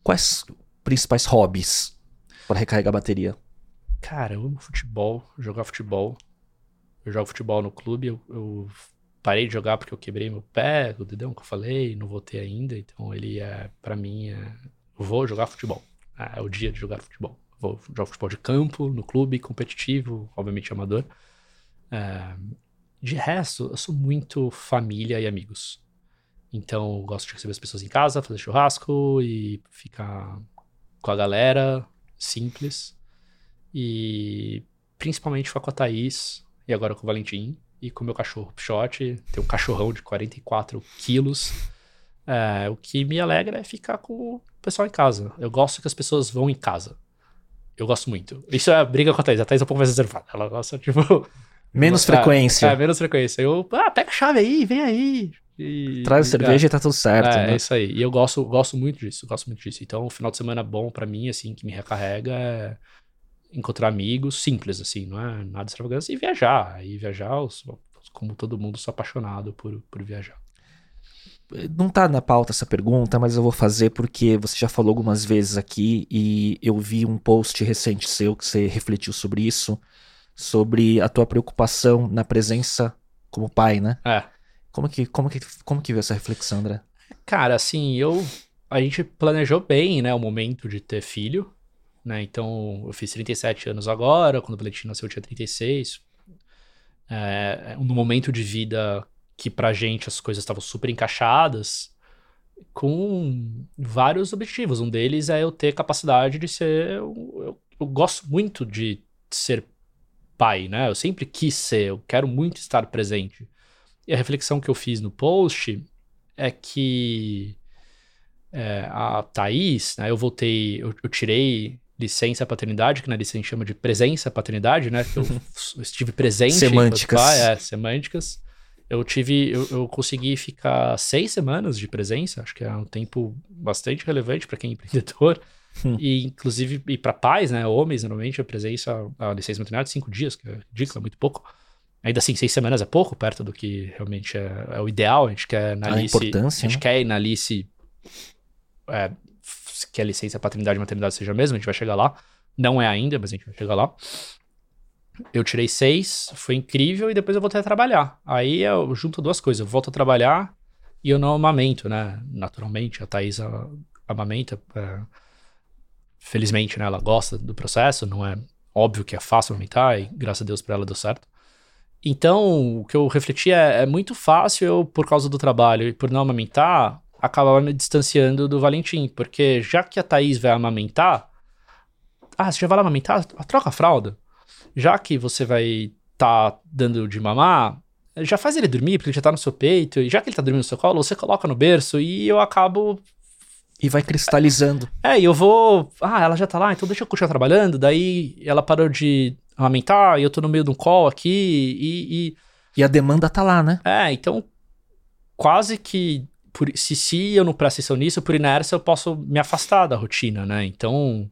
Quais principais hobbies para recarregar a bateria? Cara, eu amo futebol, jogar futebol. Eu jogo futebol no clube, eu, eu parei de jogar porque eu quebrei meu pé, o dedão que eu falei, não voltei ainda, então ele é, para mim, é, vou jogar futebol. É, é o dia de jogar futebol. Vou jogar futebol de campo, no clube, competitivo, obviamente amador. É, de resto, eu sou muito família e amigos. Então, gosto de receber as pessoas em casa, fazer churrasco e ficar com a galera, simples. E principalmente foi com a Thaís e agora com o Valentim e com o meu cachorro Pichote. Tem um cachorrão de 44 quilos. É, o que me alegra é ficar com o pessoal em casa. Eu gosto que as pessoas vão em casa. Eu gosto muito. Isso é a briga com a Thaís. A Thaís é um pouco mais reservada. Ela gosta, tipo. Menos frequência. É, menos frequência. Eu, ah, pega a chave aí, vem aí. E, Traz e, cerveja é, e tá tudo certo. É, né? é isso aí. E eu gosto, gosto muito disso. Gosto muito disso. Então, o final de semana bom para mim, assim, que me recarrega é encontrar amigos, simples, assim, não é nada extravagante, e viajar. E viajar, como todo mundo, sou apaixonado por, por viajar. Não tá na pauta essa pergunta, mas eu vou fazer porque você já falou algumas vezes aqui e eu vi um post recente seu que você refletiu sobre isso, sobre a tua preocupação na presença como pai, né? É. Como que, como que, como que veio essa reflexão, André? Cara, assim, eu... A gente planejou bem, né, o momento de ter filho né? Então, eu fiz 37 anos agora, quando o Valentim nasceu eu tinha 36. É, no momento de vida que pra gente as coisas estavam super encaixadas, com vários objetivos. Um deles é eu ter capacidade de ser. Eu, eu, eu, gosto muito de ser pai, né? Eu sempre quis ser, eu quero muito estar presente. E a reflexão que eu fiz no post é que é, a Thaís, né? Eu voltei, eu, eu tirei licença paternidade, que na licença a gente chama de presença paternidade, né? Eu estive presente. semânticas. Pai, é, semânticas. Eu tive, eu, eu, consegui ficar seis semanas de presença, acho que é um tempo bastante relevante para quem é empreendedor. Hum. E inclusive, e para pais, né? Homens, normalmente a presença, a licença maternidade, cinco dias, que é ridículo, é muito pouco. Ainda assim, seis semanas é pouco, perto do que realmente é, é o ideal. A gente quer na a importância, a gente né? quer ir na Alice é, que a licença paternidade e maternidade seja a mesma, a gente vai chegar lá. Não é ainda, mas a gente vai chegar lá. Eu tirei seis, foi incrível, e depois eu voltei a trabalhar. Aí eu junto duas coisas, eu volto a trabalhar e eu não amamento, né? Naturalmente, a Thaís amamenta. É, felizmente, né? Ela gosta do processo, não é óbvio que é fácil amamentar, e graças a Deus para ela deu certo. Então, o que eu refleti é, é muito fácil eu, por causa do trabalho e por não amamentar, acabar me distanciando do Valentim, porque já que a Thaís vai amamentar, ah, você já vai lá amamentar? Troca a fralda. Já que você vai estar tá dando de mamar, já faz ele dormir, porque ele já tá no seu peito, e já que ele tá dormindo no seu colo, você coloca no berço e eu acabo. E vai cristalizando. É, e eu vou. Ah, ela já tá lá, então deixa eu continuar trabalhando. Daí ela parou de amamentar e eu tô no meio de um call aqui e, e. E a demanda tá lá, né? É, então. Quase que. Por, se, se eu não presto atenção nisso, por inércia eu posso me afastar da rotina, né? Então.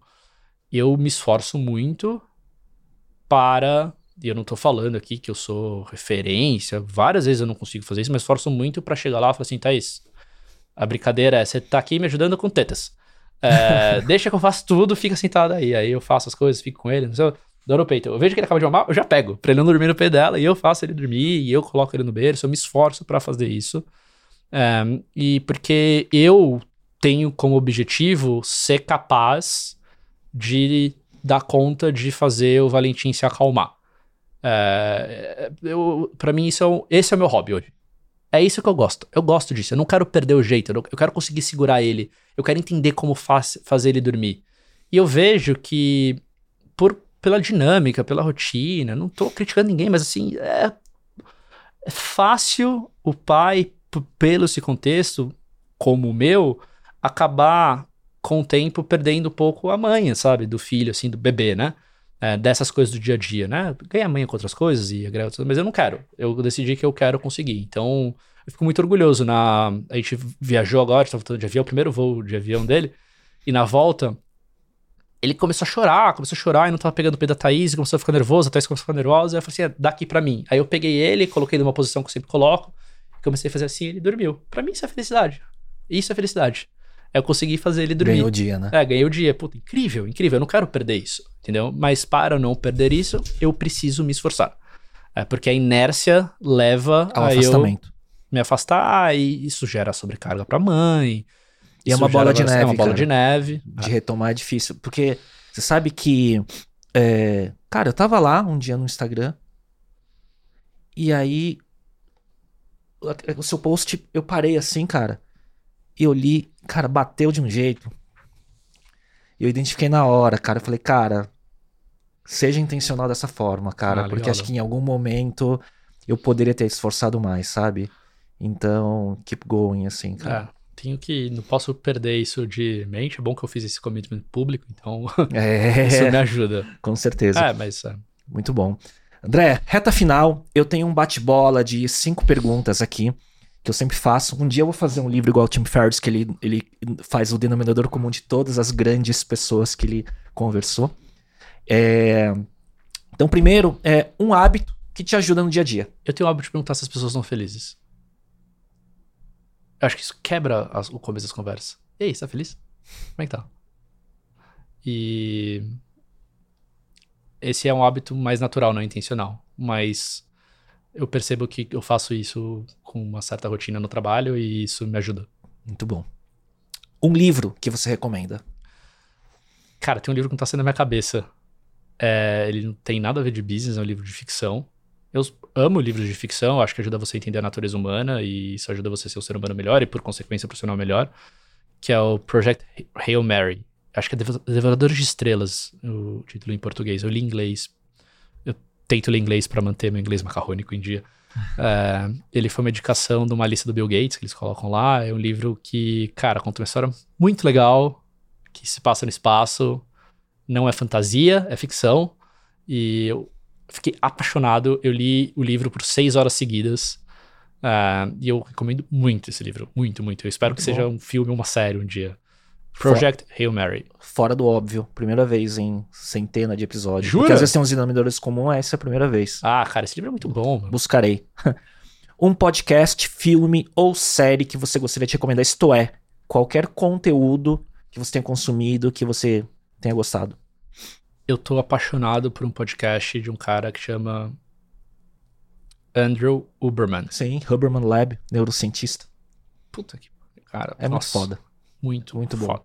Eu me esforço muito para e eu não tô falando aqui que eu sou referência, várias vezes eu não consigo fazer isso, mas esforço muito para chegar lá e falar assim, Thaís, a brincadeira é, você tá aqui me ajudando com tetas. É, deixa que eu faço tudo, fica sentado aí. Aí eu faço as coisas, fico com ele, não sei, dou no peito. Eu vejo que ele acaba de mamar, eu já pego, pra ele não dormir no pé dela, e eu faço ele dormir, e eu coloco ele no berço, eu me esforço para fazer isso. E porque eu tenho como objetivo ser capaz de dar conta de fazer o Valentim se acalmar. Eu, pra mim, isso é um, esse é o meu hobby hoje. É isso que eu gosto. Eu gosto disso. Eu não quero perder o jeito. Eu, eu quero conseguir segurar ele. Eu quero entender como faz, fazer ele dormir. E eu vejo que, por, pela dinâmica, pela rotina, não tô criticando ninguém, mas assim, é, é fácil o pai, pelo esse contexto, como o meu, acabar com o tempo perdendo um pouco a manha, sabe? Do filho, assim, do bebê, né? é, dessas coisas do dia a dia, né? Ganhar manha com outras coisas e agregar mas eu não quero. Eu decidi que eu quero conseguir. Então, eu fico muito orgulhoso. Na, a gente viajou agora, estava falando de avião, o primeiro voo de avião dele, e na volta, ele começou a chorar, começou a chorar e não tava pegando o pé da Thaís, começou a ficar nervoso, a Thaís começou a ficar nervosa, e eu falei assim, é, dá aqui pra mim. Aí eu peguei ele, coloquei numa posição que eu sempre coloco, comecei a fazer assim, ele dormiu. Pra mim isso é felicidade. Isso é felicidade eu consegui fazer ele dormir. Ganhou o dia, né? É, ganhei o dia. Puta, incrível, incrível. Eu não quero perder isso, entendeu? Mas para não perder isso, eu preciso me esforçar. É porque a inércia leva ao a afastamento. me afastar e isso gera sobrecarga para mãe. E é uma bola de neve. É uma bola cara. de neve. De retomar é difícil. Porque você sabe que. É... Cara, eu tava lá um dia no Instagram. E aí. O seu post, eu parei assim, cara. E eu li cara, bateu de um jeito. Eu identifiquei na hora, cara. Eu falei, cara, seja intencional dessa forma, cara. Porque acho que em algum momento eu poderia ter esforçado mais, sabe? Então, keep going, assim, cara. É, tenho que. Não posso perder isso de mente. É bom que eu fiz esse commitment público, então. É, isso me ajuda. Com certeza. É, mas. É. Muito bom. André, reta final. Eu tenho um bate-bola de cinco perguntas aqui que eu sempre faço. Um dia eu vou fazer um livro igual o Tim Ferriss, que ele, ele faz o denominador comum de todas as grandes pessoas que ele conversou. É... Então, primeiro, é um hábito que te ajuda no dia a dia. Eu tenho o hábito de perguntar se as pessoas estão felizes. Eu acho que isso quebra as, o começo das conversas. Ei, você tá feliz? Como é que tá? E esse é um hábito mais natural, não intencional. Mas eu percebo que eu faço isso com uma certa rotina no trabalho e isso me ajuda. Muito bom. Um livro que você recomenda? Cara, tem um livro que não tá saindo na minha cabeça. É, ele não tem nada a ver de business, é um livro de ficção. Eu amo livros de ficção, acho que ajuda você a entender a natureza humana e isso ajuda você a ser um ser humano melhor e, por consequência, profissional melhor. Que é o Project Hail Mary. Acho que é Devoradores de Estrelas, o título em português. Eu li em inglês tento ler inglês para manter meu inglês macarrônico em dia. É, ele foi uma indicação de uma lista do Bill Gates que eles colocam lá. É um livro que, cara, conta uma história muito legal, que se passa no espaço. Não é fantasia, é ficção. E eu fiquei apaixonado. Eu li o livro por seis horas seguidas. É, e eu recomendo muito esse livro. Muito, muito. Eu espero muito que bom. seja um filme ou uma série um dia. Project For... Hail Mary. Fora do óbvio. Primeira vez em centena de episódios. Jura? Porque às vezes tem uns denominadores comuns, essa é a primeira vez. Ah, cara, esse livro é muito bom. Mano. Buscarei. um podcast, filme ou série que você gostaria de recomendar. Isto é, qualquer conteúdo que você tenha consumido, que você tenha gostado. Eu tô apaixonado por um podcast de um cara que chama Andrew Huberman. Sim, Huberman Lab, neurocientista. Puta que cara. É nossa, muito foda. Muito, Muito bom. foda.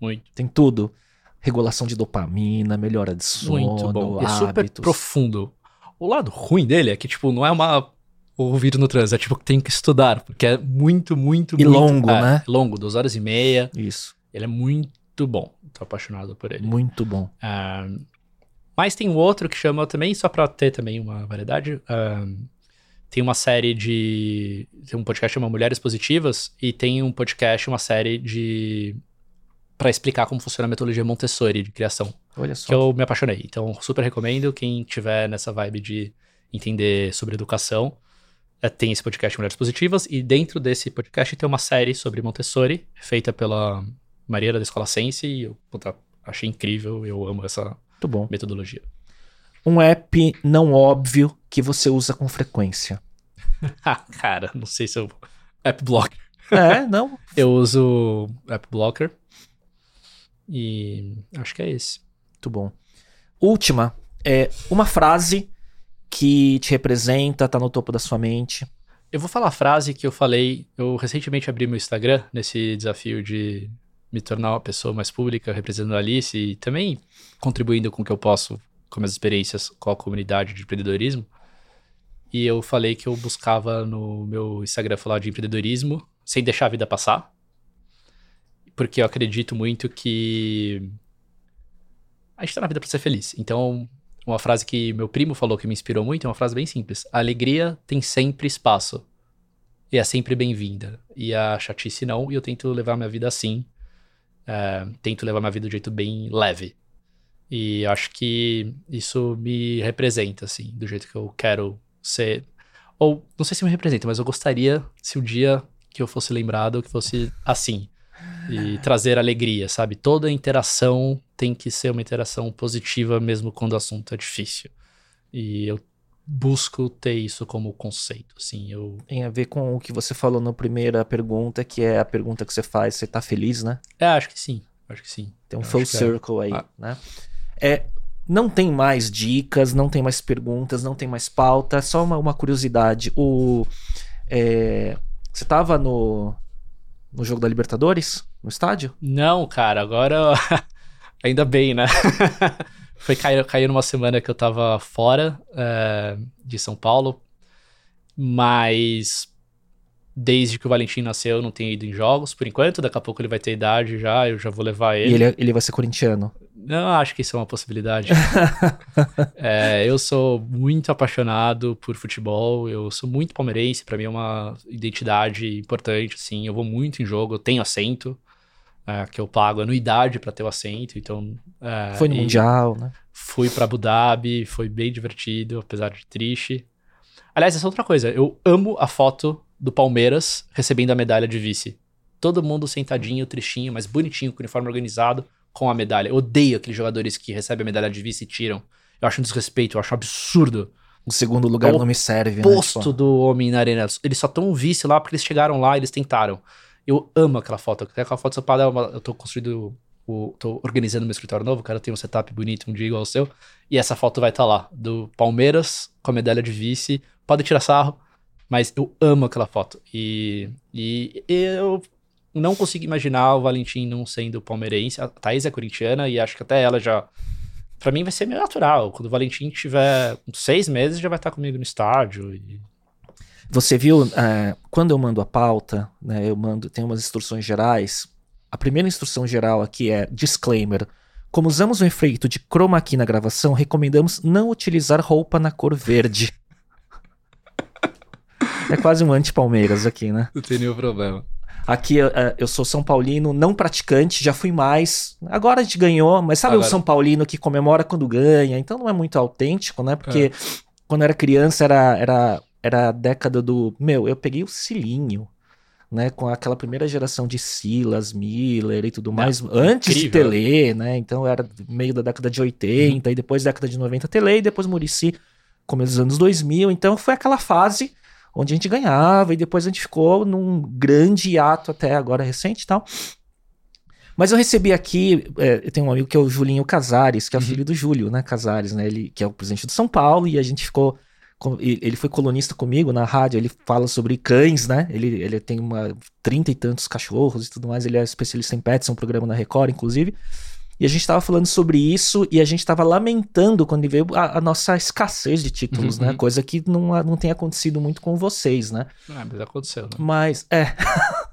Muito, Tem tudo. Regulação de dopamina, melhora de sono, muito bom. E é super hábitos. profundo. O lado ruim dele é que, tipo, não é uma ouvir no trânsito, é tipo que tem que estudar, porque é muito, muito, E muito... longo, é, né? Longo, duas horas e meia. Isso, Ele é muito bom. Tô apaixonado por ele. muito bom. Ah, mas tem um outro que chama também, só pra ter também uma variedade. ah, tem uma série de. Tem um podcast que chama Mulheres Positivas e tem um podcast, uma série de. Pra explicar como funciona a metodologia Montessori de criação, Olha só. que eu me apaixonei. Então, super recomendo. Quem tiver nessa vibe de entender sobre educação, eh, tem esse podcast Mulheres Positivas. E dentro desse podcast tem uma série sobre Montessori, feita pela Maria da Escola Sense. E eu puta, achei incrível, eu amo essa metodologia. Um app não óbvio que você usa com frequência. Ah, cara, não sei se eu. App Blocker. É, não. Eu uso App Blocker. E acho que é esse. Muito bom. Última, é uma frase que te representa, tá no topo da sua mente. Eu vou falar a frase que eu falei. Eu recentemente abri meu Instagram nesse desafio de me tornar uma pessoa mais pública, representando a Alice e também contribuindo com o que eu posso com minhas experiências com a comunidade de empreendedorismo. E eu falei que eu buscava no meu Instagram falar de empreendedorismo sem deixar a vida passar. Porque eu acredito muito que a gente tá na vida pra ser feliz. Então, uma frase que meu primo falou que me inspirou muito é uma frase bem simples. A alegria tem sempre espaço. E é sempre bem-vinda. E a chatice não, e eu tento levar minha vida assim. É, tento levar minha vida de jeito bem leve. E acho que isso me representa, assim, do jeito que eu quero ser. Ou, não sei se me representa, mas eu gostaria se um dia que eu fosse lembrado que fosse assim. E trazer alegria, sabe? Toda interação tem que ser uma interação positiva, mesmo quando o assunto é difícil. E eu busco ter isso como conceito, assim. Eu... Tem a ver com o que você falou na primeira pergunta, que é a pergunta que você faz, você tá feliz, né? É, acho que sim. Acho que sim. Tem um Eu full é. circle aí, Ah. né? É, não tem mais dicas, não tem mais perguntas, não tem mais pauta, só uma, uma curiosidade. O, é, você tava no, no jogo da Libertadores, no estádio? Não, cara, agora. Ainda bem, né? Foi cair, cair numa semana que eu tava fora é, de São Paulo, mas desde que o Valentim nasceu eu não tenho ido em jogos por enquanto. Daqui a pouco ele vai ter idade já, eu já vou levar E ele. ele, é- ele vai ser corintiano. Não, acho que isso é uma possibilidade. É, eu sou muito apaixonado por futebol, eu sou muito palmeirense, pra mim é uma identidade importante, assim, eu vou muito em jogo, eu tenho assento, é, que eu pago anuidade pra ter o assento, então... é, Foi no Mundial, né? Fui pra Abu Dhabi, foi bem divertido, apesar de triste. Aliás, essa é outra coisa, eu amo a foto do Palmeiras recebendo a medalha de vice. Todo mundo sentadinho, tristinho, mas bonitinho, com o uniforme organizado, com a medalha. Eu odeio aqueles jogadores que recebem a medalha de vice e tiram. Eu acho um desrespeito, eu acho um absurdo. O segundo lugar O não me serve, né? Posto Tipo, do homem na arena. Eles só estão vice lá porque eles chegaram lá e eles tentaram. Eu amo aquela foto. Até aquela foto separada, eu tô construindo. O, tô organizando meu escritório novo, o cara tem um setup bonito, um dia igual ao seu. E essa foto vai estar lá, do Palmeiras com a medalha de vice. Pode tirar sarro, mas eu amo aquela foto. E, e eu não consigo imaginar o Valentim não sendo palmeirense. A Thaís é corintiana e acho que até ela já. Pra mim vai ser meio natural. Quando o Valentim tiver seis meses, já vai estar comigo no estádio. E... Você viu, é, quando eu mando a pauta, né, eu mando, tem umas instruções gerais. A primeira instrução geral aqui é disclaimer. Como usamos o efeito de chroma key na gravação, recomendamos não utilizar roupa na cor verde. É quase um anti-Palmeiras aqui, né? Não tem nenhum problema. Aqui é, eu sou São Paulino, não praticante, já fui mais. Agora a gente ganhou, mas sabe Agora- o São Paulino que comemora quando ganha? Então não é muito autêntico, né? Porque quando eu era criança era, era, era a década do. Meu, eu peguei o cilinho. Né, com aquela primeira geração de Silas, Miller e tudo mais, antes de incrível. Tele, né? Então era meio da década de 80 e depois década de 90 Tele e depois Murici, começo dos anos 2000. Então foi aquela fase onde a gente ganhava e depois a gente ficou num grande hiato até agora recente e tal. Mas eu recebi aqui, é, eu tenho um amigo que é o Julinho Casares, que é o filho do Júlio, né, Casares, né, ele que é o presidente do São Paulo, e a gente ficou, ele foi colunista comigo na rádio, ele fala sobre cães, né, ele, ele tem uma trinta e tantos cachorros e tudo mais, ele é especialista em pets, é um programa na Record, inclusive, e a gente tava falando sobre isso, e a gente tava lamentando quando veio a, a nossa escassez de títulos, Uhum. né, coisa que não, não tem acontecido muito com vocês, né, Ah, mas aconteceu, né? mas é.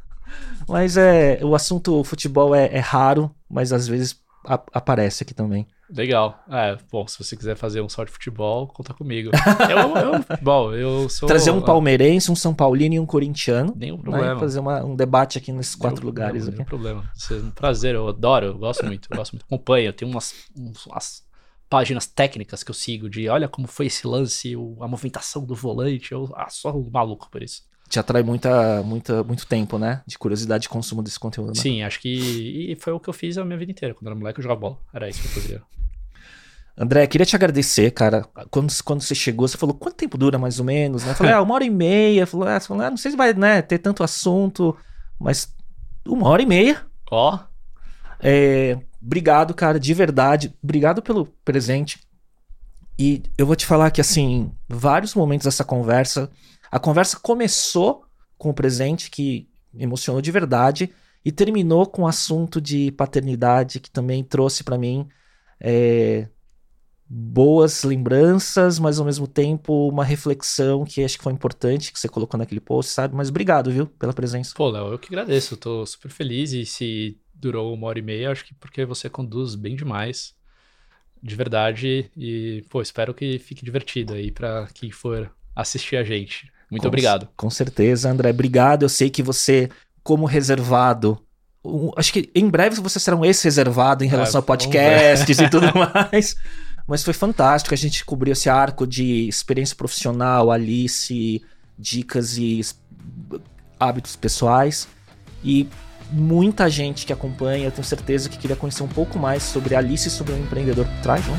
mas é. O assunto futebol é, é raro, mas às vezes a- aparece aqui também. Legal. É, bom, se você quiser fazer um só de futebol, conta comigo. Eu amo futebol, eu sou... Trazer um palmeirense, um São Paulino e um corintiano. Nenhum né, problema. Fazer uma- um debate aqui nesses quatro Nenhum- lugares nenhum, nenhum problema. É um prazer, eu adoro, eu gosto muito, eu gosto muito. Acompanho, eu tenho umas, umas páginas técnicas que eu sigo de olha como foi esse lance, a movimentação do volante, eu ah, sou um maluco por isso. Te atrai muita, muita, muito tempo, né? De curiosidade de consumo desse conteúdo. né? Sim, acho que e foi o que eu fiz a minha vida inteira. Quando era moleque, eu jogava bola. Era isso que eu fazia. André, queria te agradecer, cara. Quando, quando você chegou, você falou quanto tempo dura mais ou menos, né? Eu falei, ah, uma hora e meia. Falou, ah, você falou, ah, não sei se vai né, ter tanto assunto, mas uma hora e meia. Ó, É, obrigado, cara, de verdade. Obrigado pelo presente. E eu vou te falar que, assim, vários momentos dessa conversa. A conversa começou com o presente, que emocionou de verdade, e terminou com o assunto de paternidade, que também trouxe pra mim é, boas lembranças, mas ao mesmo tempo uma reflexão que acho que foi importante, que você colocou naquele post, sabe? Mas obrigado, viu, pela presença. pô, Léo, eu que agradeço. Eu tô super feliz e se durou uma hora e meia, acho que porque você conduz bem demais. De verdade. E, pô, espero que fique divertido aí pra quem for assistir a gente. Muito Com- obrigado. Com certeza, André. Obrigado. Eu sei que você, como reservado, um- acho que em breve você será um ex-reservado em relação a Ah, vamos podcasts e tudo mais. Mas foi fantástico. A gente cobriu esse arco de experiência profissional, Alice, dicas e hábitos pessoais. E muita gente que acompanha, eu tenho certeza que queria conhecer um pouco mais sobre a Alice e sobre o empreendedor por trás, né?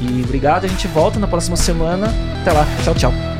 E obrigado, a gente volta na próxima semana. Até lá. Tchau, tchau.